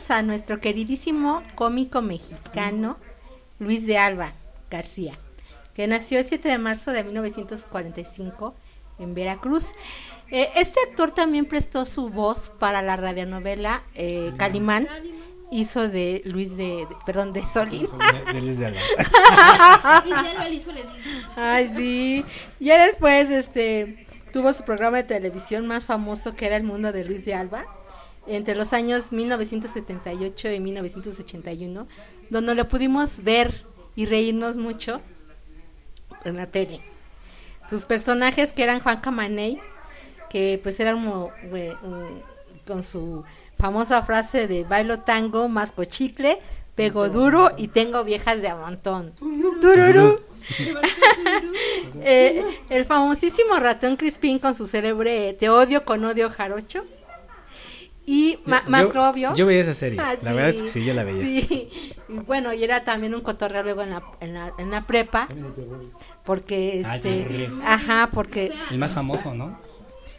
Tenemos a nuestro queridísimo cómico mexicano Luis de Alba García, que nació el 7 de marzo de 1945 en Veracruz. Eh, este actor también prestó su voz para la radionovela eh, Calimán. Hizo de Luis de, de- perdón, de Solín. De, de Luis de Alba. Luis de Alba le hizo. Ay, sí. Ya después, este, tuvo su programa de televisión más famoso que era El Mundo de Luis de Alba, entre los años 1978 y 1981, donde lo pudimos ver y reírnos mucho en la tele. Sus personajes que eran Juan Camaney, que pues un- con su famosa frase de bailo tango, masco chicle, pego duro y tengo viejas de a montón. Tururú. Eh, el famosísimo ratón Crispín con su célebre Te odio con odio jarocho. Y Ma- Yo- Macrobio. yo veía esa serie, Ah, la verdad es que sí, yo la veía. Sí. Y bueno, y era también un cotorreo luego en la, en la, en la prepa. Porque Ah, este. terrores. Ajá, porque. El más famoso, ¿no?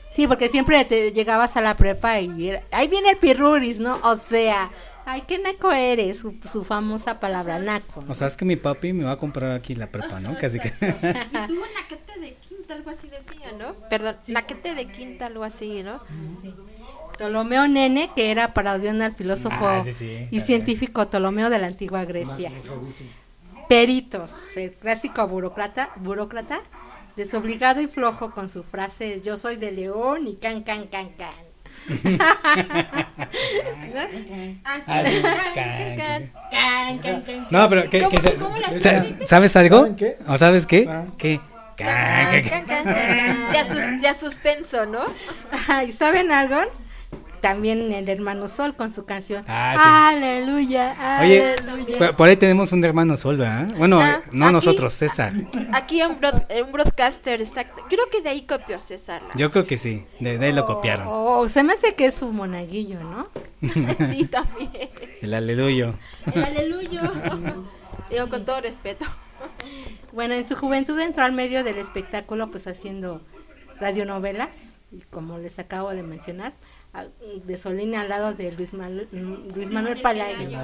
Sí, porque siempre te llegabas a la prepa y era- ahí viene el pirruris, ¿no? O sea, ay, qué naco eres, su, su famosa palabra naco. O sea, es que mi papi me va a comprar aquí la prepa, ¿no? Casi que. Y tuvo naquete de quinta, algo así decía, ¿no? Perdón, naquete de quinta, algo así, ¿no? Ptolomeo Nene, que era parodiando al filósofo Ah, sí, sí, y científico Ptolomeo de la antigua Grecia. Peritos, el clásico burócrata, burócrata, desobligado y flojo con su frase yo soy de león y can can can can. Ah. No, pero ¿qué, ¿Cómo- qué- cómo? ¿sabes algo? ¿Saben qué? ¿O sabes qué? ¿Qué? Can, can, Can, can. De, asus- de a suspenso, ¿no? ¿Y saben algo? También el hermano Sol con su canción Ah, Aleluya, Oye, aleluya. por, ahí tenemos un hermano Sol, ¿verdad? Bueno, Ah, no aquí. nosotros, César. Aquí un, broad- un broadcaster, exacto. Creo que de ahí copió César. Yo creo que sí, de, de ahí lo copiaron. Oh, se me hace que es su monaguillo, ¿no? Sí, también. El aleluyo. El aleluyo. Digo, con todo respeto. Bueno, en su juventud entró al medio del espectáculo, pues haciendo radionovelas, y como les acabo de mencionar, de Solín al lado de Luis, Manuel- Luis Manuel Palayo.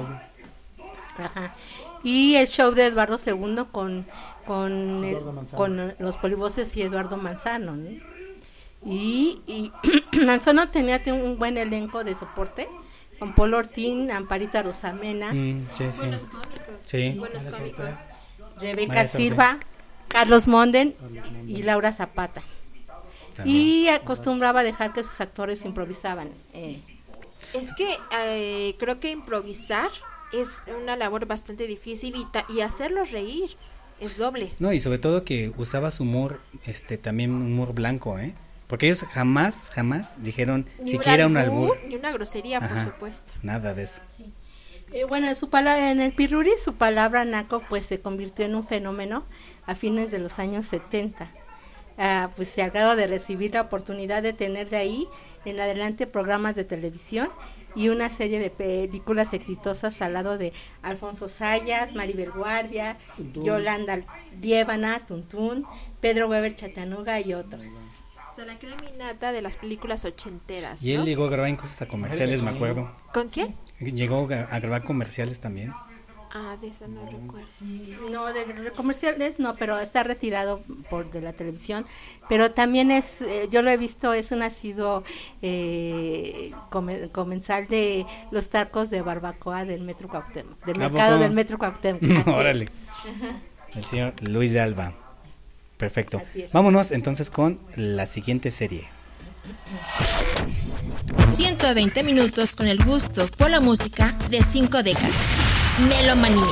Ajá. Y el show de Eduardo II con, con, el- con los polivoces y Eduardo Manzano. ¿no? Y, y Manzano tenía te- un buen elenco de soporte, con Polo Ortín, Amparita Rosamena, Mm, sí, sí. Buenos cómicos. Sí. Buenos cómicos. Rebeca. Silva, Carlos Monden y Laura Zapata. También. Y acostumbraba a dejar que sus actores improvisaban. eh. Es que eh, creo que improvisar es una labor bastante difícil y, ta- y hacerlos reír es doble. No, y sobre todo que usaba su humor, este, también un humor blanco, ¿eh? Porque ellos jamás, jamás dijeron Ni siquiera un albur, albur. Ni una grosería, por supuesto. Nada de eso. Eh, bueno, en su palabra, en el Piruri su palabra naco pues se convirtió en un fenómeno a fines de los años 70. Ah, pues se al grado de recibir la oportunidad de tener de ahí en adelante programas de televisión y una serie de películas exitosas al lado de Alfonso Sayas, Maribel Guardia, Tuntún. Yolanda Liébana, Tuntún, Pedro Weber Chatanuga y otros. O sea, la creminata de las películas ochenteras. Y él ¿no? llegó a grabar incluso hasta comerciales, me acuerdo. ¿Con quién? Llegó a grabar comerciales también. Ah, de eso no recuerdo. No, de comerciales no, pero está retirado por de la televisión. Pero también es, eh, yo lo he visto, es un nacido eh, come- comensal de los tacos de barbacoa del Metro Cuauhtémoc, del ¿A mercado del Metro Cuauhtémoc. Órale. El señor Luis de Alba. Perfecto. Vámonos entonces con la siguiente serie. 120 minutos con el gusto por la música de 5 décadas. Melomanía.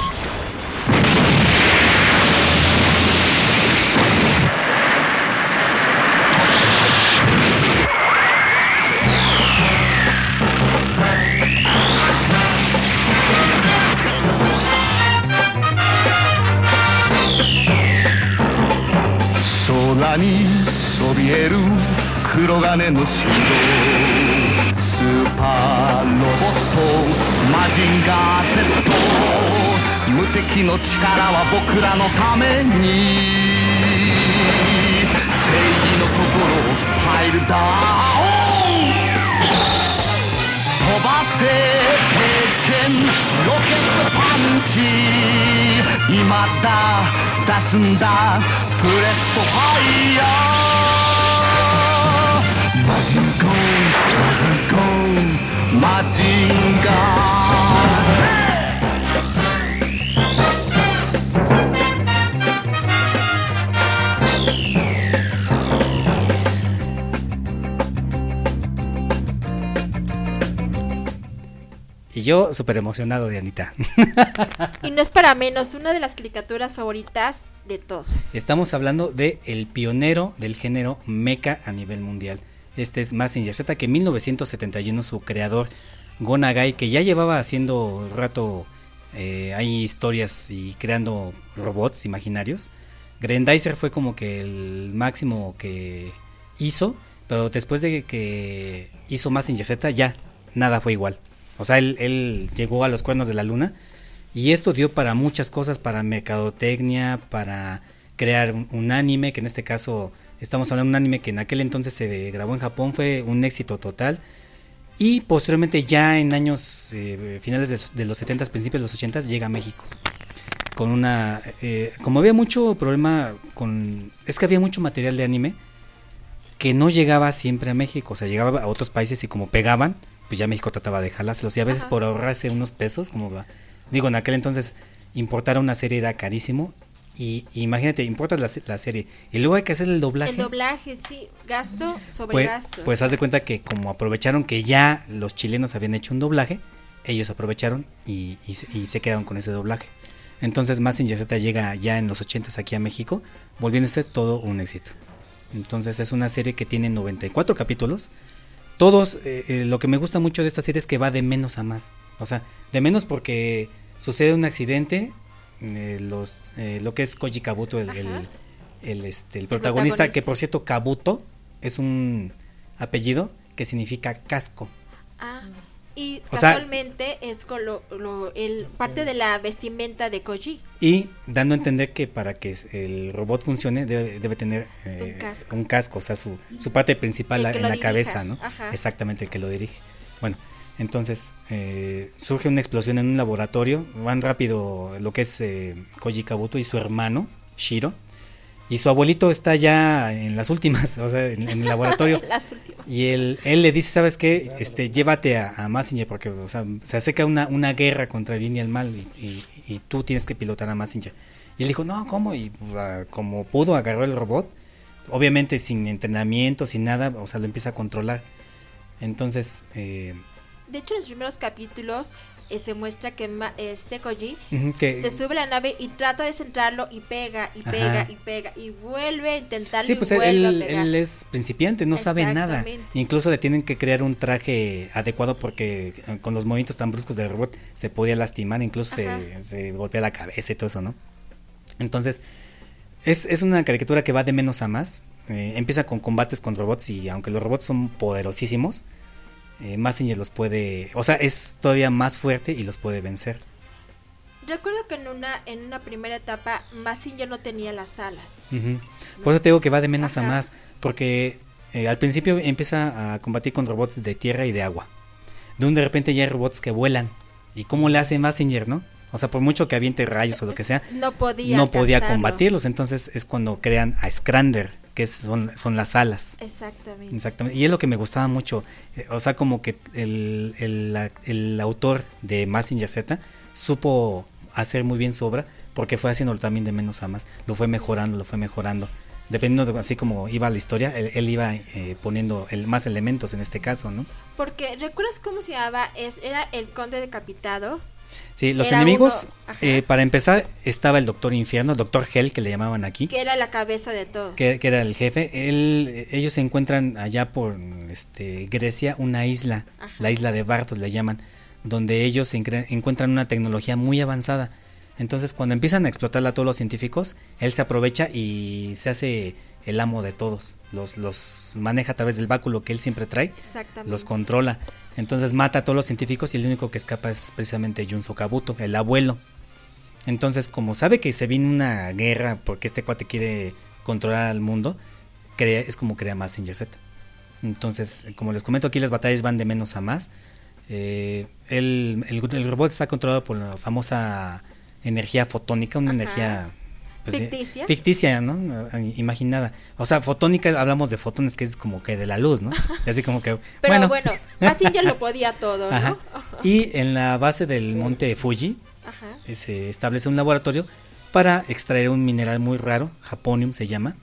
空にそびえる黒金の城スーパーロボットマジンガー Z 無敵の力は僕らのために正義の心をパイルダウン飛ばせ経験ロケットパンチ。今だ出すんだ。プレストファイヤー。Touching cold, touching. Y yo súper emocionado de Anita. Y no es para menos, una de las caricaturas favoritas de todos. Estamos hablando de el pionero del género meca a nivel mundial. Este es Mazinger Z que en 1971 su creador Gonagai que ya llevaba haciendo rato eh, hay historias y creando robots imaginarios. Grandizer fue como que el máximo que hizo, pero después de que hizo Mazinger Z ya nada fue igual. O sea, él, él llegó a los cuernos de la luna y esto dio para muchas cosas, para mercadotecnia, para crear un anime, que en este caso estamos hablando de un anime que en aquel entonces se grabó en Japón, fue un éxito total. Y posteriormente ya en años eh, finales de, los- de los 70, principios de los 80 llega a México. Con una... eh, como había mucho problema con... Es que había mucho material de anime que no llegaba siempre a México, o sea, llegaba a otros países y como pegaban, pues ya México trataba de jalárselos. Y a veces por ahorrarse unos pesos, como va- digo, en aquel entonces importar una serie era carísimo. Y, y imagínate, importas la, se- la serie y luego hay que hacer el doblaje. El doblaje, sí, gasto sobre Pues, gasto. pues haz de cuenta que como aprovecharon que ya los chilenos habían hecho un doblaje, ellos aprovecharon y, y se- y se quedaron con ese doblaje. Entonces Mazinger Z llega ya en los 80 aquí a México, volviéndose todo un éxito. Entonces es una serie que tiene 94 capítulos. Todos, eh, eh, lo que me gusta mucho de esta serie es que va de menos a más. O sea, de menos porque sucede un accidente, eh, los, eh, lo que es Koji Kabuto, el, el- el, este, el protagonista, protagonista. que por cierto Kabuto es un apellido que significa casco. Ah, y O sea- es con lo, lo- el, parte de la vestimenta de Koji. Y dando a entender que para que el robot funcione debe, debe tener eh, Un casco. un casco, o sea, su, su parte principal en la dirija, cabeza, ¿no? ajá. Exactamente, el que lo dirige. Bueno, entonces eh, surge una explosión en un laboratorio, van rápido lo que es eh, Koji Kabuto y su hermano, Shiro, y su abuelito está ya en las últimas, o sea, en, en el laboratorio. Las últimas. Y él, él le dice, ¿sabes qué? Este, llévate a, a Massinger porque o sea, se acerca una, una guerra contra el bien y el mal y, y- y tú tienes que pilotar a Massinger. Y él dijo, no, ¿cómo? Y como pudo, agarró el robot, obviamente sin entrenamiento, sin nada, o sea, lo empieza a controlar. Entonces, eh, De hecho, en los primeros capítulos eh, se muestra que ma- este Koji que- se sube a la nave y trata de centrarlo y pega y Ajá. pega y pega y vuelve a intentarlo sí, pues él, a pegar. él es principiante, no sabe nada. Incluso le tienen que crear un traje adecuado porque eh, con los movimientos tan bruscos del robot se podía lastimar, incluso se golpea la cabeza y todo eso, ¿no? Entonces, es, es una caricatura que va de menos a más. Eh, empieza con combates con robots y aunque los robots son poderosísimos, eh, Mazinger los puede, o sea, es todavía más fuerte y los puede vencer. Recuerdo que en una en una primera etapa Massinger no tenía las alas. Por eso te digo que va de menos a más, porque eh, al principio empieza a combatir con robots de tierra y de agua. De un de repente ya hay robots que vuelan. ¿Y cómo le hace Massinger, no? O sea, por mucho que aviente rayos o lo que sea, No podía no podía combatirlos. Entonces es cuando crean a Scrander, que son, son las alas. Exactamente. Exactamente. Y es lo que me gustaba mucho. eh, O sea, como que el, el- el autor de Massinger Z supo hacer muy bien su obra porque fue haciéndolo también de menos a más. Lo fue mejorando, lo fue mejorando. dependiendo de así como iba la historia, él, él iba eh, poniendo el, más elementos en este caso, ¿no? Porque, ¿recuerdas cómo se llamaba? Es, era el conde decapitado. Sí, los Era enemigos, uno, eh, para empezar, estaba el Doctor Infierno, Doctor Hell, que le llamaban aquí. Que era la cabeza de todo. que, que era el jefe, él, eh, ellos se encuentran allá por este, Grecia, una isla, la isla de Bartos le llaman, donde ellos se encuentran una tecnología muy avanzada. Entonces, cuando empiezan a explotarla todos los científicos, él se aprovecha y se hace el amo de todos. Los, los maneja a través del báculo que él siempre trae, Exactamente. los controla. Entonces mata a todos los científicos y el único que escapa es precisamente Junso Kabuto, el abuelo. Entonces, como sabe que se viene una guerra porque este cuate quiere controlar al mundo, crea, es como crea Mazinger Z. Entonces, como les comento aquí, las batallas van de menos a más. Eh, el, el- el robot está controlado por la famosa energía fotónica, una energía pues, Ficticia. ficticia, ¿no? Imaginada. O sea, fotónica, hablamos de fotones que es como que de la luz, ¿no? Así como que. Pero bueno, bueno, Mazinger lo podía todo. Y en la base del monte Fuji Ajá. eh, se establece un laboratorio para extraer un mineral muy raro, japonium se llama,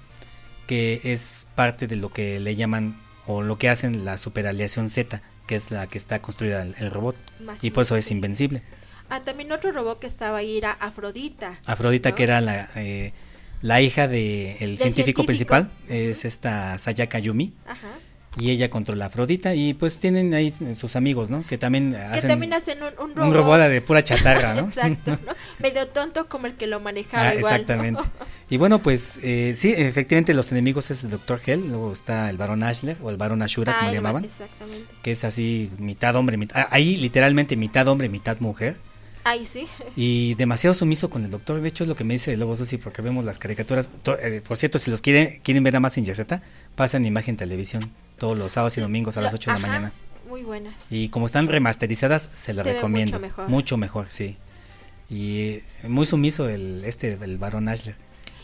que es parte de lo que le llaman o lo que hacen la superaleación Z, que es la que está construida el, el robot. Más y por eso es invencible. Ah, también otro robot que estaba ahí era Afrodita. Afrodita, ¿no? que era la, eh, la hija del Del científico, científico. principal, es esta Sayaka Yumi. Ajá. Y ella controla a Afrodita y pues tienen ahí sus amigos, ¿no? Que también Que hacen también hacen un, un robot. un robot de pura chatarra, ¿no? Exacto, ¿no? Medio tonto como el que lo manejaba Ah, igual. ¿no? exactamente. Y bueno, pues eh, sí, efectivamente los enemigos es el Dr. Hell, luego está el Barón Ashler o el Barón Ashura, Ah, como le el- llamaban, Exactamente. que es así mitad hombre, mitad, ah, ahí literalmente mitad hombre, mitad mujer. Ahí sí. Y demasiado sumiso con el doctor. De hecho, es lo que me dice Lobo Susi, porque vemos las caricaturas. Eh, por cierto, si los quieren, quieren ver a más en Yaceta, pasan imagen televisión todos los sábados y domingos a las 8 de la mañana. Muy buenas. Y como están remasterizadas, se las Se ve recomiendo. mucho mejor. Mucho mejor, sí. Y muy sumiso el este el Barón Ashler.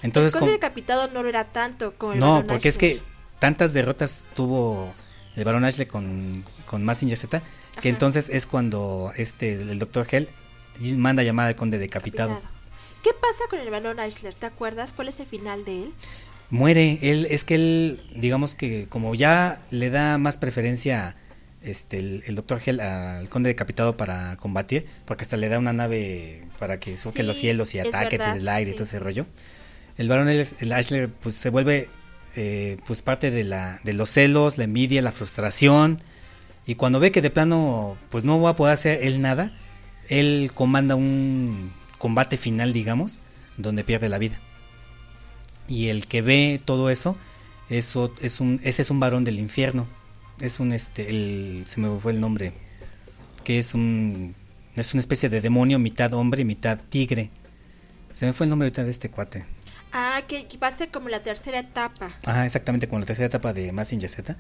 Entonces, el conde decapitado no lo era tanto como el no, Barón porque es que tantas derrotas tuvo el Barón Ashley con, con Mazinger Z, que entonces es cuando este el Dr. Hell manda llamar al conde decapitado. ¿Qué pasa con el Barón Eichler? ¿Te acuerdas? ¿Cuál es el final de él? Muere, él es que él digamos que como ya le da más preferencia este el, el Dr. Hell al conde decapitado para combatir, porque hasta le da una nave para que surque Sí, los cielos y ataque verdad, desde el aire y todo ese rollo. El varón el Ashler pues se vuelve eh, pues parte de la de los celos, la envidia, la frustración y cuando ve que de plano pues no va a poder hacer él nada, él comanda un combate final, digamos, donde pierde la vida. Y el que ve todo eso, eso es un ese es un varón del infierno. Es un este el, se me fue el nombre, que es un es una especie de demonio mitad hombre, mitad tigre. Se me fue el nombre ahorita de este cuate. Ah, que va a ser como la tercera etapa. Ajá, exactamente, como la tercera etapa de Mazinger Z.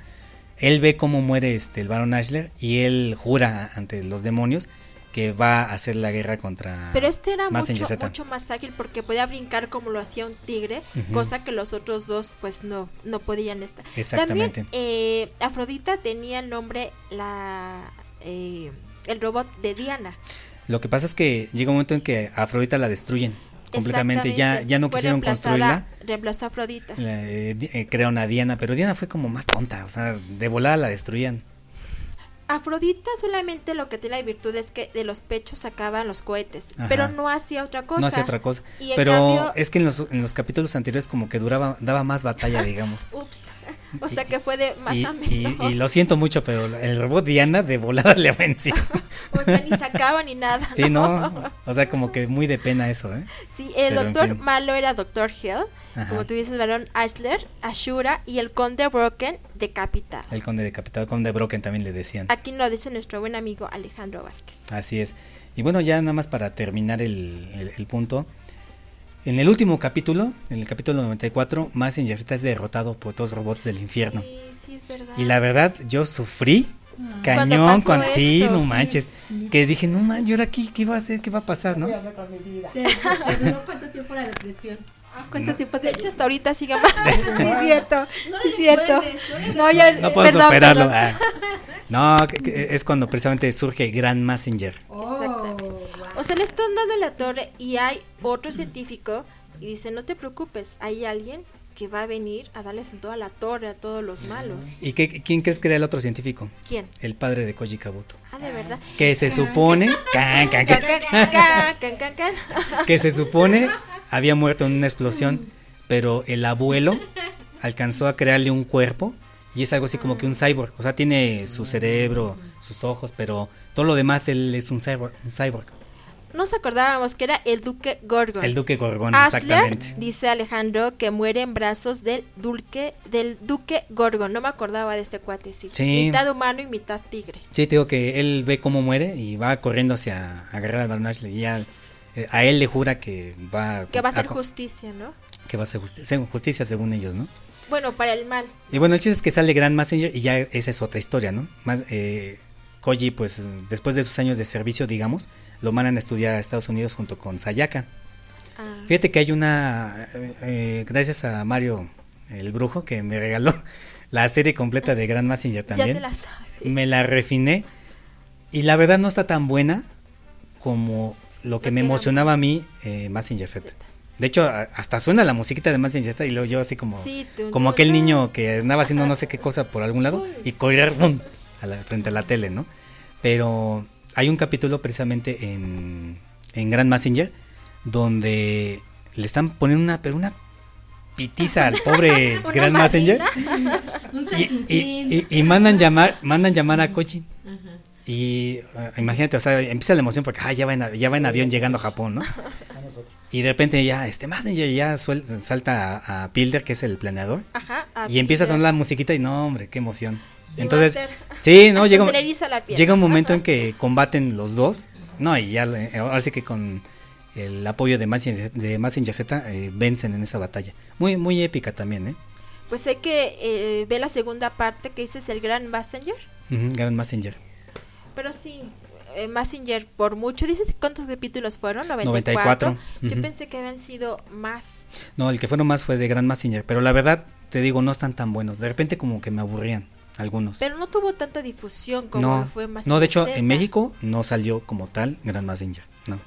Él ve cómo muere este el Baron Ashler y él jura ante los demonios que va a hacer la guerra contra Pero este era mucho, más ágil porque podía brincar como lo hacía un tigre, cosa que los otros dos pues no, no podían estar. Exactamente. También eh, Afrodita tenía el nombre, la eh, el robot de Diana. Lo que pasa es que llega un momento en que Afrodita la destruyen completamente, ya, ya no quisieron construirla. Reemplazó a Afrodita. Eh, eh, crearon a Diana, pero Diana fue como más tonta, o sea, de volada la destruían. Afrodita solamente lo que tiene la virtud es que de los pechos sacaban los cohetes, Ajá. pero no hacía otra cosa. No hacía otra cosa. Y Pero cambio- es que en los, en los capítulos anteriores como que duraba, daba más batalla, digamos. Ups. O sea que fue de más Y, a y- menos. y lo siento mucho, pero el robot Diana de volada le venció. O sea, ni sacaba ni nada. Sí, no. O sea, como que muy de pena eso, ¿eh? Sí, el Pero, en doctor fin. malo era Doctor Hill, Ajá. como tú dices, Barón Ashler, Ashura y el Conde Broken decapitado. El conde decapitado, conde Broken también le decían. Aquí lo dice nuestro buen amigo Alejandro Vázquez. Así es. Y bueno, ya nada más para terminar el, el- el punto. En el último capítulo, en el capítulo 94, Mazinger Z es derrotado por todos los robots del infierno. Sí, sí, es verdad. Y la verdad, yo sufrí Cuando cañón con sí, eso. no manches. Que dije, no manches, ¿y ahora qué, qué va a hacer? ¿Qué va a pasar, no? ¿Te, te duró cuánto tiempo la depresión? ¿Cuánto tiempo De hecho, hasta ahorita sigue más. Sí, es cierto, sí, es cierto. No, ya, No puedo perdón, superarlo. perdón. ah. No, es cuando precisamente surge Grand Messenger. Exactamente. O sea, le están dando en la torre y hay otro científico y dice, no te preocupes, hay alguien que va a venir a darles en toda la torre a todos los malos. ¿Y qué, quién crees que era el otro científico? ¿Quién? El padre de Koji Kabuto. Ah, de verdad. Que se supone. can, can, can, Can, can, can, can, can, can. que se supone había muerto en una explosión, pero el abuelo alcanzó a crearle un cuerpo y es algo así como que un cyborg. O sea, tiene su cerebro, sus ojos, pero todo lo demás él es un cyborg. Un cyborg. Nos acordábamos que era el duque Gorgon. El duque Gorgón, Asler, exactamente. dice Alejandro que muere en brazos del duque, del duque Gorgon. No me acordaba de este cuate, sí. Sí. Mitad humano y mitad tigre. Sí, te digo que él ve cómo muere y va corriendo hacia agarrar al Baron Ashley y ya, eh, a él le jura que va Que va a co- justicia, ¿no? que va a hacer justi- según- justicia según ellos, ¿no? Bueno, para el mal. Y bueno, el chiste es que sale Grand Messenger y ya esa es otra historia, ¿no? Más, eh, Koji, pues después de sus años de servicio, digamos, lo mandan a estudiar a Estados Unidos junto con Sayaka. Ah. Fíjate que hay una, eh, eh, gracias a Mario el Brujo, que me regaló la serie completa de Grand Messenger Ya también. te la sabes. Me la refiné y la verdad no está tan buena como lo que me emocionaba a mí, eh, Mazinger Z. De hecho, hasta suena la musiquita de Mazinger Z y luego yo así como, como aquel niño que andaba haciendo no sé qué cosa por algún lado y correr ¡bum! A la, frente a la tele, ¿no? Pero hay un capítulo precisamente en, en Grand Messenger donde le están poniendo una, pero una pitiza al pobre Grand Messenger. y, San y- y- y mandan llamar mandan llamar a Kochi. Y eh, imagínate o sea empieza la emoción porque ah, ya va en, ya va en avión llegando a Japón no y de repente ya este Messenger ya suel- salta a, a Pilder que es el planeador. Ajá. y empieza a sonar la musiquita y no hombre qué emoción entonces sí no llega llega un momento en que combaten los dos no y ya eh, ahora sí que con el apoyo de Mazinger Z eh, vencen en esa batalla muy muy épica también eh Pues sé que eh, ve la segunda parte que dices el Gran Messenger. Ujú, Grand Messenger Pero sí, eh, Messenger por mucho. ¿Dices cuántos capítulos fueron? 94. 94, Yo pensé que habían sido más. No, el que fueron más fue de Grand Messenger, pero la verdad, te digo, no están tan buenos. De repente como que me aburrían algunos. Pero no tuvo tanta difusión como no, fue Messenger no, de hecho, Z. en México no salió como tal Grand Messenger, no.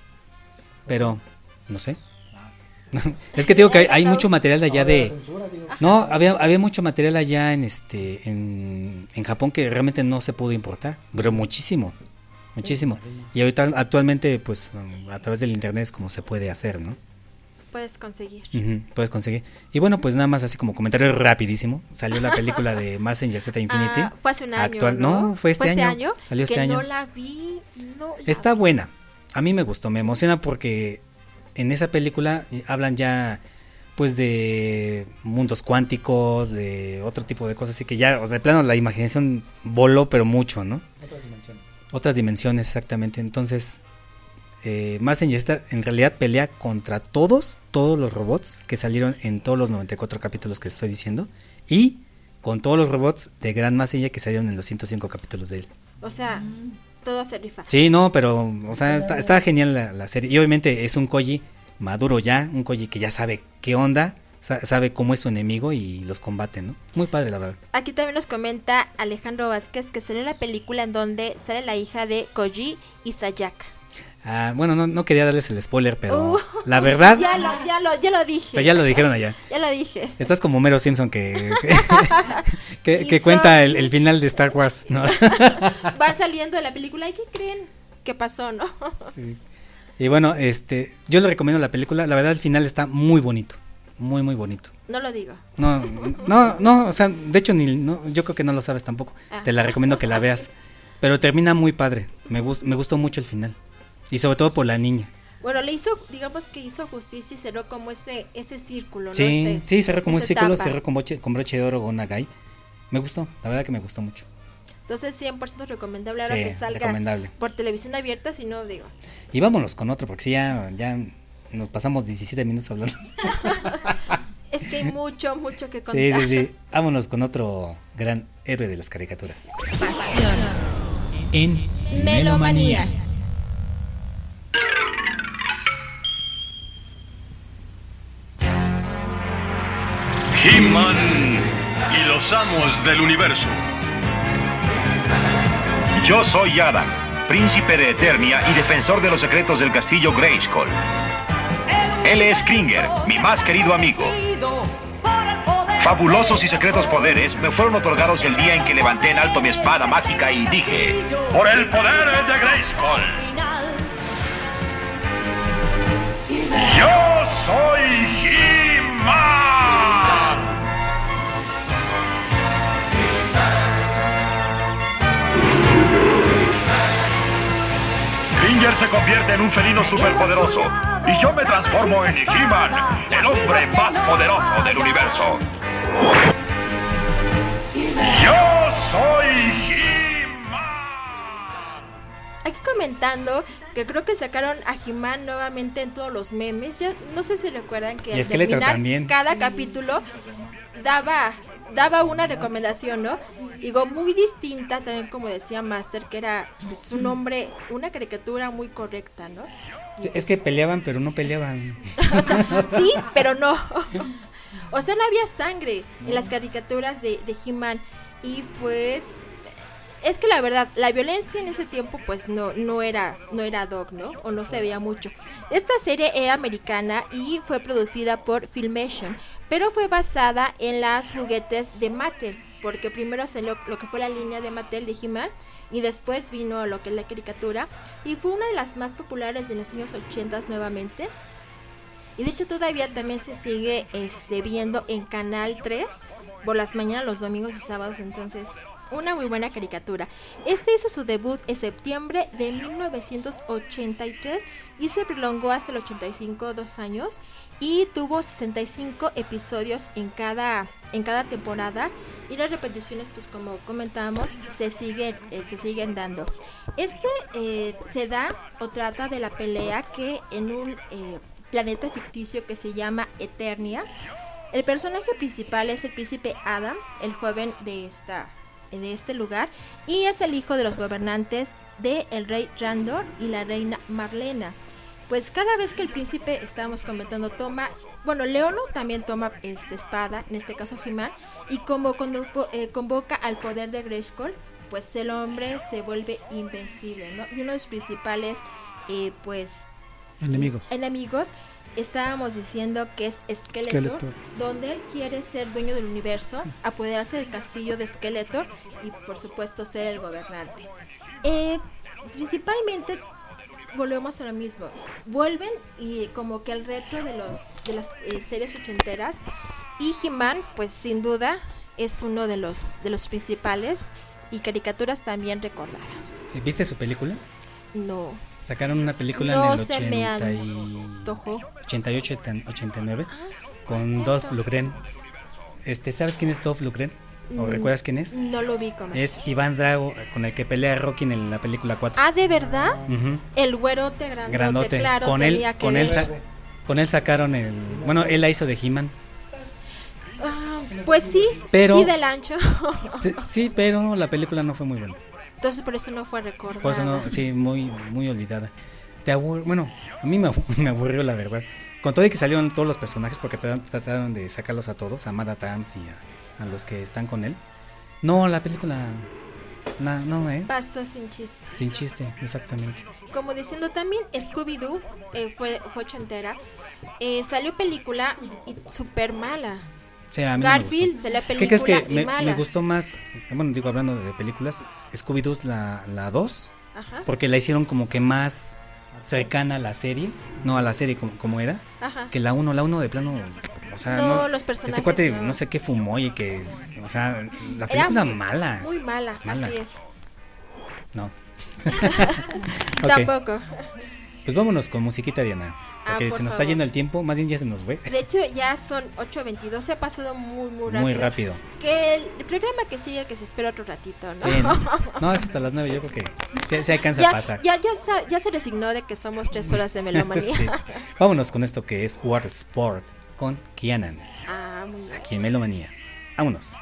Pero, no sé. es que digo que hay, hay mucho material allá de... No, había, había mucho material allá en este en, en Japón que realmente no se pudo importar, pero muchísimo, muchísimo. Y ahorita actualmente pues a través del internet es como se puede hacer, ¿no? Puedes conseguir. Puedes conseguir. Y bueno, pues nada más así como comentario rapidísimo. Salió la película de Messenger Z Infinity. Ah, fue hace un año. Actual- ¿no? fue este año. Salió este que año. no la vi. No la Está buena. A mí me gustó, me emociona porque en esa película eh, hablan ya pues de mundos cuánticos, de otro tipo de cosas, así que ya, o sea, de plano la imaginación voló pero mucho, ¿no? Otras dimensiones. Otras dimensiones, exactamente. Entonces, eh, Messenger en realidad pelea contra todos, todos los robots que salieron en todos los 94 capítulos que estoy diciendo y con todos los robots de Gran Messenger que salieron en los 105 capítulos de él. O sea, todo se rifa. Sí, no, pero, o sea, está, está genial la, la serie. Y obviamente es un Koji maduro ya, un Koji que ya sabe qué onda, sa- sabe cómo es su enemigo y los combate, ¿no? Muy padre, la verdad. Aquí también nos comenta Alejandro Vázquez que salió la película en donde sale la hija de Koji y Sayaka. Ah, bueno, no, no quería darles el spoiler, pero Uh, la verdad, Ya lo, ya lo, ya lo dije. pero ya lo dijeron allá. Ya lo dije. Estás como Mero Simpson que, que, que cuenta el, el final de Star Wars, ¿no? Va saliendo de la película. ¿Y qué creen? ¿Qué pasó, no? y bueno, este, yo le recomiendo la película. La verdad, el final está muy bonito, muy, muy bonito. No lo digo. No, no, no, o sea, de hecho ni, no, yo creo que no lo sabes tampoco. Ah. Te la recomiendo que la veas. Pero termina muy padre. Me, gust- me gustó mucho el final. Y sobre todo por la niña. Bueno, le hizo, digamos que hizo justicia y cerró como ese, ese círculo, ¿no? Sí, Ese- sí, cerró como un esa círculo, etapa. cerró con broche, con broche de oro con Nagai. Me gustó, la verdad que me gustó mucho. Entonces 100% recomendable ahora Sí, que salga recomendable. por televisión abierta, si no digo. Y vámonos con otro, porque sí, ya, ya nos pasamos 17 minutos hablando. Es que hay mucho, mucho que Sí, contar. sí, sí. Vámonos con otro gran héroe de las caricaturas. Pasión. En Melomanía. Y los amos del universo. Yo soy Adam, príncipe de Eternia y defensor de los secretos del castillo Grayskull. Él es Kringer, mi más querido amigo. fabulosos y secretos poderes me fueron otorgados el día en que levanté en alto mi espada mágica y dije, por el poder de Grayskull. Yo soy Se convierte en un felino superpoderoso y yo me transformo en He-Man, el hombre más poderoso del universo. Yo soy Aquí comentando que creo que sacaron a He-Man nuevamente en todos los memes. Ya no sé si recuerdan que Y al terminar también. cada capítulo daba daba una recomendación, ¿no? Digo, muy distinta también como decía Master, que era pues, un hombre, una caricatura muy correcta, ¿no? Es que peleaban, pero no peleaban. O sea, sí, pero no. O sea, no había sangre en las caricaturas de, de He-Man. Y pues. Es que la verdad, la violencia en ese tiempo, pues no, no era, no era dog, ¿no? O no se veía mucho. Esta serie era americana y fue producida por Filmation, pero fue basada en las juguetes de Mattel, porque primero salió lo que fue la línea de Mattel de He-Man y después vino lo que es la caricatura y fue una de las más populares de los años 80 nuevamente. Y de hecho todavía también se sigue este, viendo en Canal 3 por las mañanas, los domingos y sábados. Entonces, una muy buena caricatura. Este hizo su debut en septiembre de 1983 y se prolongó hasta el 85, dos años. Y tuvo 65 episodios en cada, en cada temporada. Y las repeticiones, pues como comentábamos, se siguen, eh, se siguen dando. Este eh, se da o trata de la pelea que en un... eh, planeta ficticio que se llama Eternia. El personaje principal es el príncipe Adam, el joven de esta de este lugar y es el hijo de los gobernantes de el rey Randor y la reina Marlena. Pues cada vez que el príncipe estábamos comentando toma bueno, Leono también toma este espada, en este caso He-Man, y como cuando eh, convoca al poder de Grayskull, pues el hombre se vuelve invencible, ¿no? Y uno de los principales, eh, pues, Enemigos. enemigos, estábamos diciendo que es Skeletor, Skeletor. donde él quiere ser dueño del universo, apoderarse del castillo de Skeletor y por supuesto ser el gobernante. Eh, principalmente volvemos a lo mismo, vuelven y como que el retro de los de las eh, series ochenteras y He-Man, pues sin duda es uno de los de los principales y caricaturas también recordadas. ¿Viste su película? No, Sacaron una película No en el se me 80 y... antojó. 88, 89 con Dolph Lundgren. Este, ¿sabes quién es Dolph Lundgren? ¿O Mm, recuerdas quién es? No lo vi como Es Iván Drago con el que pelea Rocky en la película 4. Ah, ¿de verdad? El güerote grandote, Grandote. claro, con él, que con él, con él sacaron el, bueno, él la hizo de He-Man. Ah, pues sí, Pero- sí del ancho. Sí, sí, pero la película no fue muy buena. Entonces por eso no fue recordada. Por eso no, sí, muy, muy olvidada. Te abur- bueno, a mí me, abu- me aburrió la verdad. Con todo y que salieron todos los personajes, porque trataron, de sacarlos a todos, a Mada Tams y a, a los que están con él. No, la película, na- no, eh, Pasó sin chiste. sin chiste, exactamente. Como diciendo también, Scooby-Doo eh, fue, fue ochentera. Eh, salió película y súper mala. O sea, a mí no me Garfield gustó. salió ¿Qué crees película que me, mala. me gustó más? Bueno, digo, hablando de películas, Scooby-Doo la, la 2, Ajá. porque la hicieron como que más cercana a la serie, no a la serie como, como era, Ajá. que la 1, la 1 de plano, o sea, No, no, los personajes este cuate no. no. sé qué fumó y que, o sea, la Era película muy- mala. Muy mala, Mala. así es. No. Tampoco. Pues vámonos con musiquita Diana, porque Ah, por se nos está yendo el tiempo, más bien ya se nos fue. De hecho, ya son 8.22, se ha pasado muy, muy rápido. Muy rápido. Que el programa que sigue, que se espera otro ratito, ¿no? Sí, ¿no? No, es hasta las 9, yo creo que sí alcanza ya, a pasar. Ya, ya se resignó de que somos tres horas de melomanía. Sí. Vámonos con esto que es War Sport con Kianan, ah, muy bien. aquí en Melomanía. Vámonos.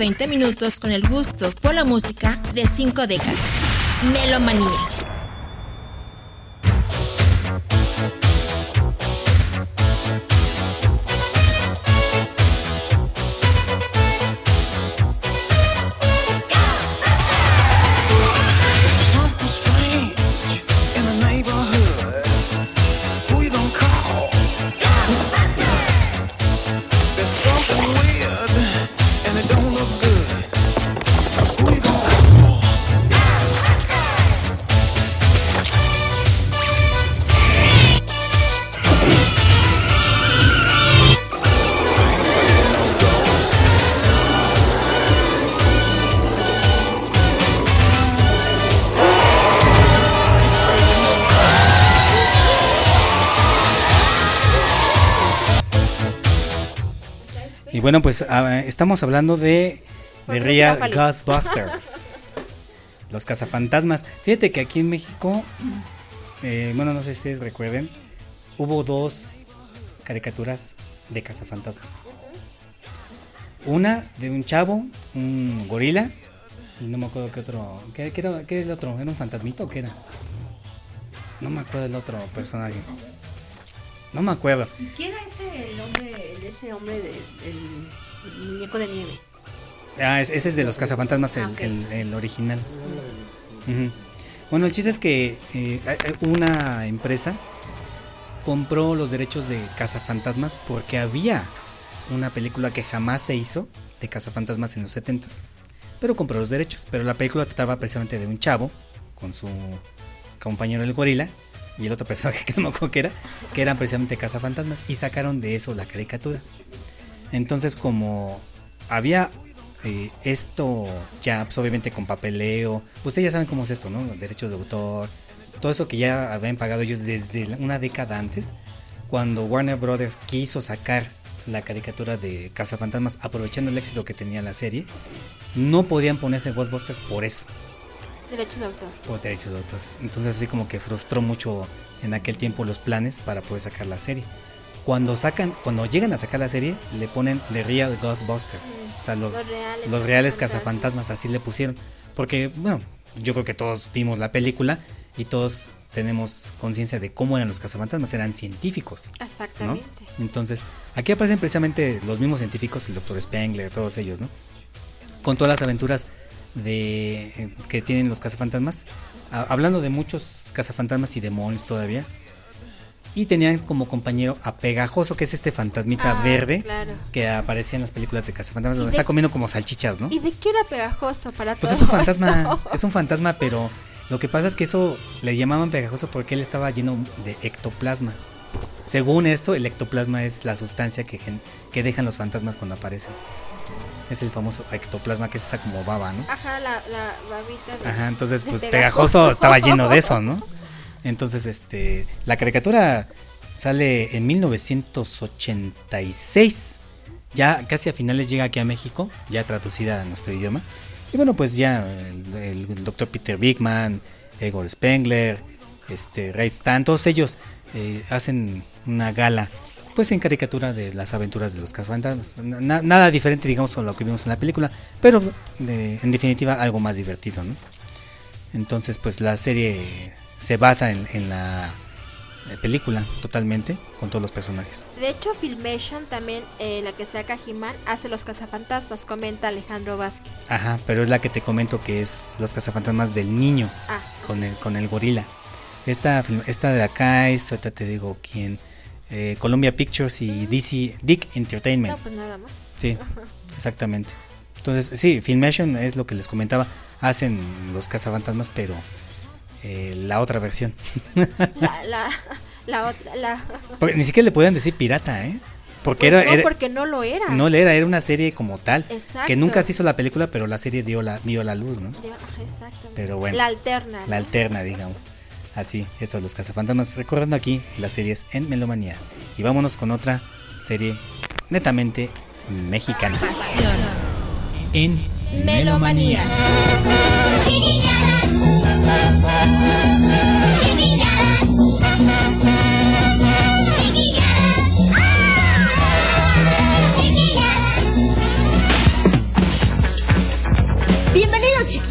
120 minutos con el gusto por la música de 5 décadas. Melomanía. Bueno, pues ah, estamos hablando de, de Real. Ghostbusters. Los cazafantasmas. Fíjate que aquí en México, eh, bueno, no sé si ustedes recuerden, hubo dos caricaturas de cazafantasmas. Una de un chavo, un gorila, y no me acuerdo qué otro. ¿Qué, qué era, qué el otro? ¿Era un fantasmito o qué era? No me acuerdo el otro personaje. No me acuerdo. ¿Quién era ese el hombre, el- ese hombre de, el, el muñeco de nieve? Ah, es- ese es de los cazafantasmas, el, el- el original. Bueno, el chiste es que eh, eh, una empresa compró los derechos de cazafantasmas porque había una película que jamás se hizo de cazafantasmas en los 70s. Pero compró los derechos. Pero la película trataba precisamente de un chavo con su compañero el gorila y el otro personaje que no me acuerdo qué era, que eran precisamente cazafantasmas y sacaron de eso la caricatura. Entonces como había eh, esto ya pues, obviamente con papeleo, ustedes ya saben cómo es esto, ¿no? Derechos de autor, todo eso que ya habían pagado ellos desde una década antes, cuando Warner Brothers quiso sacar la caricatura de Cazafantasmas aprovechando el éxito que tenía la serie, no podían ponerse Ghostbusters por eso Derechos de autor. por derechos de autor. Entonces así como que frustró mucho en aquel tiempo los planes para poder sacar la serie. Cuando sacan, cuando llegan a sacar la serie, le ponen The Real Ghostbusters. O sea, los, Los reales los reales cazafantasmas, así le pusieron. Porque, bueno, yo creo que todos vimos la película y todos tenemos conciencia de cómo eran los cazafantasmas, eran científicos. ¿no? Exactamente. Entonces, aquí aparecen precisamente los mismos científicos, el doctor Spengler, todos ellos, ¿no? Con todas las aventuras de eh, que tienen los cazafantasmas. Ha- hablando de muchos cazafantasmas y demonios todavía. Y tenían como compañero a Pegajoso, que es este fantasmita Ah, verde claro. que aparecía en las películas de cazafantasmas, ¿Y donde de- está comiendo como salchichas, ¿no? ¿Y de qué era pegajoso para Pues es un fantasma, esto? es un fantasma, pero lo que pasa es que eso le llamaban pegajoso porque él estaba lleno de ectoplasma. Según esto, el ectoplasma es la sustancia que, gen- que dejan los fantasmas cuando aparecen. Es el famoso ectoplasma que es esa como baba, ¿no? Ajá, la, la babita. de- Ajá, entonces pues pegajoso pegajoso. estaba lleno de eso, ¿no? Entonces, este, la caricatura sale en 1986. Ya casi a finales llega aquí a México, ya traducida a nuestro idioma. Y bueno, pues ya el, el doctor Peter Bigman, Igor Spengler, este, Ray Stan, todos ellos eh, hacen una gala, pues en caricatura de las aventuras de los cazafantasmas. Na- nada diferente, digamos, a lo que vimos en la película, pero de- en definitiva algo más divertido, ¿no? Entonces, pues la serie se basa en, en la eh, película totalmente, con todos los personajes. De hecho, Filmation también, eh, la que saca He-Man, hace los cazafantasmas, comenta Alejandro Vázquez. Ajá, pero es la que te comento que es Los cazafantasmas del niño Ah. con el con el gorila. Esta esta de acá es ahorita te digo quién eh, Columbia Pictures y DC Dick Entertainment. No, pues nada más. Sí, exactamente. Entonces, sí, Filmation es lo que les comentaba, hacen los cazafantasmas, pero eh, la otra versión. La, la, la otra, la... Porque ni siquiera le podían decir pirata, ¿eh? Porque Pues era, no, era- porque no lo era. no le era, era una serie como tal. Exacto. Que nunca se hizo la película, pero la serie dio la, dio la luz, ¿no? Exactamente. Pero bueno. La alterna. La alterna, digamos. Así, esto es los cazafantasmas. Recordando aquí las series en Melomanía. Y vámonos con otra serie netamente mexicana. En Melomanía.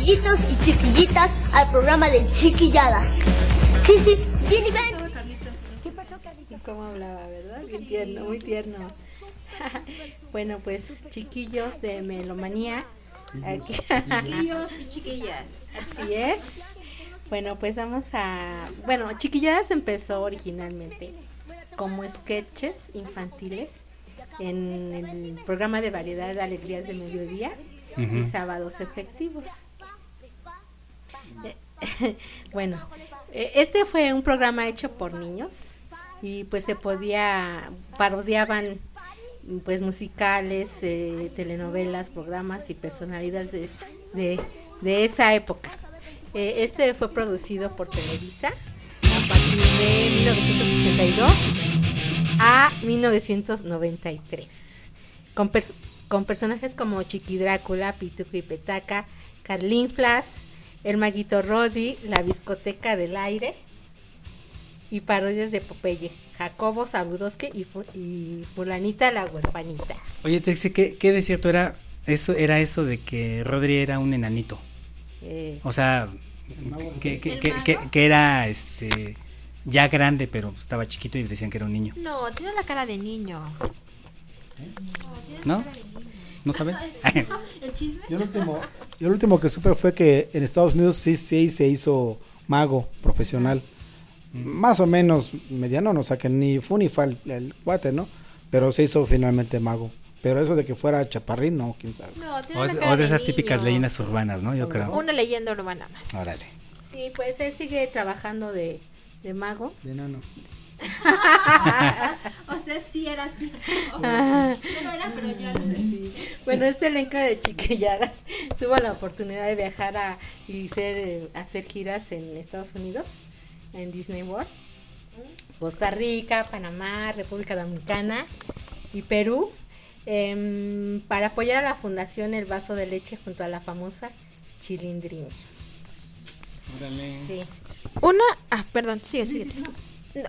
Chiquillitos y chiquillitas al programa de Chiquilladas. Sí, sí, bien y ven. Y cómo hablaba, ¿verdad? Bien tierno, muy tierno. bueno, pues chiquillos de melomanía. Aquí. Chiquillos y chiquillas. Así es. Bueno, pues vamos a... Bueno, Chiquilladas empezó originalmente como sketches infantiles en el programa de variedad de alegrías de mediodía y sábados efectivos. Bueno, eh, este fue un programa hecho por niños y pues se podía, parodiaban pues musicales, eh, telenovelas, programas y personalidades de, de, esa época. Eh, este fue producido por Televisa a partir de 1982 a 1993 con, pers- con personajes como Chiqui Drácula, Pituco y Petaca, Carlín Flas, El Maguito Rodi, La Biscoteca del Aire y parodias de Popeye, Jacobo Sabrudosque y, Fu- y Fulanita la huerfanita. Oye, Trixie, ¿qué, ¿qué de cierto era eso, era eso de que Rodri era un enanito? Eh, O sea, que, que, que, que- que era este ya grande, pero estaba chiquito y decían que era un niño. No, tiene la cara de niño. ¿No? ¿No saben? ¿El chisme? Yo lo último, yo lo último que supe fue que en Estados Unidos sí, sí se hizo mago profesional. Más o menos mediano, no o sea que ni fu ni fa el, el cuate, ¿no? Pero se hizo finalmente mago. Pero eso de que fuera chaparrín, no, quién sabe. No, tiene o, es- o de esas niño. típicas leyendas urbanas, ¿no? Yo creo. Una leyenda urbana más. Órale. sí, pues él sigue trabajando de, de mago. De enano. o sea, sí era así. No era, pero ya lo. Sí. Bueno, este elenco de chiquilladas tuvo la oportunidad de viajar a, y ser, eh, hacer giras en Estados Unidos, en Disney World, Costa Rica, Panamá, República Dominicana y Perú, em, para apoyar a la fundación El Vaso de Leche junto a la famosa Chilindrina. Sí. Una, ah, perdón, sigue, sigue.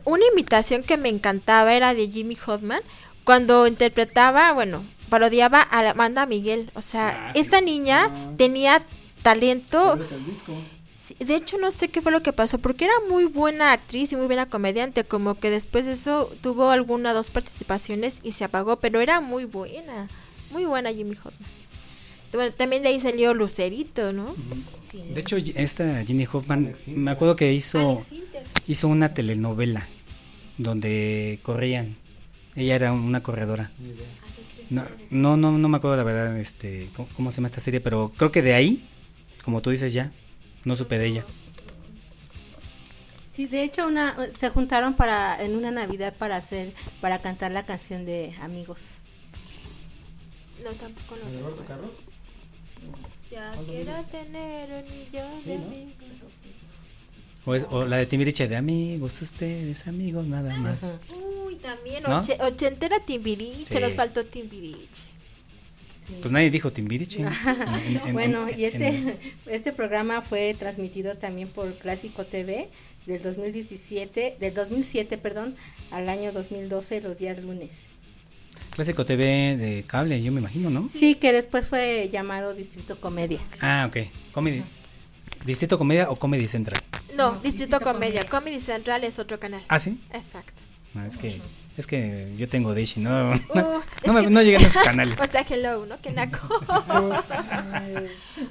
Una imitación que me encantaba era de Jimmy Hodman cuando interpretaba, bueno, parodiaba a la Amanda Miguel. O sea, esta niña tenía talento. De hecho, no sé qué fue lo que pasó, porque era muy buena actriz y muy buena comediante. Como que después de eso tuvo alguna dos participaciones y se apagó, pero era muy buena. Muy buena Jimmy Hodman. Bueno, también de ahí salió Lucerito, ¿no? De hecho, esta Ginny Hoffman, me acuerdo que hizo, hizo una telenovela donde corrían. Ella era una corredora. No, no, no, no me acuerdo la verdad este, cómo, cómo se llama esta serie, pero creo que de ahí, como tú dices ya, no supe de ella. Sí, de hecho una se juntaron para en una Navidad para hacer para cantar la canción de Amigos. No, tampoco lo ¿De Roberto Carlos? Ya quiero tener un millón de amigos. O, es- o la de Timbiriche, de amigos, ustedes, amigos, nada más. Uy, también ¿No? oche- ochentera Timbiriche, Sí. nos faltó Timbiriche. Pues nadie dijo Timbiriche. En- en- en- bueno, en- y este este programa fue transmitido también por Clásico TV del 2017, del 2007, perdón, al año 2012 los días lunes. Clásico TV de cable, yo me imagino, ¿no? Sí, que después fue llamado Distrito Comedia. Ah, ok. Comedy. ¿Distrito Comedia o Comedy Central? No, Distrito Comedia. Comedy Central es otro canal. ¿Ah, sí? Exacto. No, es que es que yo tengo Dish y no, Uh, no, me- que- no llegan a esos canales. o sea, hello, ¿no? Que naco.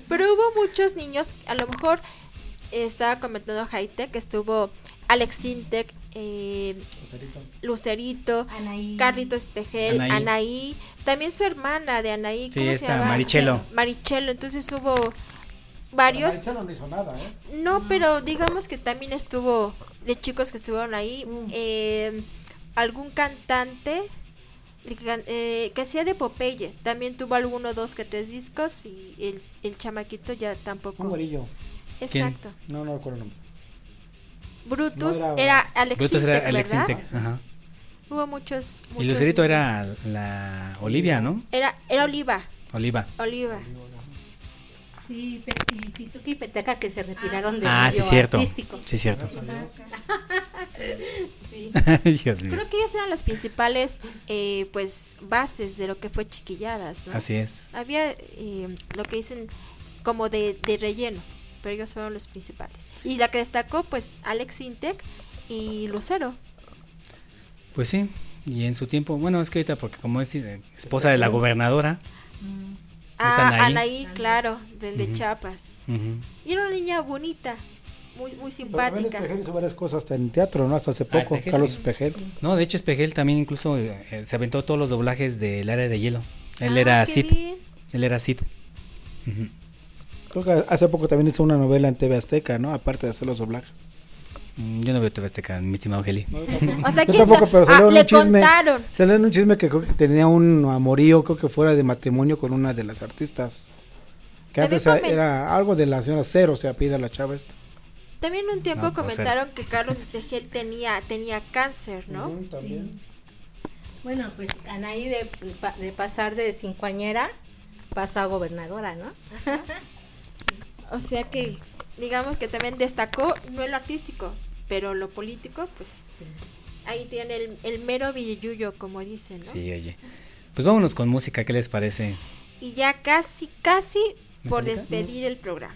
Pero hubo muchos niños, a lo mejor estaba comentando Hightech, estuvo Alex Sintek, eh, Lucerito, Carlito Espejel, Anaí. Anaí. también su hermana de Anaí, Sí, ¿cómo se llama? Marichelo. Marichelo, entonces hubo varios. Marcelo no hizo nada, ¿eh? No, pero digamos que también estuvo de chicos que estuvieron ahí. eh, algún cantante eh, que hacía de Popeye. También tuvo alguno, dos que tres discos y el, el chamaquito ya tampoco. Un. Exacto. No, no recuerdo el nombre. Brutus No era, era- Alex Brutus era Alex ¿verdad? Sintek, ajá. Hubo muchos, Y Lucerito niños. era la Olivia, ¿no? Era, era Oliva. Oliva. Oliva. Sí, y Pituca y Peteca que se retiraron de Ah, sí, cierto. artístico. Sí, cierto. Sí. Creo que ellas eran las principales eh, pues bases de lo que fue Chiquilladas, ¿no? Así es. Había eh, lo que dicen como de, de relleno. Pero ellos fueron los principales. Y la que destacó, pues, Alex Intec y Lucero. Pues sí, y en su tiempo, bueno, es que ahorita porque como es eh, esposa de la gobernadora, Ah, Anaí. Anaí, claro, del de. Chiapas. Y era una niña bonita, muy, muy Pero simpática. Espejel hizo varias cosas hasta en teatro, ¿no? Hasta hace Ah, poco, Espejel, Carlos sí. Espejel. No, de hecho Espejel también incluso eh, eh, se aventó todos los doblajes del área de hielo. Él Ah, era Sid. Él era Sid. Ujú. Creo que hace poco también hizo una novela en TV Azteca, ¿no? Aparte de hacer los doblajes. Mm, Yo no veo TV Azteca, mi estimado Geli. Hasta Yo quién tampoco, sa- pero ah, salió en le un chisme. contaron. Salió en un chisme que creo que tenía un amorío, creo que fuera de matrimonio con una de las artistas. Que antes comen- era algo de la señora Cero, se apida la chava esta. También un tiempo No, pues, comentaron que Carlos Espejel tenía, tenía cáncer, ¿no? Bueno, pues Anaí de, de pasar de cincuañera pasó a gobernadora, ¿no? O sea que, digamos que también destacó, no lo artístico, pero lo político, pues ahí tiene el, el mero billullo, como dicen, ¿no? Sí, oye. Pues vámonos con música, ¿qué les parece? Y ya casi, casi por ¿Metallica? despedir el programa.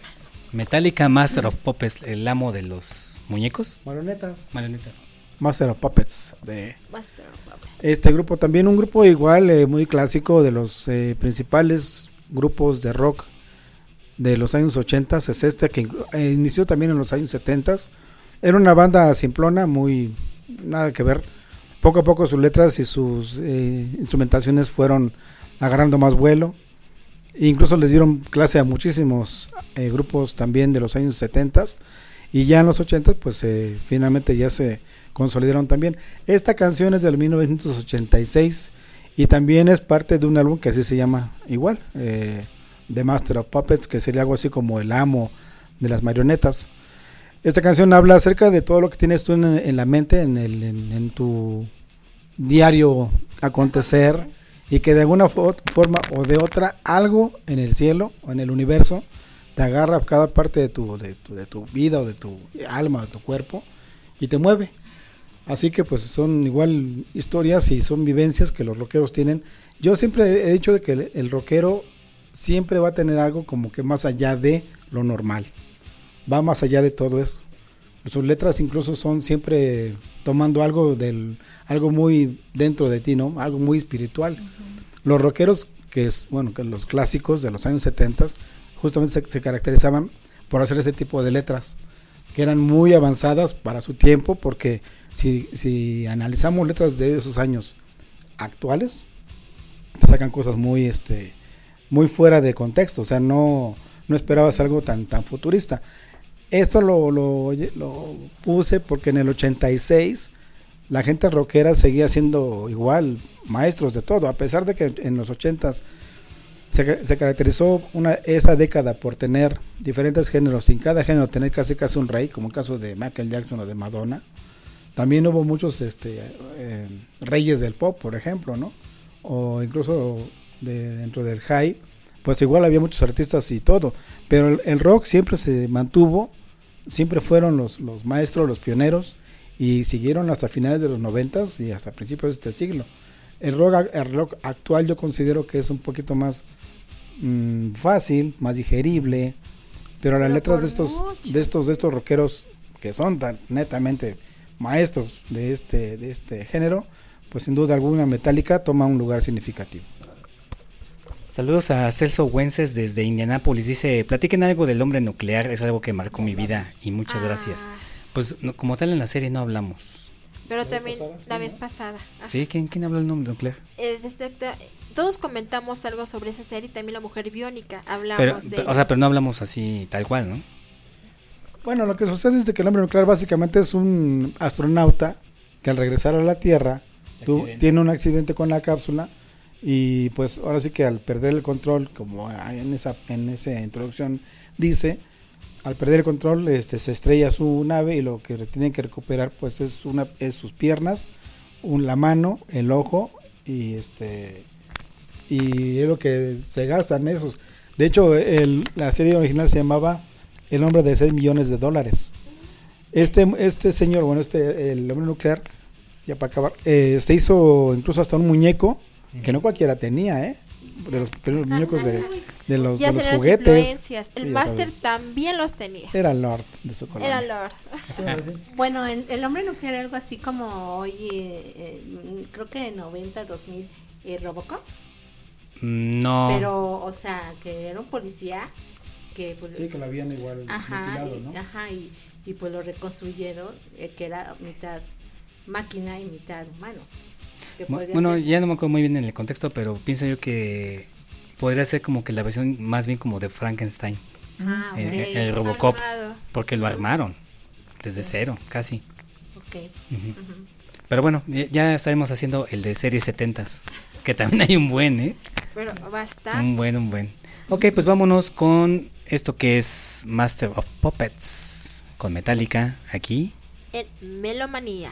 Metallica Master of Puppets, el amo de los muñecos. Marionetas. Marionetas. Master of Puppets de Master of Puppets. este grupo también un grupo igual eh, muy clásico de los eh, principales grupos de rock de los años 80 es este que eh, inició también en los años 70 era una banda simplona muy nada que ver. Poco a poco sus letras y sus eh, instrumentaciones fueron agarrando más vuelo. E incluso les dieron clase a muchísimos eh, grupos también de los años 70 y ya en los 80 pues finalmente ya se consolidaron también. Esta canción es del 1986 y también es parte de un álbum que así se llama igual, The Master of Puppets, que sería algo así como el amo de las marionetas. Esta canción habla acerca de todo lo que tienes tú en, la mente, en, el, en, tu diario acontecer y que de alguna fo- forma o de otra algo en el cielo o en el universo te agarra cada parte de tu, de tu, de tu vida o de tu alma, de tu cuerpo y te mueve. Así que pues son igual historias y son vivencias que los rockeros tienen. Yo siempre he dicho de que el, el rockero siempre va a tener algo como que más allá de lo normal. Va más allá de todo eso. Sus letras incluso son siempre tomando algo del algo muy dentro de ti, ¿no? Algo muy espiritual. Los rockeros que es bueno, que los clásicos de los años 70 justamente se, se caracterizaban por hacer ese tipo de letras que eran muy avanzadas para su tiempo porque si, si analizamos letras de esos años actuales te sacan cosas muy este muy fuera de contexto o sea no no esperabas algo tan tan futurista esto lo, lo, puse porque en el 86 la gente rockera seguía siendo igual maestros de todo a pesar de que en los 80s se, se caracterizó una, esa década por tener diferentes géneros, sin cada género tener casi casi un rey, como el caso de Michael Jackson o de Madonna. También hubo muchos este, eh, reyes del pop, por ejemplo, ¿no? O incluso de, dentro del high, pues igual había muchos artistas y todo. Pero el, el rock siempre se mantuvo, siempre fueron los, los maestros, los pioneros, y siguieron hasta finales de los noventas y hasta principios de este siglo. El rock, el rock actual yo considero que es un poquito más mm, fácil, más digerible, pero las Pero letras de estos, muchos. de estos, de estos rockeros que son tan netamente maestros de este, de este género, pues sin duda alguna Metallica toma un lugar significativo. Saludos a Celso Wences desde Indianápolis. Dice, platiquen algo del hombre nuclear, es algo que marcó mi vida y muchas gracias. Pues no- como tal en la serie no hablamos. Pero también la vez pasada. ajá. ¿Sí? ¿Quién, quién habló del hombre nuclear? Eh, desde todos comentamos algo sobre esa serie y también la mujer biónica. Hablamos Pero, de. pero- o sea, pero no hablamos así tal cual, ¿no? Bueno, lo que sucede es de que el hombre nuclear básicamente es un astronauta que al regresar a la Tierra accidenta. tiene un accidente con la cápsula y pues ahora sí que al perder el control, como en esa en esa introducción dice, al perder el control este se estrella su nave y lo que tienen que recuperar pues es una es sus piernas, un, la mano, el ojo y este y es lo que se gastan esos. De hecho, el- la serie original se llamaba El hombre de 6 millones de dólares. Este, este señor, bueno, este, el hombre nuclear, ya para acabar, eh, se hizo incluso hasta un muñeco que no cualquiera tenía, ¿eh? De los primeros muñecos de, de los, ya de los juguetes. influencias. El sabes. también los tenía. Era Lord de su colonia. Era Lord. Bueno, en- el hombre nuclear algo así como hoy, eh, eh, creo que en 90, 2000, eh, Robocop. Mm, No. Pero, o sea, que era un policía que... pues, Sí, que lo habían igual Ajá, mutilado, y, ¿no? ajá, y, y pues lo reconstruyeron, eh, que era mitad máquina y mitad humano. Bueno, ya no me acuerdo muy bien en el contexto, pero pienso yo que podría ser como que la versión más bien como de Frankenstein. Ah, el, ok. el- el Robocop. Armado. Porque lo armaron desde cero, casi. Ok. Ujú. Ujú. Pero bueno, ya- estaremos haciendo el de series 70s, que también hay un buen, ¿eh? Pero bastante. Un buen, un buen. Ok, pues vámonos con esto que es Master of Puppets con Metallica aquí. En Melomanía.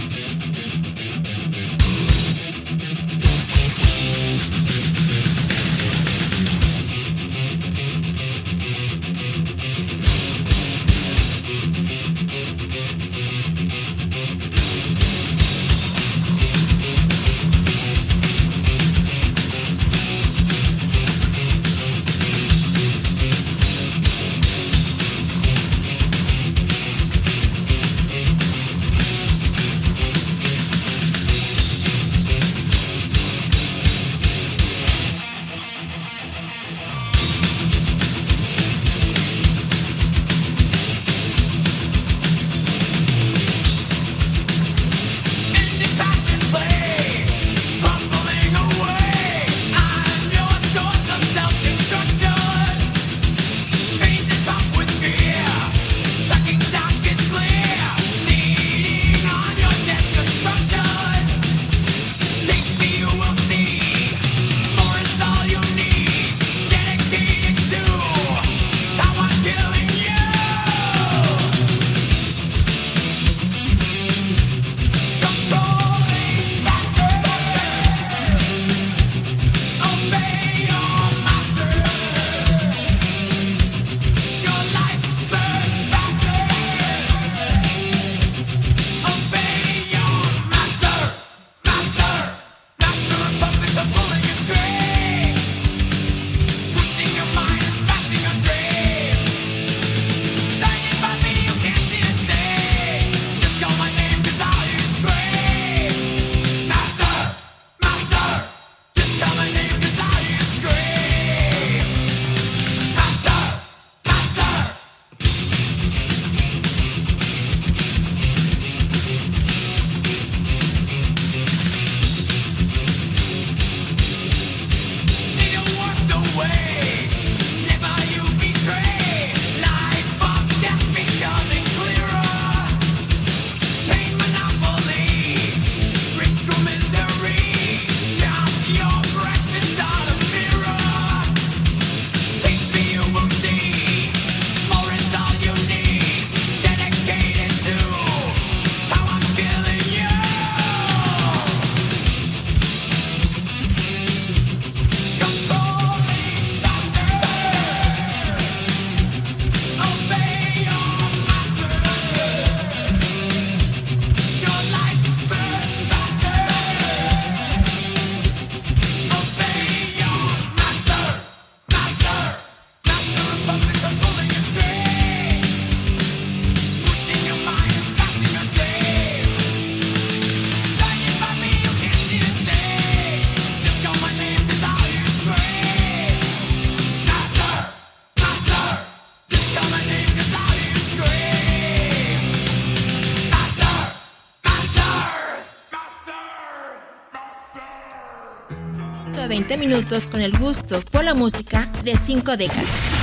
minutos con el gusto por la música de cinco décadas.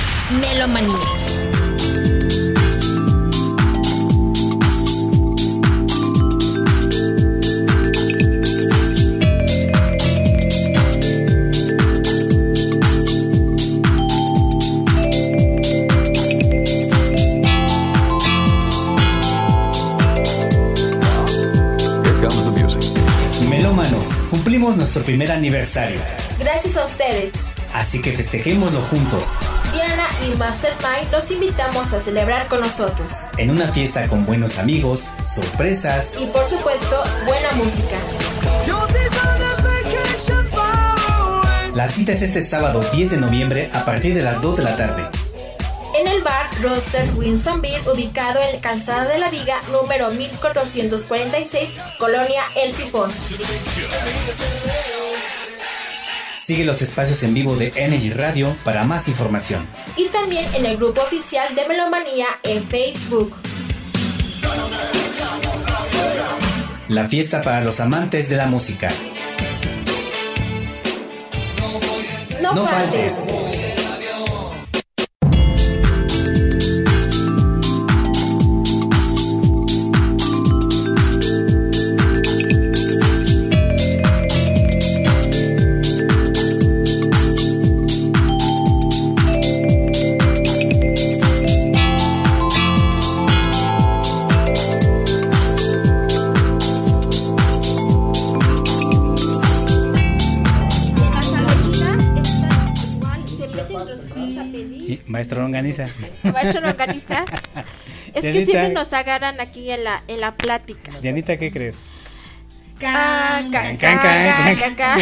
Melomanía. Cumplimos nuestro primer aniversario, Gracias a ustedes. así que festejémoslo juntos, Diana y Mastermind los invitamos a celebrar con nosotros. en una fiesta con buenos amigos, sorpresas Y por supuesto, buena música. La cita es este sábado 10 de noviembre a partir de las 2 de la tarde. En el bar Roasters Winson Beer, ubicado en Calzada de la Viga, número 1446, Colonia El Sifón. Sigue los espacios en vivo de Energy Radio para más información. Y también en el grupo oficial de Melomanía en Facebook. La fiesta para los amantes de la música. No, No faltes. faltes. Longaniza. Maestro Longaniza. Es que siempre nos agarran aquí en la, en la plática. Dianita, ¿qué crees? Ah, can, Can, can.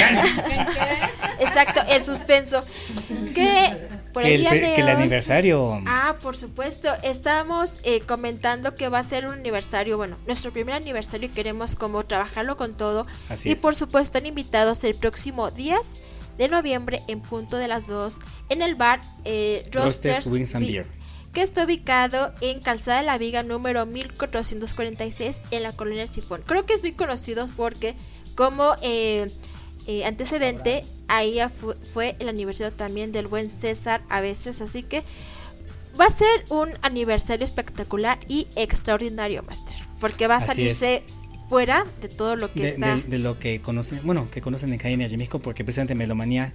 Exacto, el suspenso. Que por Que el el, día fe- de que el hoy- aniversario. Ah, por supuesto. Estábamos eh, comentando que va a ser un aniversario, bueno, nuestro primer aniversario y queremos como trabajarlo con todo. Así y es. por supuesto, han invitados el próximo 10 de noviembre en punto de las 2 en el bar eh, Roasters Wings and Beer. que está ubicado en Calzada de la Viga número 1446 en la colonia El Sifón. Creo que es muy conocido porque como eh, eh, antecedente ahí fu- fue el aniversario también del buen César a veces, así que va a ser un aniversario espectacular y extraordinario, Master, porque va a Así salirse fuera de todo lo que De, está. de- de lo que conocen, bueno, que conocen en High Energy México, porque precisamente en Melomanía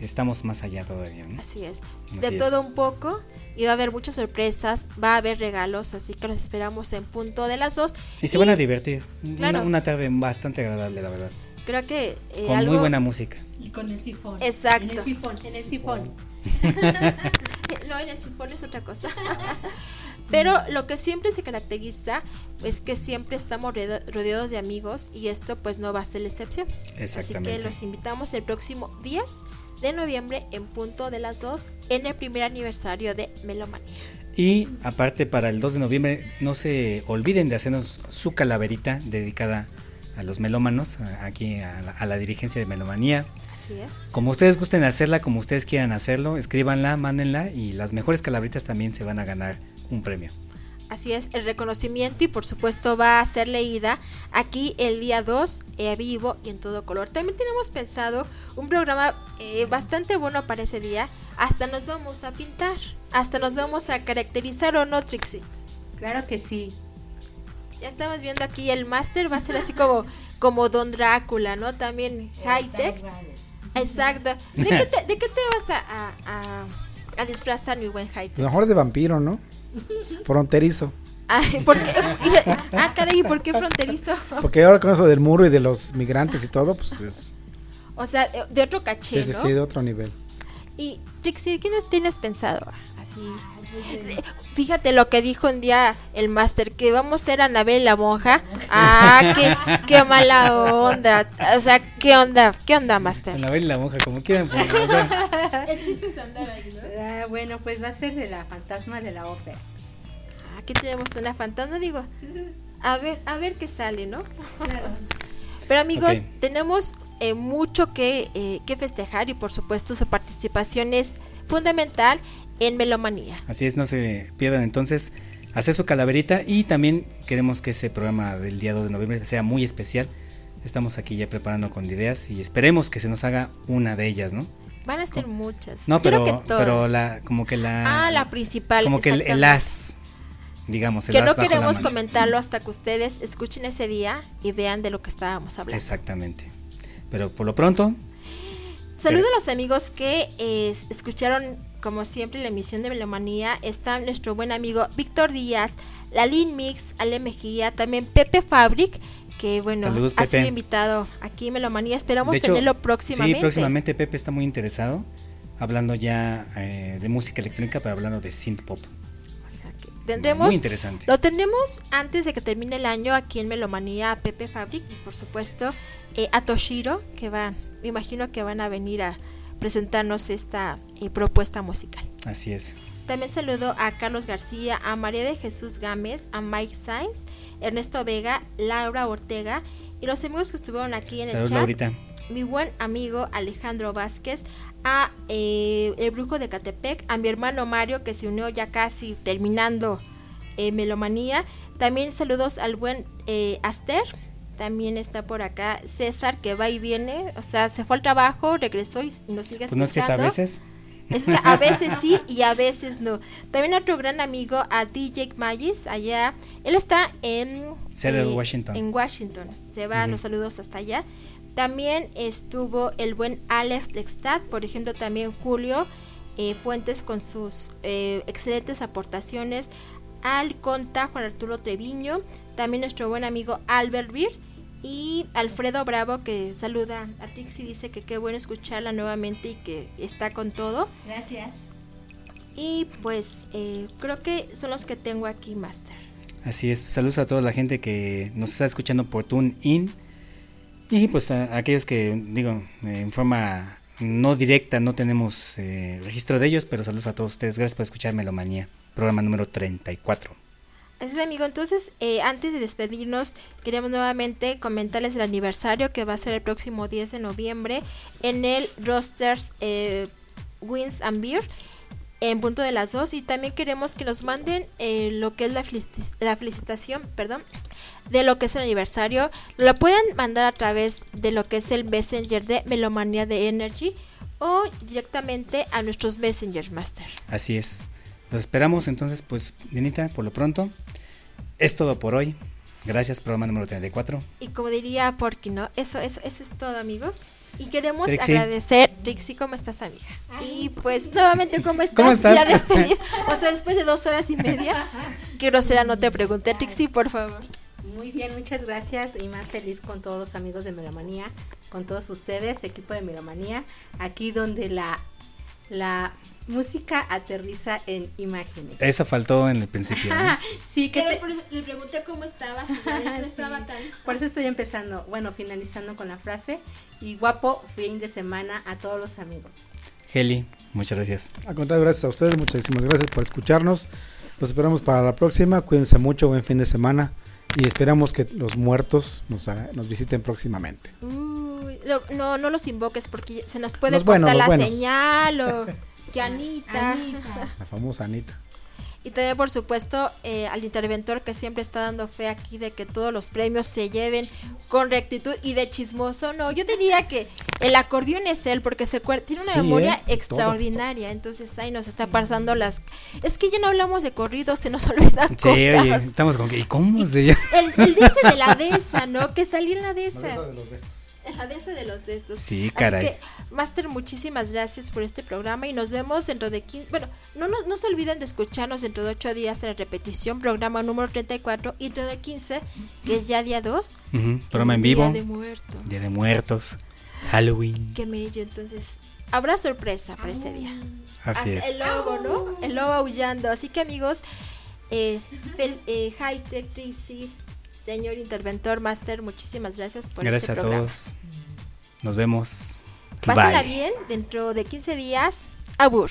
estamos más allá todavía. ¿no? Así es. Así de es. todo un poco. Y va a haber muchas sorpresas, va a haber regalos, así que los esperamos en punto de las dos. Y se van a divertir. Claro. Una, una tarde bastante agradable, la verdad. Creo que eh, Con algo- muy buena música. Y con el sifón. Exacto. En el sifón, en el sifón. no, en el sifón es otra cosa. Pero lo que siempre se caracteriza es que siempre estamos rodea- rodeados de amigos y esto pues no va a ser la excepción. Así que Exactamente. los invitamos el próximo 10 de noviembre en punto de las 2 en el primer aniversario de Melomanía. Y aparte para el 2 de noviembre, no se olviden de hacernos su calaverita dedicada a los melómanos, aquí a la, a la dirigencia de Melomanía. Así es. Como ustedes gusten hacerla, como ustedes quieran hacerlo, escríbanla, mándenla y las mejores calaveritas también se van a ganar un premio. Así es, el reconocimiento y por supuesto va a ser leída aquí el día 2 eh, vivo y en todo color. También tenemos pensado un programa eh, bastante bueno para ese día. Hasta nos vamos a pintar, hasta nos vamos a caracterizar o no, Trixie. Claro que sí. Ya estamos viendo aquí el máster, va a ser así como, como Don Drácula, ¿no? También high tech. Exacto. ¿De qué te, de qué te vas a, a, a- a disfrazar, mi buen high tech? mejor de vampiro, ¿no? Fronterizo. Ay, ¿por qué? Ah, caray, ¿por qué fronterizo? Porque ahora con eso del muro y de los migrantes y todo, pues es. O sea, de- de otro caché, Sí, sí, ¿no? sí, de otro nivel. Y Trixie, ¿quiénes tienes pensado? Así. Fíjate lo que dijo un día el máster, que vamos a ser Anabel la monja. Ah, qué, qué mala onda. O sea, ¿qué onda? ¿Qué onda, máster? Y la monja, como quieran. pues, o sea, El chiste es andar ahí, ¿no? Ah, bueno, pues va a ser de la fantasma de la ópera. Aquí tenemos una fantasma, digo. A ver, a ver qué sale, ¿no? Pero amigos, tenemos eh, mucho que, eh, que festejar y por supuesto su participación es fundamental en Melomanía. así es, no se pierdan entonces hacer su calaverita y también queremos que ese programa del día 2 de noviembre sea muy especial. Estamos aquí ya preparando con ideas y esperemos que se nos haga una de ellas, ¿no? Van a ser muchas. No, Creo pero, que todas. pero la, como que la... Ah, la principal. Como que el, el as, digamos, el Que as no queremos comentarlo hasta que ustedes escuchen ese día y vean de lo que estábamos hablando. Exactamente. Pero por lo pronto, Saludos a los amigos que eh, escucharon, como siempre, la emisión de Melomanía. Está nuestro buen amigo Víctor Díaz, Lalín Mix, Ale Mejía, también Pepe Fabric, que bueno, Saludos, ha Pepe. sido invitado aquí en Melomanía. Esperamos hecho, tenerlo próximamente. Sí, próximamente Pepe está muy interesado, hablando ya eh, de música electrónica, pero hablando de synth pop. Tendremos, Muy interesante. Lo tendremos antes de que termine el año aquí en Melomanía a Pepe Fabric y por supuesto eh, a Toshiro, que van, me imagino que van a venir a presentarnos esta eh, propuesta musical. Así es. También saludo a Carlos García, a María de Jesús Gámez, a Mike Sainz, Ernesto Vega, Laura Ortega y los amigos que estuvieron aquí en Salud, el chat. Laurita. Mi buen amigo Alejandro Vázquez, a eh, el brujo de Catepec, a mi hermano Mario que se unió ya casi terminando eh, Melomanía. También saludos al buen eh, Aster. También está por acá César que va y viene, o sea, se fue al trabajo, regresó y nos sigue Pues no es que a escuchando. veces. Es que a veces sí y a veces no. También otro gran amigo, a DJ Magis, allá. Él está en Seattle, Washington. En Washington. Se va Ujú. los saludos hasta allá. También estuvo el buen Alex Lextad, por ejemplo, también Julio eh, Fuentes con sus eh, excelentes aportaciones. Al Conta, Juan Arturo Treviño, también nuestro buen amigo Albert Beer y Alfredo Bravo que saluda a Tix y dice que qué bueno escucharla nuevamente y que está con todo. Gracias. Y pues eh, creo que son los que tengo aquí, Master. Así es. Saludos a toda la gente que nos está escuchando por TuneIn. Y pues a, a aquellos que, digo, eh, en forma no directa no tenemos eh, registro de ellos, pero saludos a todos ustedes. Gracias por escuchar Melomanía, programa número 34. Así es, amigo. Entonces, eh, antes de despedirnos, queremos nuevamente comentarles el aniversario que va a ser el próximo 10 de noviembre en el Rosters eh, Wins and Beer en punto de las 2 y también queremos que nos manden eh, lo que es la felicitación, perdón, de lo que es el aniversario. Lo pueden mandar a través de lo que es el Messenger de Melomanía de Energy o directamente a nuestros Messenger Master. Así es. Los esperamos entonces, pues, Dianita, por lo pronto. Es todo por hoy. Gracias, programa número 34. Y como diría Porky, ¿no? Eso, eso, eso es todo, amigos. Y queremos Trixie. agradecer, Trixie, ¿cómo estás, amiga? Y pues nuevamente, ¿cómo estás? ¿Cómo estás? Ya despedida. O sea, después de dos horas y media. Qué grosera, no te pregunté, Trixie, por favor. Muy bien, muchas gracias y más feliz con todos los amigos de Melomanía, con todos ustedes, equipo de Melomanía, aquí donde la, la música aterriza en imágenes. Eso faltó en el principio. sí, que te- Le pregunté cómo Sí. estaba tan... Por eso estoy empezando, bueno, finalizando con la frase y guapo fin de semana a todos los amigos. Heli, muchas gracias. Al contrario, gracias a ustedes, muchísimas gracias por escucharnos. Los esperamos para la próxima. Cuídense mucho, buen fin de semana. Y esperamos que los muertos nos, nos visiten próximamente. Uy, no, no los invoques porque se nos puede Los cortar la buenos. señal o que Anita. La famosa Anita. Y también, por supuesto, eh, al interventor que siempre está dando fe aquí de que todos los premios se lleven con rectitud y de chismoso. No, yo diría que el acordeón es él porque se tiene una Sí, memoria ¿eh? Todo. extraordinaria. Entonces ahí nos está pasando las. Es que ya no hablamos de corridos, se nos olvidan Sí, cosas. oye, estamos con que. ¿Y cómo se llama? El, el dice de la dehesa, ¿no? Que salió en la dehesa. La dehesa de los de estos. Sí, Así caray. que, Master, muchísimas gracias por este programa y nos vemos dentro de 15. Bueno, no, no, no se olviden de escucharnos dentro de 8 días en la repetición, programa número 34 y dentro de 15, que es ya día 2. Ujú, programa en vivo. Día de muertos. Día de muertos. Halloween. Qué mello, entonces. Habrá sorpresa para ese día. Así es. El lobo, ¿no? El lobo aullando. Así que, amigos, eh, fel- eh, High Tech Tracy, señor interventor, Master, muchísimas gracias por Gracias este a programa. todos. Nos vemos. Pásenla Bye. bien dentro de 15 días. Abur.